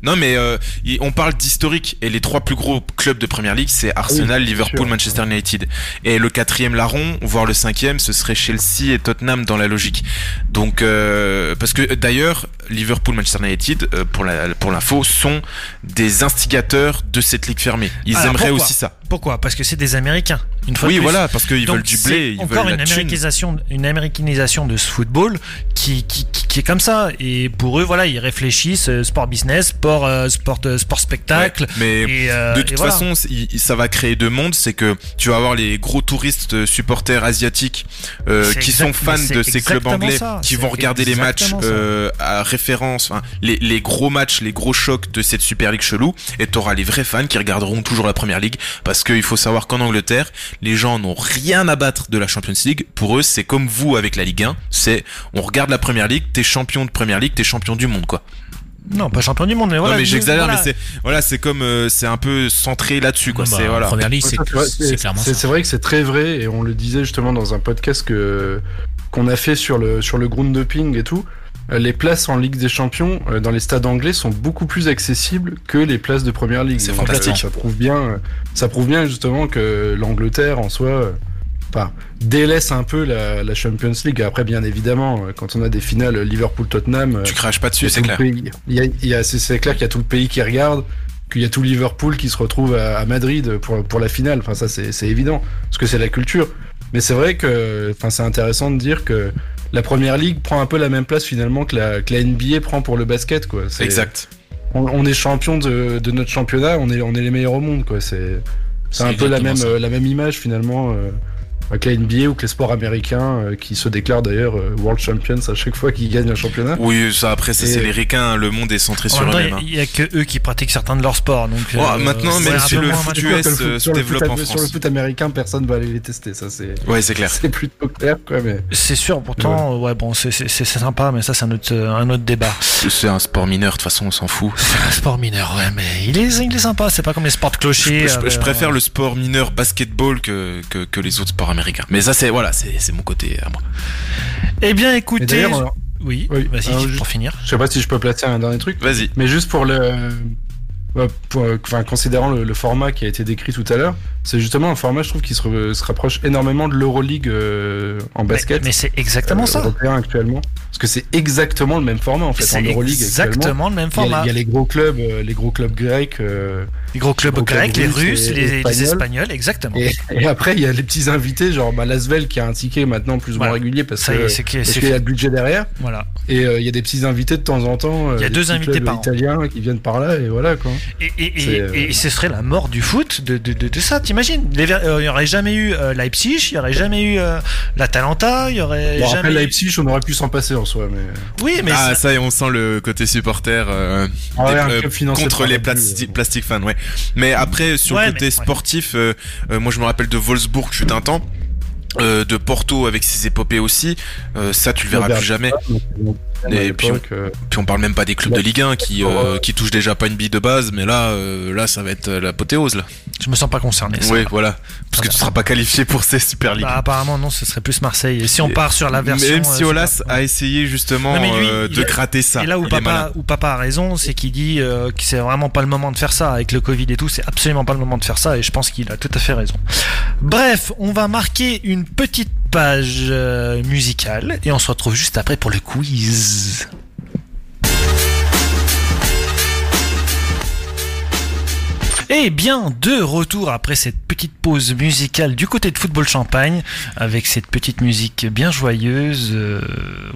Non, mais euh, y- on parle d'historique et les trois plus gros clubs de première ligue, c'est Arsenal, Oui, Liverpool, sûr. Manchester United. Et le quatrième larron, voire le cinquième, ce serait Chelsea et Tottenham dans la logique. Donc, euh, parce que d'ailleurs, Liverpool, Manchester United, euh, pour la pour l'info, sont des instigateurs de cette ligue fermée. Ils Alors, aimeraient aussi ça. Pourquoi? Parce que c'est des Américains. Une fois Oui, plus. voilà, parce qu'ils veulent du blé, ils encore veulent une américanisation, une américanisation de ce football qui, qui, qui, comme ça. Et pour eux, voilà, ils réfléchissent euh, sport business, sport, euh, sport, euh, sport spectacle. Ouais, mais et, euh, de et toute voilà. façon, ça va créer deux mondes. C'est que tu vas avoir les gros touristes supporters asiatiques euh, qui exact- sont fans de ces clubs anglais, ça, qui vont regarder les matchs euh, à référence, les, les gros matchs, les gros chocs de cette Super League chelou. Et t'auras les vrais fans qui regarderont toujours la Première Ligue parce qu'il faut savoir qu'en Angleterre, les gens n'ont rien à battre de la Champions League. Pour eux, c'est comme vous avec la Ligue 1. C'est on regarde la Première Ligue, t'es champion de Première Ligue, t'es champion du monde, quoi. Non, pas champion du monde, mais voilà. non mais je- j'exagère, voilà. mais c'est voilà, c'est comme euh, c'est un peu centré là-dessus, quoi. Non, bah, c'est voilà. Première Ligue, Ouais, c'est c'est clairement c'est- ça. c'est vrai que c'est très vrai, et on le disait justement dans un podcast que qu'on a fait sur le sur le groundhopping et tout. euh, Les places en Ligue des Champions euh, dans les stades anglais sont beaucoup plus accessibles que les places de Première Ligue. C'est Donc, fantastique. Ça prouve bien, ça prouve bien justement que l'Angleterre en soi, euh, enfin, délaisse un peu la, la Champions League. Après, bien évidemment, euh, quand on a des finales Liverpool-Tottenham, euh, Tu craches pas dessus, c'est clair. il y a- il y a- c'est- clair qu'il y a tout le pays qui regarde, qu'il y a tout Liverpool qui se retrouve à, à Madrid pour, pour la finale. Enfin, ça, c'est c'est évident, parce que c'est la culture. Mais c'est vrai que enfin, c'est intéressant de dire que la première ligue prend un peu la même place finalement que la, que la NBA prend pour le basket. Quoi. Exact. On, on est champion de, de notre championnat, on est, on est les meilleurs au monde. quoi. C'est c'est un peu la même, ça. euh, la même image finalement. euh, avec la NBA ou que les sports américains euh, qui se déclarent d'ailleurs euh, World Champions à chaque fois qu'ils gagnent un championnat. Oui, ça après ça c'est les ricains, le monde est centré En sur eux-mêmes. hein. il y, a que eux qui pratiquent certains de leurs sports. Donc, Oh, euh, maintenant, même un si le foot US, Sur le foot- se foot développe en am- Sur le France. foot américain, personne va aller les tester, ça c'est Ouais, c'est clair. c'est plutôt clair quoi. Mais C'est sûr, pourtant, ouais, bon, c'est c'est- c'est sympa, mais ça, c'est un autre, un autre débat. C'est un sport mineur, de toute façon, on s'en fout. C'est un sport mineur, ouais, mais il est, il est sympa. C'est pas comme les sports de Je, clocher. je- je préfère le sport mineur basketball que, que, que les autres sports américains. Mais ça, c'est voilà, c'est mon côté à moi. Eh bien, écoutez, alors, oui, Oui, vas-y, pour juste- finir. je sais pas si je peux placer un dernier truc, Vas-y. mais juste pour le, euh, pour, euh, enfin, considérant le, le format qui a été décrit tout à l'heure, c'est justement un format, je trouve, qui se, se rapproche énormément de l'Euroleague euh, en basket. mais c'est exactement euh, ça. européen actuellement, parce que c'est exactement le même format en fait en Euroleague. exactement le même Il y, a, format. il y a les gros clubs, euh, les gros clubs grecs. Les gros clubs gros clubs grecs, les russes les, les espagnols. Espagnols, exactement. Et, et après, il y a les petits invités, genre bah, Lasvel qui a un ticket maintenant plus ou Voilà. moins régulier parce qu'il y a le budget derrière. Voilà. Et il y a des petits invités de temps en temps. Il y a deux invités par an. italiens qui viennent par là et voilà quoi. Et, et, et, ce serait la mort du foot de, de, de, de ça, t'imagines Ver- euh, Il n'y aurait jamais eu euh, Leipzig, il n'y aurait jamais eu euh, l'Atalanta, il y aurait Bon, jamais. après Leipzig, on aurait pu s'en passer en soi, mais Oui, mais ah, ça- ça y est, on sent le côté supporter euh, Ah ouais, des- euh, contre les plasti- euh, plastic fans, ouais. Mais après, sur Ouais, le côté mais- ouais. sportif, euh, euh, moi je me rappelle de Wolfsburg, fut un temps. euh, de Porto avec ses épopées aussi, euh, ça tu le verras plus jamais. Et puis on, euh, puis on parle même pas des clubs de Ligue 1 qui, euh, euh, qui touchent déjà pas une bille de base, mais là, euh, là, ça va être euh, l'apothéose là. Je me sens pas concerné. Oui, voilà. Parce que tu seras pas qualifié pour ces Super League. Bah, apparemment non, ce serait plus Marseille. Et si on part sur la version, Même si euh, Olas a essayé justement Non, lui, euh, de a- gratter ça. Et là où Il papa, où papa a raison, c'est qu'il dit euh, que c'est vraiment pas le moment de faire ça. Avec le Covid et tout, c'est absolument pas le moment de faire ça. Et je pense qu'il a tout à fait raison. Bref, on va marquer une petite page euh, musicale et on se retrouve juste après pour le quiz. Et bien, de retour après cette petite pause musicale du côté de Football Champagne, avec cette petite musique bien joyeuse. euh,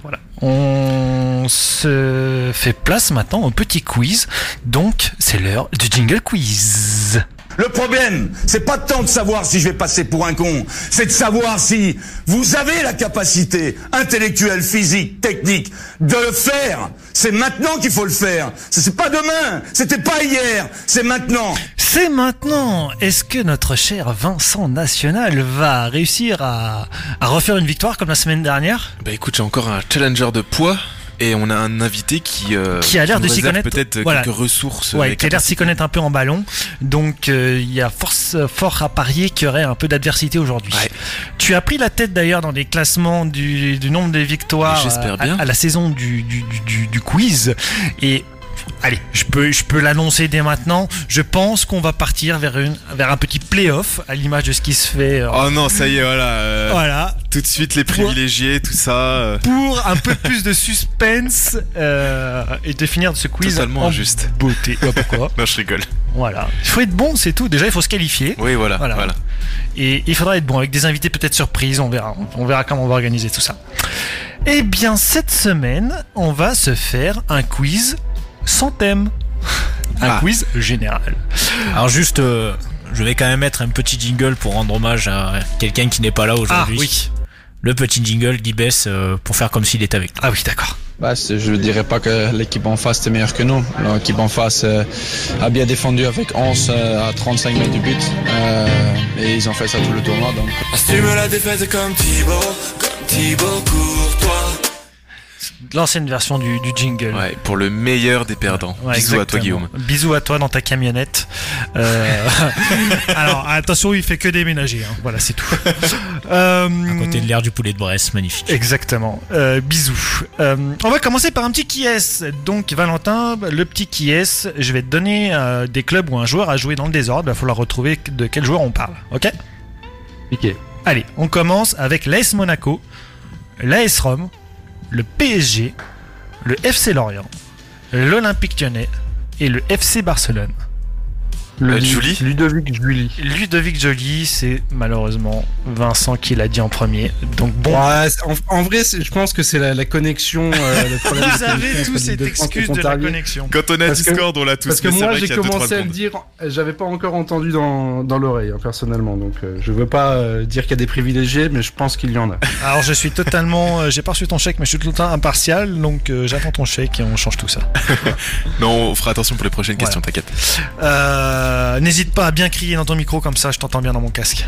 voilà. On se fait place maintenant au petit quiz. Donc, c'est l'heure du jingle quiz. Le problème, c'est pas tant de savoir si je vais passer pour un con, c'est de savoir si vous avez la capacité intellectuelle, physique, technique de le faire. C'est maintenant qu'il faut le faire. C'est pas demain, c'était pas hier, c'est maintenant. C'est maintenant. Est-ce que notre cher Vincent National va réussir à, à refaire une victoire comme la semaine dernière? Bah écoute, j'ai encore un challenger de poids et on a un invité qui, euh, Qui a l'air de s'y connaître. peut-être Voilà. quelques ressources. Ouais, et qui a l'air de s'y connaître un peu en ballon. Donc, euh, il y a force, fort à parier qu'il y aurait un peu d'adversité aujourd'hui. Ouais. Tu as pris la tête d'ailleurs dans les classements du, du nombre de victoires à- la saison du, du- du quiz. Et allez, je peux, je peux l'annoncer dès maintenant. Je pense qu'on va partir vers, une, vers un petit playoff à l'image de ce qui se fait. euh, Oh non, ça y est, voilà. euh, Voilà, Tout de suite les privilégiés, tout ça. euh, pour un peu plus de suspense euh, et de finir ce quiz Totalement en injuste. beauté. Ouais, pourquoi Non, je rigole. Voilà. Il faut être bon, c'est tout. Déjà, il faut se qualifier. Oui, voilà, Voilà. voilà. Et il faudra être bon avec des invités peut-être surprises, on verra. On verra comment on va organiser tout ça. Eh bien, cette semaine, on va se faire un quiz sans thème. Un Ah. quiz général. Alors juste, euh, je vais quand même mettre un petit jingle pour rendre hommage à quelqu'un qui n'est pas là Ah aujourd'hui. oui. Le petit jingle d'Ibes euh, pour faire comme s'il était avec nous. Ah oui, d'accord. Bah, je ne dirais pas que l'équipe en face était meilleure que nous. L'équipe en face euh, a bien défendu avec 11 euh, à 35 mètres du but. Euh, et ils ont fait ça tout le tournoi. Donc Assume la défaite comme Thibaut, comme Thibaut Courtois. L'ancienne version du, du jingle. Ouais, pour le meilleur des perdants. Ouais, Bisous à toi. Guillaume. Bisous à toi dans ta camionnette. Euh, Alors attention, il fait que déménager. hein. Voilà, c'est tout. Euh, À côté de l'air du poulet de Brest, magnifique. Exactement. Euh, bisous. Euh, on va commencer par un petit qui est. Donc Valentin, le petit qui est. Je vais te donner euh, des clubs où un joueur a joué dans le désordre. Il va falloir retrouver de quel joueur on parle. Ok? Piqué. Allez, on commence avec l'AS Monaco, l'AS Rome, le PSG, le FC Lorient, l'Olympique Lyonnais et le FC Barcelone. Euh, Julie Ludovic Julie. Ludovic Joly, c'est malheureusement Vincent qui l'a dit en premier. Donc bon, Ouais, en, en vrai, je pense que c'est la, la connexion. euh, le problème vous avez tous cette excuse de la connexion. Quand on a Parce que- Discord, on l'a tous. Parce que moi, j'ai commencé à le dire, j'avais pas encore entendu dans, dans l'oreille, hein, personnellement. Donc, euh, je veux pas euh, dire qu'il y a des privilégiés, mais je pense qu'il y en a. Alors je suis totalement, euh, j'ai pas reçu ton chèque, mais je suis tout le temps impartial, donc euh, j'attends ton chèque et on change tout ça. Mais on fera attention pour les prochaines Voilà. questions, t'inquiète. Euh, N'hésite pas à bien crier dans ton micro comme ça, je t'entends bien dans mon casque.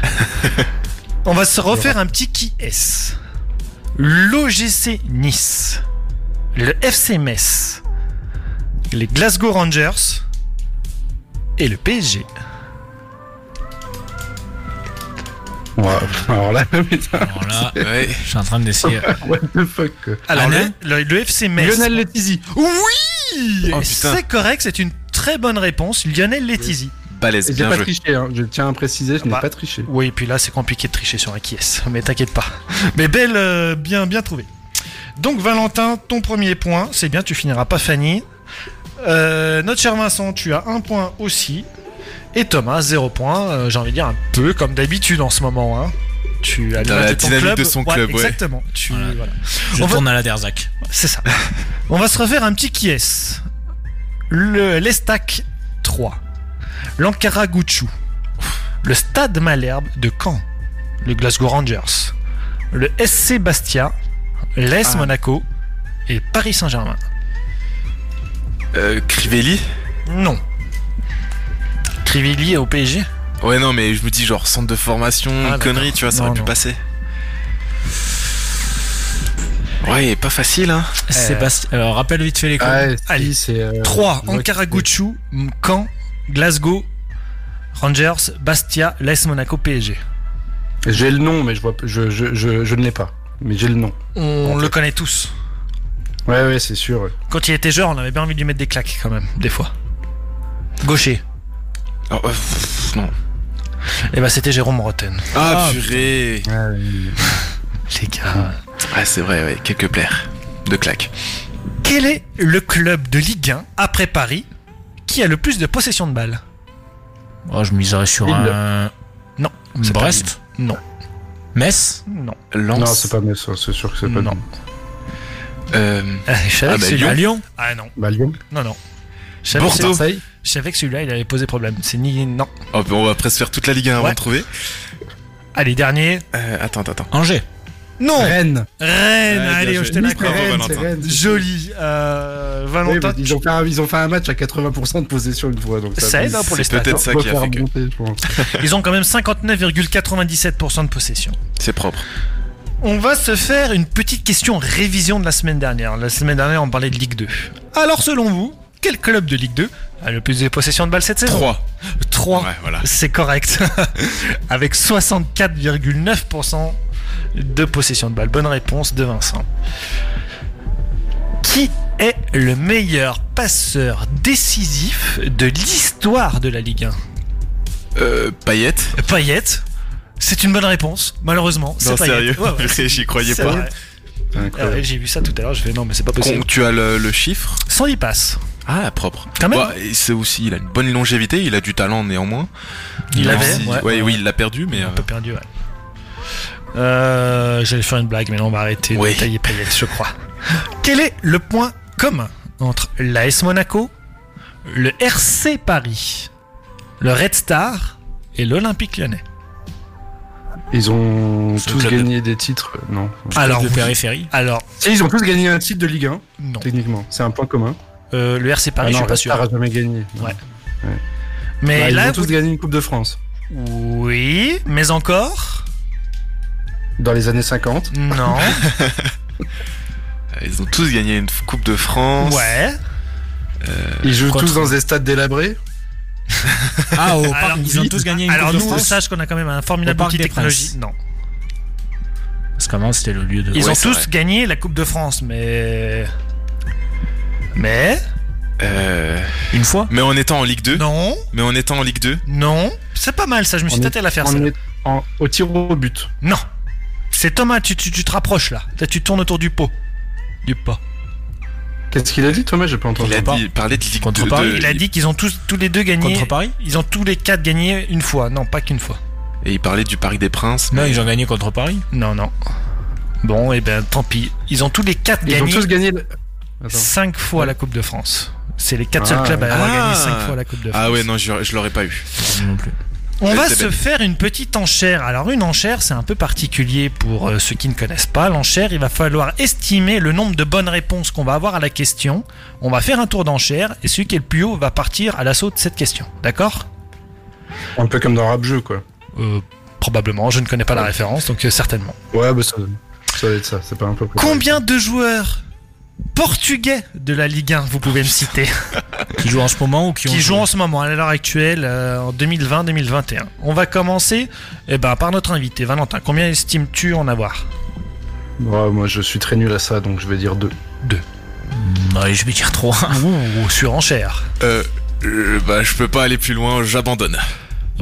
On va se refaire un petit qui est. L'OGC Nice, le FC Metz, les Glasgow Rangers et le PSG. Ouais, alors là, putain, Alors là, Ouais. je suis en train d'essayer. what the fuck. Alors le, Alain le- le FC Metz. Lionel Letizy. Oui, Oh, c'est correct, c'est une très bonne réponse. Lionel Letizy. Balèze, bien pas joué. triché, hein. je tiens à préciser, je n'ai Bah. pas triché. Oui, puis là c'est compliqué de tricher sur un qui est, mais t'inquiète pas. Mais belle, euh, bien, bien trouvé. Donc Valentin, ton premier point, c'est bien, tu finiras pas Fanny. Euh, notre cher Vincent, tu as un point aussi. Et Thomas, zéro point. euh, J'ai envie de dire un peu comme d'habitude en ce moment. Hein. Tu as Dans la de dynamique club. de son club, ouais. Exactement. Tu, Voilà. voilà. Je On va- tourne à la Derzac. C'est ça. On va se refaire un petit qui est. Le l'Estac 3. L'Ankara Gucci. Le Stade Malherbe de Caen. Le Glasgow Rangers. Le SC Bastia. L'AS Ah. Monaco. Et Paris Saint-Germain. Euh, Crivelli? Non. Crivelli au PSG Ouais, non, mais je me dis genre centre de formation, Ah, connerie, tu vois, ça Non, aurait pu passer. Ouais, pas facile, hein. Sébastien, alors rappelle vite fait les clubs. Ah, Allez. c'est. euh, 3. je vois Ankara qui- Gucci, Caen, Glasgow, Rangers, Bastia, l'AS Monaco, PSG. J'ai le nom, mais je vois, je, je, je, je ne l'ai pas. Mais j'ai le nom. On le connaît tous. Ouais, ouais, c'est sûr. ouais. Quand il était jeune, on avait bien envie de lui mettre des claques quand même, des fois. Gaucher. Oh, euh, pff, non. Et bah c'était Jérôme Rotten. Ah, purée. Les gars. Ah, c'est vrai, ouais, quelques plaires de claques. Quel est le club de Ligue 1 après Paris qui a le plus de possession de balles? Oh, je miserais sur Lille. un. Non, Brest Non. Metz Non. Lens. Non, c'est pas Metz, c'est sûr que c'est pas Non. Lyon. Euh, Ah, je savais Ah que bah, celui-là- À Lyon Ah non, Bah Lyon. non, non. Je savais, Bordeaux. je savais que celui-là, il allait poser problème. C'est ni. Non. oh, bah, on va presque faire toute la Ligue 1 avant Ouais. de trouver. Allez, dernier. Euh, attends, attends, attends. Angers. Non Rennes. Rennes, Ouais, allez, je te l'accorde. Joli. Euh, Valentin, ils, ont fait un, ils ont fait un match à 80% de possession une fois. Donc ça, Ça aide, hein, pour les C'est stats. peut-être hein. ça peut qui a fait que. monter, je pense. Ils ont quand même 59,97% de possession. C'est propre. On va se faire une petite question révision de la semaine dernière. La semaine dernière, on parlait de Ligue 2. Alors, selon vous, quel club de Ligue 2 a le plus de possession de balles cette saison? 3. 3. Ouais, voilà. C'est correct. Avec 64,9% de possession de balles. Bonne réponse de Vincent. Qui est le meilleur passeur décisif de l'histoire de la Ligue 1 Euh, Payet. Payet. C'est une bonne réponse, malheureusement. C'est Non, Payet. sérieux. Ouais, ouais. J'y croyais pas. Ah J'ai vu ça tout à l'heure, je fais non mais c'est pas possible. Con- tu as le, le chiffre? 110 passes. Ah, propre. Quand même. Bah, c'est aussi, il a une bonne longévité, il a du talent néanmoins. Il avait, si- ouais. ouais, oui, il l'a perdu, mais. Un euh, peu perdu, ouais. Euh, J'allais faire une blague, mais non, on va arrêter Oui. de tailler Payet, je crois. Quel est le point commun entre l'AS Monaco, le RC Paris, le Red Star et l'Olympique Lyonnais? Ils ont tous de- gagné des titres. Non? Alors, de périphérie. Alors, Si, ils ont tous gagné un titre de Ligue 1, non. techniquement. C'est un point commun. Euh, le RC Paris, Ah non, je suis pas Red sûr. Star a jamais gagné. Ouais. Mais Bah, ils là, ont tous vous- gagné une Coupe de France. oui, mais encore Dans les années 50. Non. Ils ont tous gagné une Coupe de France. ouais. Ils jouent Contre- tous dans des stades délabrés. Ah, au Alors, ils ont tous gagné une Alors Coupe de nous, on France. sache qu'on a quand même un formidable outil technologie. Non. Parce qu'avant, c'était le lieu de. Ils Ouais, ont tous vrai. gagné la Coupe de France, mais. Mais. Euh, Une fois mais en étant en Ligue 2. Non. Mais en étant en Ligue 2. Non. C'est pas mal ça, je me suis tâté à la faire On ça. est en- au tir au but? Non. C'est Thomas, tu, tu, tu te rapproches là. Là, tu tournes autour du pot. Du pot. Qu'est-ce qu'il a dit, Thomas? J'ai pas entendu. Il a pas. dit, parlé de Ligue Contre 2. Paris, de- Il a dit qu'ils ont tous, tous les deux gagné. Contre Paris? Ils ont tous les quatre gagné une fois. Non, pas qu'une fois. Et il parlait du Parc des Princes. Non, mais- ils ont gagné contre Paris? Non, non. Bon, et ben tant pis. Ils ont tous les quatre Ils ont gagné tous gagné. le- Attends. cinq fois la Coupe de France. C'est les quatre seuls Ah, clubs à avoir ah. gagné cinq fois la Coupe de France. Ah ouais, non, je, je l'aurais pas eu. Non plus. On Ouais, va se faire une petite enchère. Alors une enchère, c'est un peu particulier pour euh, ceux qui ne connaissent pas. L'enchère, il va falloir estimer le nombre de bonnes réponses qu'on va avoir à la question. On va faire un tour d'enchère et celui qui est le plus haut va partir à l'assaut de cette question. D'accord? Un peu comme dans Rap Jeu, quoi. Euh, Probablement, je ne connais pas la référence, donc euh, certainement. Ouais, bah ça, ça va être ça. C'est pas un peu. Combien de joueurs portugais de la Ligue 1 vous pouvez me citer Qui jouent en ce moment ou qui, ont qui jouent joué en ce moment à l'heure actuelle euh, en 2020-2021 On va commencer eh ben, par notre invité Valentin. Combien estimes-tu en avoir? Ouais, moi, je suis très nul à ça, donc je vais dire 2. Ouais, je vais dire 3. Ouh, surenchère. Euh, euh, bah, je peux pas aller plus loin, j'abandonne.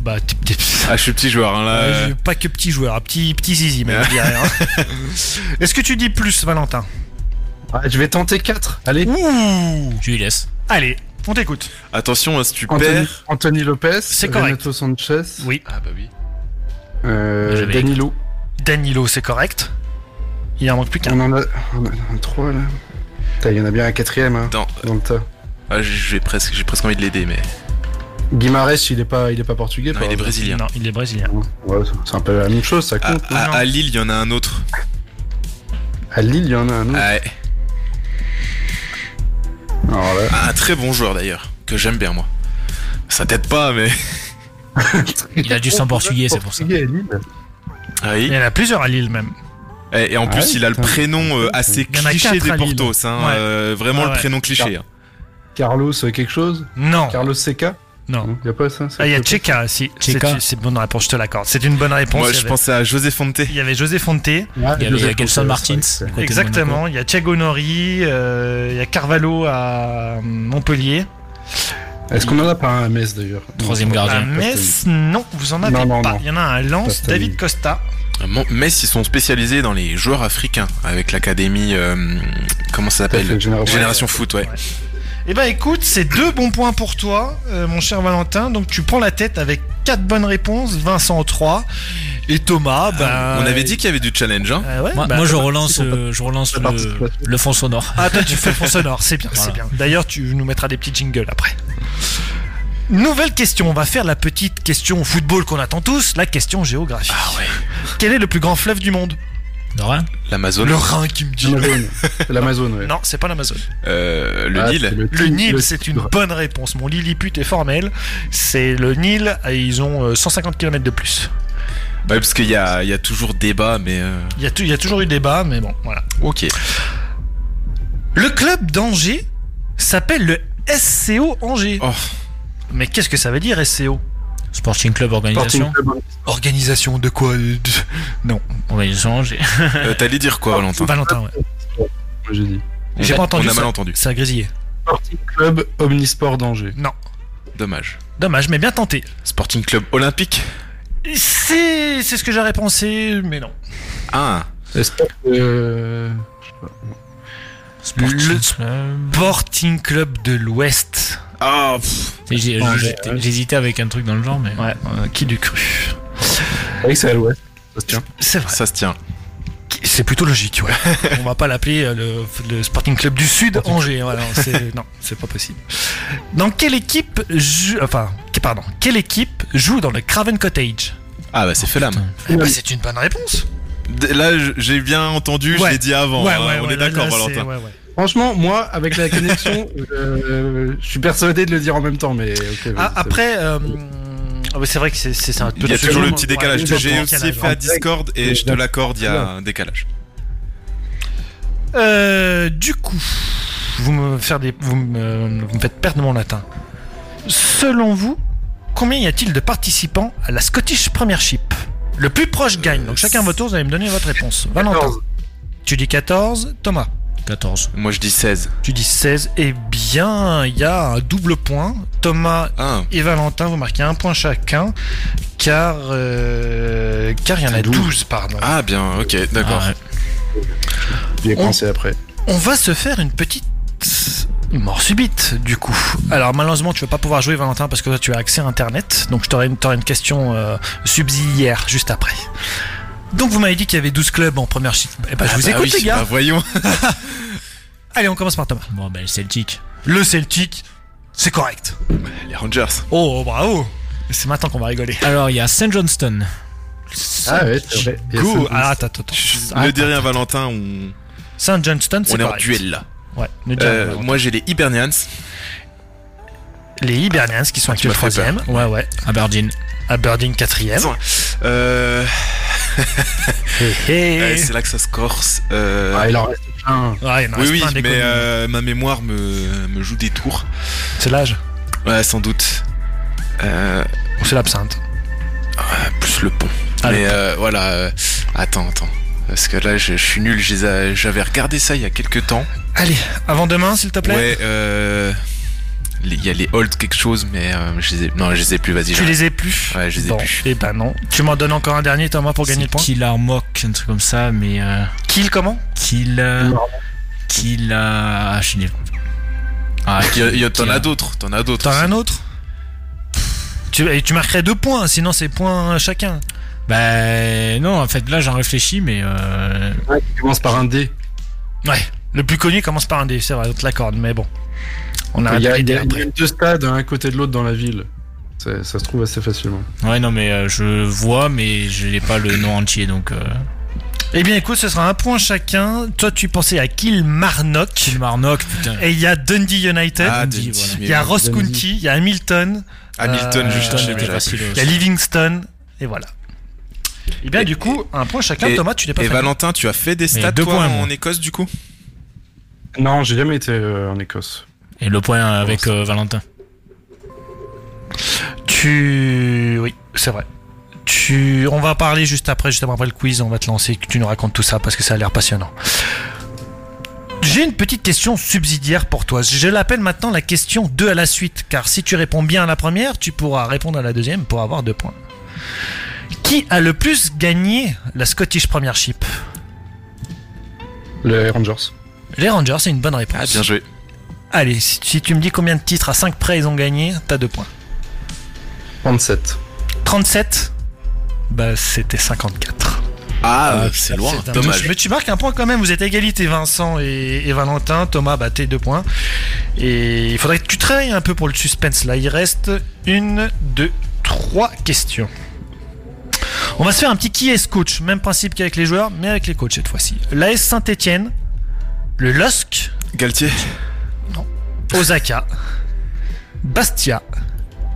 Bah, t- t- Ah, je suis petit joueur, hein, là. Euh, pas que petit joueur, petit, petit zizi, même, je dirais, hein. Est-ce que tu dis plus, Valentin? Ah, je vais tenter 4. Allez. Ouh Je lui laisse. Allez, on t'écoute. Attention, hein, si tu Anthony, perds. Anthony Lopez. C'est correct. Renato Sanchez. Oui. Ah, bah oui. Euh, Danilo. Danilo, c'est correct. Il en manque plus qu'un. On en a, on en a 3 là. Putain, Il y en a bien un quatrième hein, Dans... dans le tas. Ah, j'ai presque, j'ai presque envie de l'aider, mais. Guimarães, il est pas, il est pas portugais. Non, par il est brésilien. Non, il est brésilien. Ouais, c'est un peu la même chose, ça À, compte. à- non à Lille, il y en a un autre. À Lille, il y en a un autre. Ah, ouais. Alors là, Un très bon joueur d'ailleurs, que j'aime bien moi. Ça t'aide pas, mais. Il a du sang portugais, c'est pour ça. Portugais à Lille. Ah oui. Il y en a plusieurs à Lille, même. Et, et en Ah plus, ouais, il a le prénom euh, assez cliché des. Portos, hein, Ouais. euh, vraiment Ouais, le prénom cliché. hein. Carlos euh, quelque chose Non. Carlos Seca Non. Y a pas ça, ça Ah, il y a Cheka, si. Cheka. C'est- bonne réponse, je te l'accorde. C'est une bonne réponse. Moi, Il je avait- pensais à José Fonte. Il y avait José Fonte. Ah, Il y avait Gelson Martins. Exactement. Il y a Thiago Nori, euh, il y a Carvalho à Montpellier. Est-ce qu'on en a pas un à Metz d'ailleurs? Troisième gardien. À Metz, non, vous en avez Non, non, pas. non. Il y en a un à Lens. David Costa. Mon- Metz, ils sont spécialisés dans les joueurs africains avec l'académie. euh, comment ça s'appelle? Génération. Génération Foot, ouais. Eh ben écoute, c'est deux bons points pour toi, euh, mon cher Valentin. Donc tu prends la tête avec quatre bonnes réponses, Vincent 3 et Thomas. bah, On avait dit qu'il y avait du challenge, hein. Ah ouais, Moi, bah, moi, je relance, euh, je relance la le, le fond sonore. Ah toi tu fais le fond sonore, c'est bien, c'est bien. D'ailleurs tu nous mettras des petits jingles après. Nouvelle question, on va faire la petite question football qu'on attend tous, la question géographie. Ah ouais. Quel est le plus grand fleuve du monde? De rien L'Amazon. Le Rhin qui me dit. L'Amazon. Ouais. Non, c'est pas l'Amazon. Euh, le Ah, Nil. c'est Le Nil, c'est une bonne réponse. Mon Lilliput est formel. C'est le Nil, et ils ont euh, 150 km de plus. Bah, parce qu'il y a, il y a toujours débat, mais. euh, Il y, a il y a toujours eu débat, mais bon, voilà. Ok. Le club d'Angers s'appelle le SCO Angers. Oh. Mais qu'est-ce que ça veut dire SCO Sporting Club Organisation. Sporting Club. Organisation de quoi Non. Organisation Angers. Euh, T'allais dire quoi, Valentin Valentin, ouais. Moi, j'ai dit. J'ai On- pas entendu On a mal entendu. Ça a grésillé. Sporting Club Omnisport d'Angers. Non. Dommage. Dommage, mais bien tenté. Sporting Club Olympique. C'est c'est ce que j'aurais pensé, mais non. Ah. Euh, Sporting Le- Club. Sporting Club de l'Ouest. Ah. J'ai- ouais. J'hésitais avec un truc dans le genre, mais. Ouais, euh, qui du cru? Que c'est à l'ouest. Ça se tient. C'est vrai. Ça se tient. C'est plutôt logique, ouais. On va pas l'appeler euh, le, le Sporting Club du Sud Angers. Voilà, c'est- non, c'est pas possible. Dans quelle équipe joue, enfin, que- pardon, quelle équipe joue dans le Craven Cottage? Ah bah c'est Felam. Eh ben, c'est une bonne réponse. D- Là, je- j'ai bien entendu, je Ouais. l'ai dit avant. hein, on est là, d'accord, là, c'est- Valentin. ouais, ouais. Franchement, moi, avec la connexion, euh, je suis persuadé de le dire en même temps, mais ok. vas-y, Ah, après, euh, ah ouais, c'est vrai que c'est un peu. Il y a toujours le petit Ouais, décalage. le J'ai aussi décalage, fait à ouais. Discord et je te l'accorde, il y a un décalage. Euh, du coup, vous me, faire des, vous, me, vous me faites perdre mon latin. Selon vous, combien y a-t-il de participants à la Scottish Premiership? Le plus proche gagne. Donc chacun votre tour, vous allez me donner votre réponse. Valentin, 14. tu dis 14. Thomas, 14. Moi je dis 16. tu dis 16. Eh bien, il y a un double point. Thomas Ah, et Valentin, vous marquez un point chacun. Car euh, car il y en a C'est 12. 12, pardon. ah bien, ok, d'accord. Ah ouais. Pensé après. On va se faire une petite mort subite du coup. Alors malheureusement tu vas pas pouvoir jouer Valentin parce que toi tu as accès à internet. Donc je t'aurai une, une question euh, subsidiaire juste après. Donc vous m'avez dit qu'il y avait 12 clubs en première chip. Eh ben je Ah vous bah écoute oui, les gars. bah voyons. Allez on commence par Thomas. Bon, ben, le Celtic. Le Celtic, c'est correct. Les Rangers. Oh bravo. C'est maintenant qu'on va rigoler. Alors, il y a St. Johnston. Ah ouais, c'est vrai. Go. Ah, attends, attends, Ah, ne dis rien, Valentin, on, Saint Johnston, c'est on est en correct. duel là. Ouais. ne dis rien, Euh, moi j'ai les Hibernians. Les Hibernians qui sont Ah, fait troisième. Ouais ouais. Aberdeen. Aberdeen quatrième. Euh, C'est là que ça se corse. Euh, Ah, il en reste plein. Ouais, il en oui, reste oui, plein mais euh, ma mémoire me, me joue des tours. C'est l'âge? Ouais, sans doute. Euh, Ou c'est l'absinthe? plus le pont. Ah, le mais euh, voilà. euh, attends, attends. Parce que là, je, je suis nul. J'avais regardé ça il y a quelques temps. Allez, avant demain, s'il te plaît? Ouais, euh, il y a les Old quelque chose, mais euh, je les ai, non, je les ai plus. Vas-y. Tu les ai plus Ouais, je les ai Bon, plus. Eh ben non. Tu m'en donnes encore un dernier, Thomas, pour gagner le point Killarmock, un truc comme ça, mais. Euh, Kill comment Kill. euh, Kill. euh, Ah, je suis nul. Ah, Il y a- il y a- T'en Kill- as d'autres. T'en as d'autres. T'en as un autre tu, et tu marquerais deux points, sinon c'est points chacun. Bah, non, en fait, là, j'en réfléchis, mais. Euh, Un qui commence par un D. Ouais. Le plus connu commence par un D, c'est vrai, on te l'accorde, mais bon. On a Il y a, il y a- un deux stades, un à côté de l'autre dans la ville. Ça, ça se trouve assez facilement. Ouais, non, mais euh, je vois, mais je n'ai pas le nom entier, donc. Euh, Eh bien écoute, ce sera un point chacun. Toi, tu pensais à Kilmarnock. Kilmarnock, putain. Et il y a Dundee United. Ah, Dundee, voilà. il y a. Ross Dundee. County, il y a Hamilton. Hamilton, Euh, plus. Il y a Livingston. Et voilà. Et bien, du coup, un point chacun. Et- Thomas, tu n'es pas Et fait. Valentin, tu as fait des stats deux toi, points, en. Écosse du coup? Non, j'ai jamais été euh, en Écosse. Et le point avec euh, Valentin. Tu. Oui, c'est vrai. Tu... On va parler juste après, juste après le quiz, on va te lancer, que tu nous racontes tout ça parce que ça a l'air passionnant. J'ai une petite question subsidiaire pour toi. Je l'appelle maintenant la question 2 à la suite, car si tu réponds bien à la première, tu pourras répondre à la deuxième pour avoir deux points. Qui a le plus gagné la Scottish Premiership? Les Rangers. Les Rangers, c'est une bonne réponse. Ah, bien joué. Allez, si, si tu me dis combien de titres à 5 près ils ont gagné, t'as deux points. 37. 37 Bah, c'était 54. Ah, c'est loin, C'est un- dommage. Mais tu marques un point quand même, vous êtes à égalité Vincent et, et Valentin. Thomas, bah t'es deux points. Et il faudrait que tu travailles un peu pour le suspense là. Il reste une, deux, trois questions. On va se faire un petit qui est coach? Même principe qu'avec les joueurs, mais avec les coachs cette fois-ci. L'AS Saint-Etienne, le LOSC, Galtier Osaka, Bastia,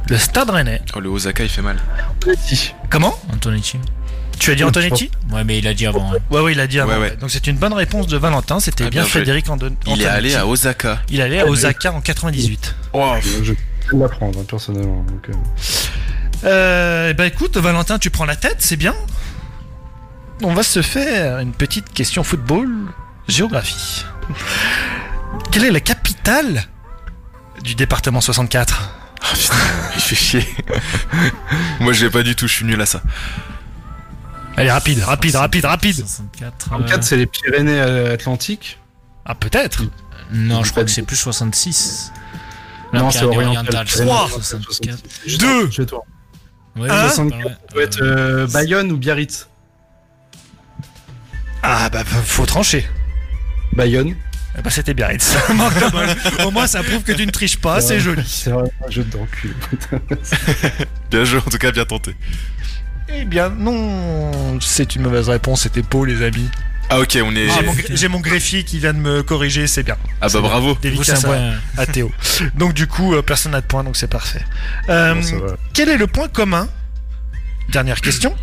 le Stade Rennais. Oh, le Osaka, il fait mal. Comment? Antonetti. Tu as dit Antonetti? Ouais, mais il a dit avant. ouais. Ouais, oui, il a dit avant. Ouais, ouais. ouais. Donc c'est une bonne réponse de Valentin. C'était Ah, bien, bien joué. Frédéric Ando- Il est allé à Osaka. Il allait à Osaka en 98. Je vais l'apprendre, hein, personnellement. donc, euh. Euh, bah écoute, Valentin, tu prends la tête, c'est bien. On va se faire une petite question football, géographie. Quelle est la capitale du département 64 Ah putain, il fait chier. Moi, je l'ai pas du tout, je suis nul à ça. Allez, rapide, rapide, rapide, rapide. 64. 34, euh, c'est les Pyrénées euh, Atlantiques. Ah, peut-être. Non, je crois que c'est plus 66. Non, c'est oriental. orientales, Trois. 64. Deux. Chez toi. Ouais, Un. c'est pas 64, loin. ça doit être euh, Bayonne ou Biarritz. Ah, bah faut trancher. Bayonne. Eh bah c'était bol. Au moins, ça prouve que tu ne triches pas, c'est joli. C'est vraiment un jeu d'enculé. Bien joué, en tout cas, bien tenté. Eh bien, non, c'est une mauvaise réponse, c'était Pau, les amis. Ah, ok, on est. J'ai mon, greffier qui vient de me corriger, c'est bien. Ah, bah bravo. Un à, point. à Théo. Donc du coup, euh, personne n'a de point, donc c'est parfait. Euh, quel est le point commun Dernière question.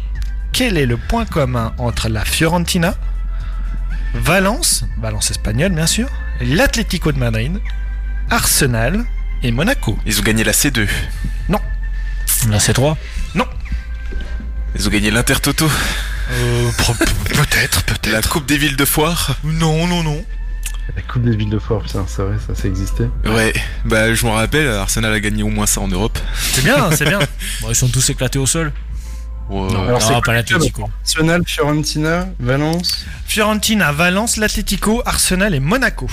Quel est le point commun entre la Fiorentina, Valence, Valence espagnole bien sûr, l'Atlético de Madrid, Arsenal et Monaco Ils ont gagné la C2. Là, c'est 3. Ils ont gagné l'Intertoto. Euh, Peut-être, peut-être. La Coupe des villes de foire. Non, non, non. La Coupe des villes de Fort, putain, c'est vrai, ça, ça existait. Ouais, bah je m'en rappelle, Arsenal a gagné au moins ça en Europe. C'est bien, c'est bien. Bon, ils sont tous éclatés au sol. Ouais. Alors, non, c'est pas l'Atlético. Arsenal, Fiorentina, Valence. Fiorentina, Valence, l'Atlético, Arsenal et Monaco.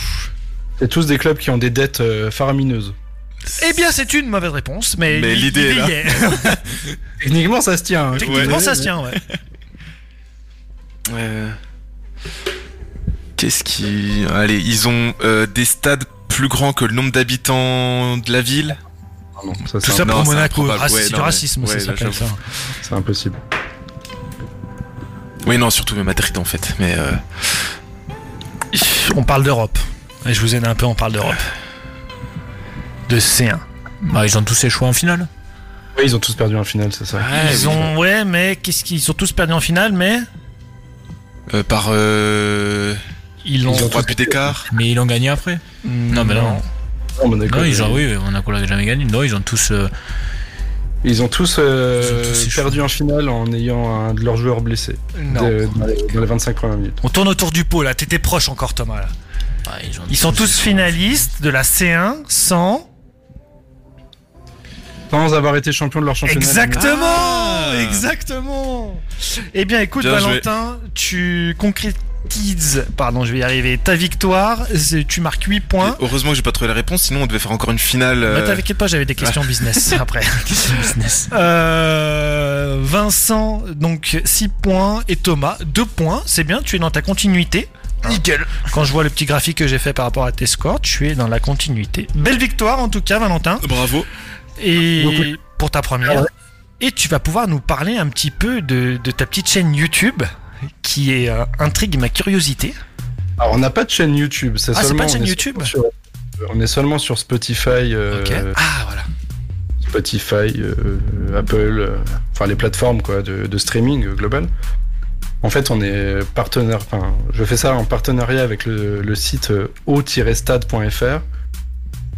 C'est tous des clubs qui ont des dettes euh, faramineuses. Eh bien, c'est une mauvaise réponse, mais, Mais l'idée est là. y est. Techniquement, ça se tient. hein. Techniquement, Ouais. ça se tient, ouais. Euh, Qu'est-ce qui. Allez, ils ont euh, des stades plus grands que le nombre d'habitants de la ville? Non, ça, Tout c'est ça pour c'est Monaco. Ouais, du racisme, ouais, ça c'est impossible. Oui, non, surtout même Madrid en fait. Mais euh, On parle d'Europe. Et je vous aide un peu, on parle d'Europe. De C1. Bah, ils ont tous échoué en finale. Oui, ils ont tous perdu en finale, c'est ça. Ils ont, ouais, mais qu'est-ce qu'ils sont tous perdus en finale, mais? Euh, par euh, ils l'ont. trois buts d'écart. Mais ils l'ont gagné après. Non, mais non. Non, Monaco, Non, ils ont, oui, Monaco l'a jamais gagné. Non, ils ont tous. euh, Ils ont tous, euh, Ils ont tous échoué. perdu en finale en ayant un de leurs joueurs blessés Non. de- dans, les, dans les 25 premières minutes. On tourne autour du pot là. T'étais proche encore, Thomas. Là. ah, ils, ont Ils sont tous finalistes de la C1 sans. Sans avoir été champion de leur championnat. Exactement, Ah. exactement. Eh bien, écoute, Bien joué. Valentin, tu concrétises, pardon, je vais y arriver, ta victoire. Tu marques 8 points. Heureusement que j'ai pas trouvé la réponse, sinon on devait faire encore une finale. euh, Bah, t'inquiète pas, j'avais des questions business après. business. Euh, Vincent, donc 6 points, et Thomas, 2 points. C'est bien, tu es dans ta continuité. Nickel. Quand je vois le petit graphique que j'ai fait par rapport à tes scores, tu es dans la continuité. Belle victoire en tout cas, Valentin. Bravo. Et Beaucoup. pour ta première. Et tu vas pouvoir nous parler un petit peu de, de ta petite chaîne YouTube qui est euh, intrigue ma curiosité. Alors, on n'a pas de chaîne YouTube. C'est Ah, seulement, pas de chaîne on YouTube seulement sur- On est seulement sur Spotify. euh, Ok. Ah voilà. Spotify, euh, Apple, euh, enfin les plateformes quoi, de, de streaming euh, global. En fait, on est partenaire. Enfin, je fais ça en partenariat avec le, le site euh, o-stade.fr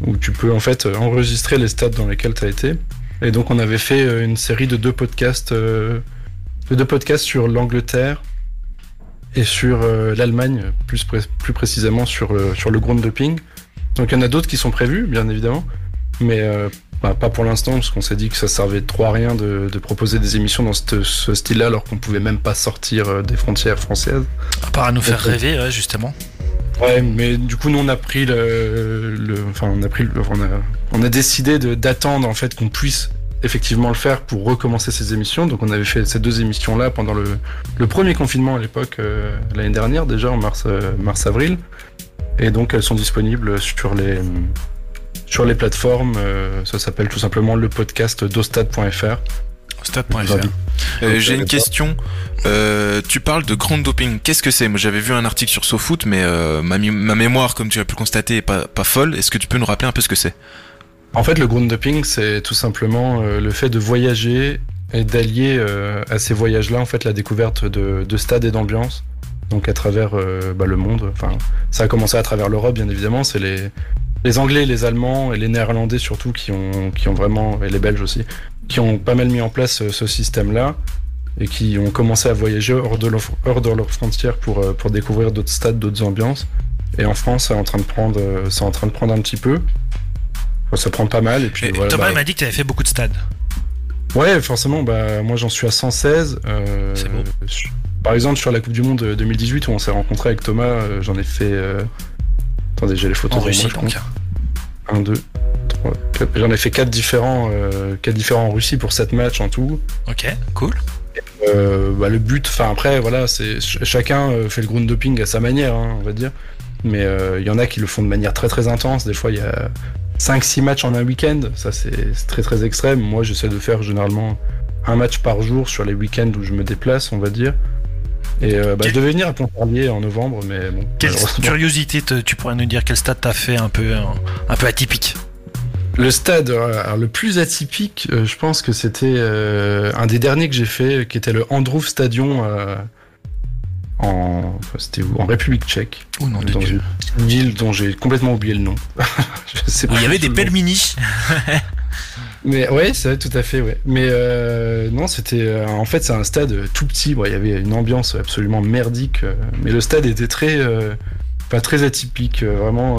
où tu peux en fait euh, enregistrer les stades dans lesquels tu as été. Et donc, on avait fait euh, une série de deux podcasts, euh, de deux podcasts sur l'Angleterre et sur euh, l'Allemagne, plus, pré- plus précisément sur, euh, sur le ground-doping. Donc, il y en a d'autres qui sont prévus, bien évidemment, mais euh, bah, pas pour l'instant, parce qu'on s'est dit que ça servait trop à rien de, de proposer des émissions dans ce, ce style-là, alors qu'on pouvait même pas sortir euh, des frontières françaises. À part à nous faire rêver, ouais, justement. Ouais, mais du coup, nous, on a pris le, le- enfin, on a pris, le- on a, on a décidé de- d'attendre en fait qu'on puisse effectivement le faire pour recommencer ces émissions. Donc, on avait fait ces deux émissions-là pendant le, le premier confinement à l'époque, euh, l'année dernière déjà en mars, euh, mars avril, et donc elles sont disponibles sur les sur les plateformes. euh, ça s'appelle tout simplement le podcast dostad.fr. Euh, J'ai une question. Euh, tu parles de ground doping. Qu'est-ce que c'est? Moi, j'avais vu un article sur SoFoot, mais euh, ma, ma mémoire, comme tu as pu le constater, est pas, pas folle. Est-ce que tu peux nous rappeler un peu ce que c'est? En fait, le ground doping, c'est tout simplement euh, le fait de voyager et d'allier euh, à ces voyages-là, en fait, la découverte de, de stades et d'ambiance. Donc à travers euh, bah, le monde. Enfin, ça a commencé à travers l'Europe, bien évidemment. C'est les, les Anglais, les Allemands et les Néerlandais surtout qui ont, qui ont vraiment, et les Belges aussi, qui ont pas mal mis en place euh, ce système-là et qui ont commencé à voyager hors de, leur, hors de leurs frontières pour, pour découvrir d'autres stades, d'autres ambiances. Et en France, c'est en train de prendre, c'est en train de prendre un petit peu. Prend pas mal et puis Et voilà. Thomas bah, m'a dit que tu avais fait beaucoup de stades. Ouais, forcément, bah, moi j'en suis à 116. euh, C'est Par exemple, sur la Coupe du Monde 2018 où on s'est rencontré avec Thomas, euh, j'en ai fait. euh, Attendez, j'ai les photos En Russie, moi, donc. compte. 1, 2, 3, 4. J'en ai fait 4 différents, euh, quatre différents en Russie pour 7 matchs en tout. Ok, cool. Euh, bah, le but, enfin après, voilà, c'est ch- chacun euh, fait le ground doping à sa manière, hein, on va dire. Mais euh, il y en a qui le font de manière très très intense. Des fois, il y a 5-6 matchs en un week-end. Ça, c'est très très extrême. Moi, j'essaie de faire généralement un match par jour sur les week-ends où je me déplace, on va dire. Et euh, bah, je devais venir à Pontarlier en novembre, mais bon. Quelle curiosité, te- tu pourrais nous dire quel stade t'as fait un peu, un, un peu atypique? Le stade euh, alors, le plus atypique, euh, je pense que c'était euh, un des derniers que j'ai fait, qui était le Androuf Stadion euh, en, c'était où en République tchèque, Oh non, de dans Dieu. une ville dont j'ai complètement oublié le nom. je sais Où il y avait des tout le belles nom. mini. Mais ouais, c'est tout à fait, ouais. Mais euh, non, c'était euh, en fait c'est un stade tout petit. Bon, il y avait une ambiance absolument merdique, euh, mais le stade était très, pas très atypique, vraiment.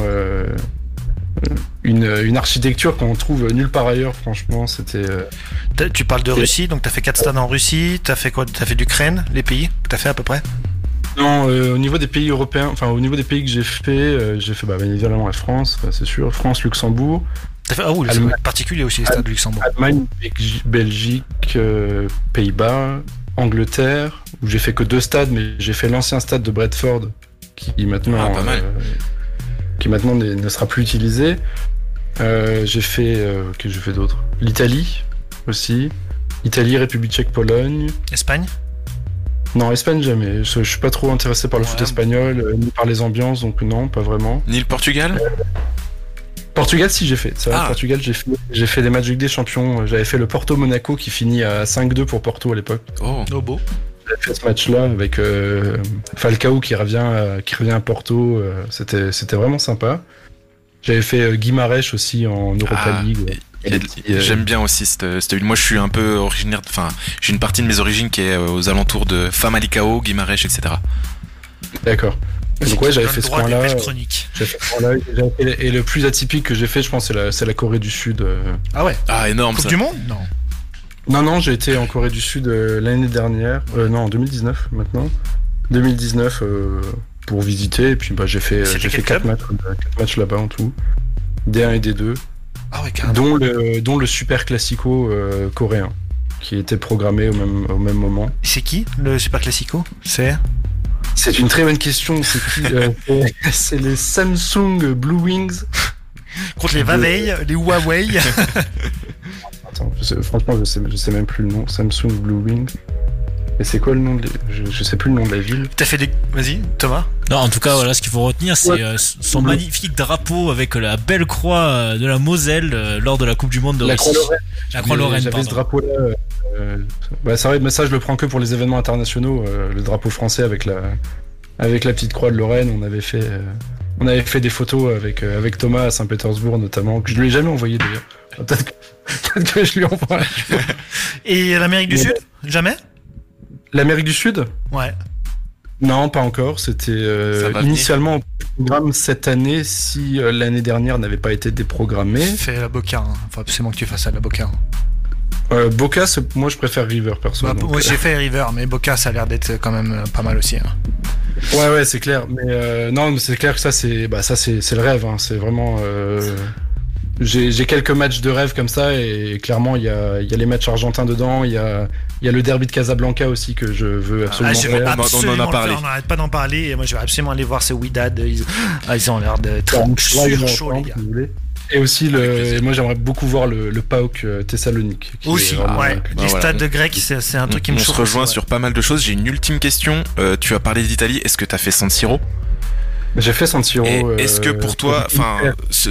une, une architecture qu'on trouve nulle part ailleurs, franchement, c'était. Tu parles de Russie, donc t'as fait 4 stades en Russie, t'as fait quoi? T'as fait d'Ukraine, les pays que T'as fait à peu près? Non, euh, au niveau des pays européens, enfin au niveau des pays que j'ai fait, euh, j'ai fait bah, bien évidemment la France, c'est sûr, France, Luxembourg, T'as fait Ah oui, c'est particulier aussi les stades du Luxembourg. Allemagne, Belgi- Belgique, euh, Pays-Bas, Angleterre, où j'ai fait que deux stades, mais j'ai fait l'ancien stade de Bradford, qui maintenant, Ah, pas mal. qui maintenant n'est- ne sera plus utilisé. J'ai fait, euh, que j'ai fait d'autre? L'Italie aussi, Italie, République Tchèque, Pologne. Espagne Non, Espagne jamais. Je, je suis pas trop intéressé par le foot espagnol, euh, ni par les ambiances, donc non, pas vraiment. Ni le Portugal? Portugal, si j'ai fait. Ah. Portugal, j'ai fait, j'ai fait des matchs de Ligue des Champions. J'avais fait le Porto Monaco qui finit à 5-2 pour Porto à l'époque. Oh. Oh beau. J'avais fait ce match-là avec euh, Falcao qui revient, à, qui revient à Porto. euh, c'était, c'était vraiment sympa. J'avais fait euh, Guimarães aussi en Europa Ah, League. Euh, J'aime bien aussi cette, cette ville. Moi, je suis un peu originaire. Enfin, j'ai une partie de mes origines qui est euh, aux alentours de Famalicão, Guimarães, etc. D'accord. Et donc ouais, j'avais fait ce chroniques. J'avais fait ce j'avais fait- Et le plus atypique que j'ai fait, je pense, c'est la, c'est la Corée du Sud. euh. Ah ouais Ah, énorme Coupe ça. du Monde? Non. Non, non, j'ai été en Corée du Sud euh, l'année dernière. Euh, non, en 2019 maintenant. 2019 euh, pour visiter. Et puis bah, j'ai fait, j'ai fait 4 club? matchs, euh, quatre matchs là-bas en tout. D1 et D2. Ah ouais. Dont le, dont le Super Classico euh, coréen. Qui était programmé au même, au même moment. C'est qui le Super Classico? C'est? C'est une très bonne question. C'est qui euh, c'est- C'est les Samsung Blue Wings. contre les Huawei, les Huawei. Attends, je sais- franchement, je sais, je sais même plus le nom. Samsung Blue Wings. Et c'est quoi le nom de... je, je sais plus le nom de la ville. T'as fait des. Vas-y, Thomas. Non, en tout cas, voilà, ce qu'il faut retenir, c'est Ouais. euh, son magnifique drapeau avec la belle croix euh, de la Moselle euh, lors de la Coupe du Monde de La Russie. Croix-Lorraine. La croix Lorraine, J'avais ce drapeau-là. euh, bah, c'est vrai, mais ça, je le prends que pour les événements internationaux. euh, le drapeau français avec la, avec la petite croix de Lorraine. On avait fait, euh, on avait fait des photos avec, euh, avec Thomas à Saint-Pétersbourg notamment, que je lui ai jamais envoyé d'ailleurs. Peut-être que, je lui envoie. Et l'Amérique du Mais- Sud? Jamais? L'Amérique du Sud? Ouais. Non, pas encore. C'était euh, initialement au programme cette année si euh, l'année dernière n'avait pas été déprogrammée. Fais la Boca. Hein. Faut absolument que tu fasses ça, la Boca. hein. Euh, Boca, moi je préfère River perso. Bah, donc, moi, j'ai fait River, mais Boca, ça a l'air d'être quand même pas mal aussi. hein. Ouais, ouais, c'est clair. Mais euh, non, mais c'est clair que ça, c'est bah, ça, c'est c'est le rêve. Hein. C'est vraiment. euh, J'ai quelques matchs de rêve comme ça et clairement, il y a, il y a les matchs argentins dedans. Il y a, il y a le derby de Casablanca aussi que je veux Ah, absolument je voir. veux on en- on en a parlé. faire, on n'arrête pas d'en parler. Et moi, je vais absolument aller voir ce Widad. Ils, ah, ils ont l'air d'être On pourra y sur aller chaud, les ensemble, gars. si vous voulez. Et aussi, le, et moi j'aimerais beaucoup voir le, le PAOK euh, Thessalonique. Aussi, vraiment, ouais. euh, Bah les voilà. stades de grec, c'est un truc qui on me se chauffe. rejoint aussi, ouais. sur pas mal de choses. J'ai une ultime question. Euh, tu as parlé d'Italie. Est-ce que tu as fait San Siro? J'ai fait San Siro. Euh, Est-ce que pour toi, enfin, ce,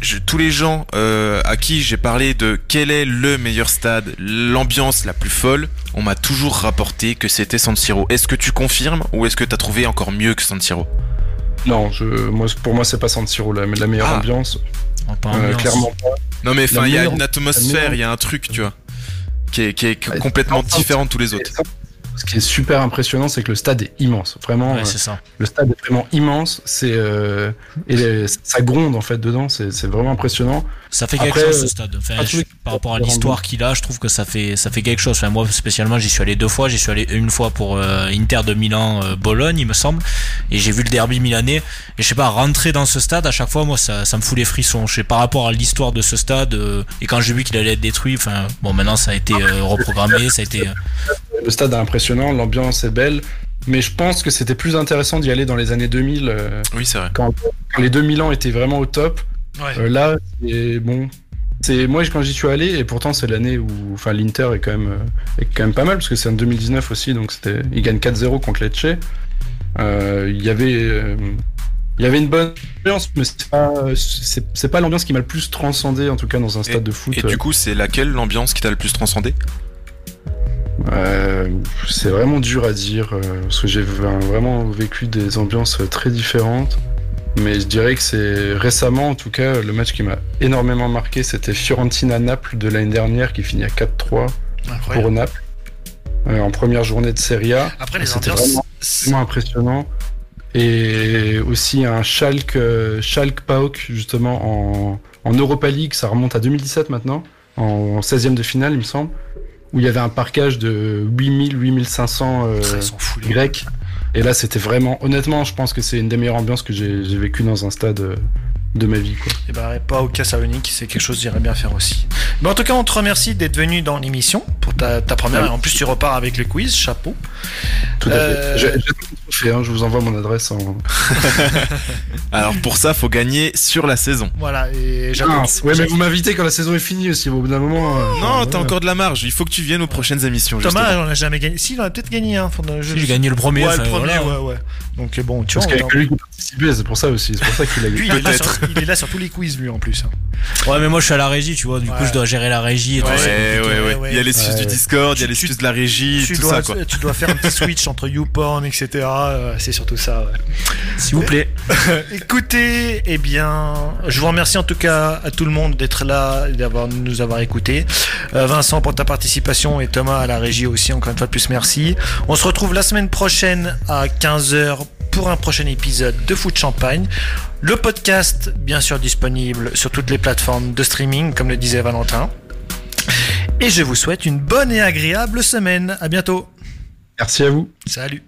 je- tous les gens euh, à qui j'ai parlé de quel est le meilleur stade, l'ambiance la plus folle, on m'a toujours rapporté que c'était San Siro. Est-ce que tu confirmes ou est-ce que tu as trouvé encore mieux que San Siro? Non, je, moi, pour moi, c'est pas San Siro la, la meilleure Ah. ambiance. Oh, pas Euh, clairement pas. Non mais enfin, il y a une atmosphère, il y a un truc, tu vois, qui est, qui est complètement différent de tous les autres. Ce qui est super impressionnant, c'est que le stade est immense. Vraiment, Ouais, euh, c'est ça. le stade est vraiment immense. C'est euh, et les- ça gronde en fait dedans. C'est c'est vraiment impressionnant. Ça fait quelque Après, chose ce stade. Enfin, je- les- par rapport à l'histoire qu'il a, je trouve que ça fait ça fait quelque chose. Enfin, moi spécialement, j'y suis allé deux fois. J'y suis allé une fois pour euh, Inter de Milan euh, Bologne, il me semble, et j'ai vu le derby milanais. Et je sais pas, rentrer dans ce stade à chaque fois, moi ça, ça me fout les frissons. Je sais par rapport à l'histoire de ce stade euh, et quand j'ai vu qu'il allait être détruit. Enfin, bon, maintenant ça a été euh, reprogrammé, ça a été. euh, Le stade est impressionnant, l'ambiance est belle. Mais je pense que c'était plus intéressant d'y aller dans les années 2000, euh, Oui, c'est vrai. quand, quand les 2000 ans étaient vraiment au top. Ouais. Euh, là, c'est bon. C'est moi quand j'y suis allé et pourtant c'est l'année où, enfin l'Inter est quand même euh, est quand même pas mal parce que c'est en 2019 aussi donc c'était ils gagnent 4-0 contre Lecce. Euh, Il y avait il y avait une bonne ambiance mais c'est pas c'est pas l'ambiance qui m'a le plus transcendé en tout cas dans un stade de foot. Et du coup, c'est laquelle l'ambiance qui t'a le plus transcendé? Euh, c'est vraiment dur à dire parce que j'ai vraiment vécu des ambiances très différentes. Mais je dirais que c'est récemment, en tout cas, le match qui m'a énormément marqué, c'était Fiorentina-Naples de l'année dernière qui finit à 4-3 Incroyable. pour Naples euh, en première journée de Serie A. Après, les C'était ambiances. vraiment, vraiment impressionnant. Et aussi un Schalke, Schalke PAOK justement en, en Europa League, ça remonte à 2017 maintenant, en 16e de finale il me semble, où il y avait un parquage de 8000, 8500 euh, grecs. Et là c'était vraiment, honnêtement je pense que c'est une des meilleures ambiances que j'ai j'ai vécu dans un stade euh, de ma vie. Quoi. Et bah, pas au Cassalonique, c'est quelque chose que j'irais bien faire aussi. Mais en tout cas, on te remercie d'être venu dans l'émission pour ta, ta première. Ouais. Et en plus, tu repars avec le quiz, chapeau. Tout à Euh, fait. Fait, hein, je vous envoie mon adresse en. Alors pour ça, faut gagner sur la saison. Voilà, et j'attends. Mince. Ouais, mais vous m'invitez quand la saison est finie aussi, au bout d'un moment. euh, Non, ouais. t'as encore de la marge. Il faut que tu viennes aux prochaines émissions. Thomas, justement. on a jamais gagné. Si, il en a peut-être gagné un. Faudra- je- J'ai gagné le premier. Ouais, enfin, le premier, voilà. ouais, ouais. Donc euh, bon, tu vois, Parce on- a que lui qui participait, c'est pour ça aussi. C'est pour ça qu'il a là Peut-être. Il est là sur tous les quiz, lui, en plus. hein. Ouais, mais moi je suis à la régie, tu vois. Du Ouais. coup, je dois gérer la régie et tout. Ouais, c'est Ouais, ouais, ouais, ouais. Il y a l'excuse Ouais. du Discord, il y a Tu- l'excuse de la régie, Tu tout dois, ça, quoi. tu dois faire un petit switch entre YouPorn, etc. euh, C'est surtout ça. ouais. S'il vous plaît. Écoutez, eh bien, je vous remercie en tout cas à tout le monde d'être là et d'avoir de nous avoir écoutés. Euh, Vincent pour ta participation et Thomas à la régie aussi. Encore une fois de plus, merci. On se retrouve la semaine prochaine à 15h pour un prochain épisode de Foot Champagne. Le podcast, bien sûr, disponible sur toutes les plateformes de streaming, comme le disait Valentin. Et je vous souhaite une bonne et agréable semaine. À bientôt. Merci à vous. Salut.